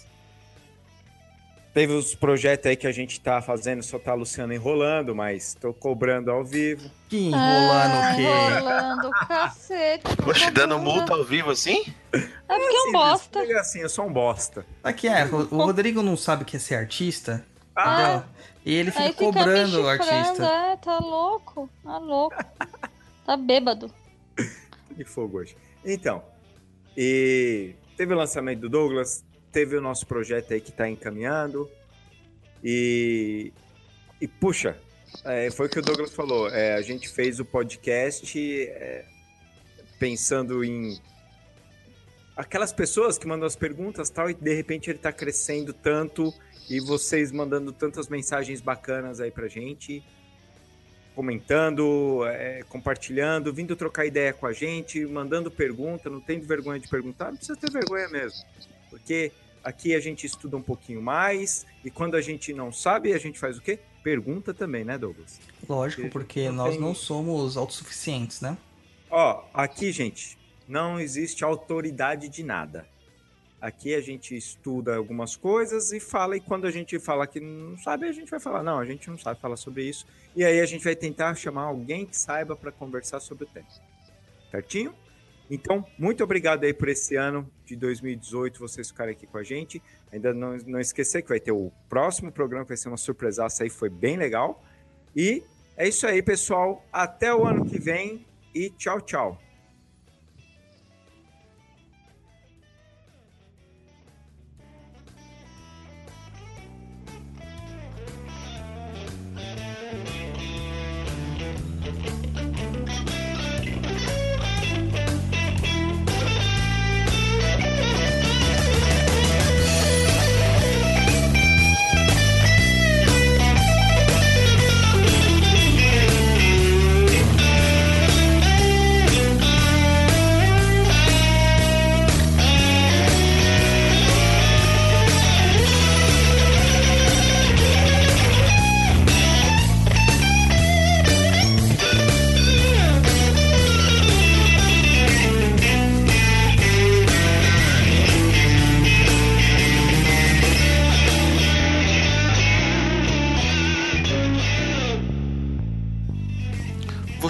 Teve os projetos aí que a gente tá fazendo, só tá a Luciana enrolando, mas tô cobrando ao vivo. Que enrolando Ah, o quê? Enrolando, cacete. Poxa, dando multa ao vivo assim? É porque é um bosta. Assim, assim, eu sou um bosta. Aqui é, o o Rodrigo não sabe o que é ser artista, Ah? E ele fica fica cobrando o artista. É, tá louco, tá louco. Tá bêbado. de fogo hoje. Então, e teve o lançamento do Douglas, teve o nosso projeto aí que tá encaminhando. E, e puxa, é, foi o que o Douglas falou. é, a gente fez o podcast é, pensando em aquelas pessoas que mandam as perguntas tal, e de repente ele tá crescendo tanto e vocês mandando tantas mensagens bacanas aí pra gente comentando, é, compartilhando, vindo trocar ideia com a gente, mandando pergunta, não tendo vergonha de perguntar, não precisa ter vergonha mesmo. Porque aqui a gente estuda um pouquinho mais e quando a gente não sabe, a gente faz o quê? Pergunta também, né, Douglas? Lógico, porque Não nós tem- não somos autossuficientes, né? Ó, aqui, gente, não existe autoridade de nada. Aqui a gente estuda algumas coisas e fala, e quando a gente fala que não sabe, a gente vai falar, não, a gente não sabe falar sobre isso. E aí a gente vai tentar chamar alguém que saiba para conversar sobre o tema. Certinho? Então, muito obrigado aí por esse ano de 2018, vocês ficarem aqui com a gente. Ainda não, não esquecer que vai ter o próximo programa, que vai ser uma surpresaça aí, foi bem legal. E é isso aí, pessoal. Até o ano que vem e tchau, tchau.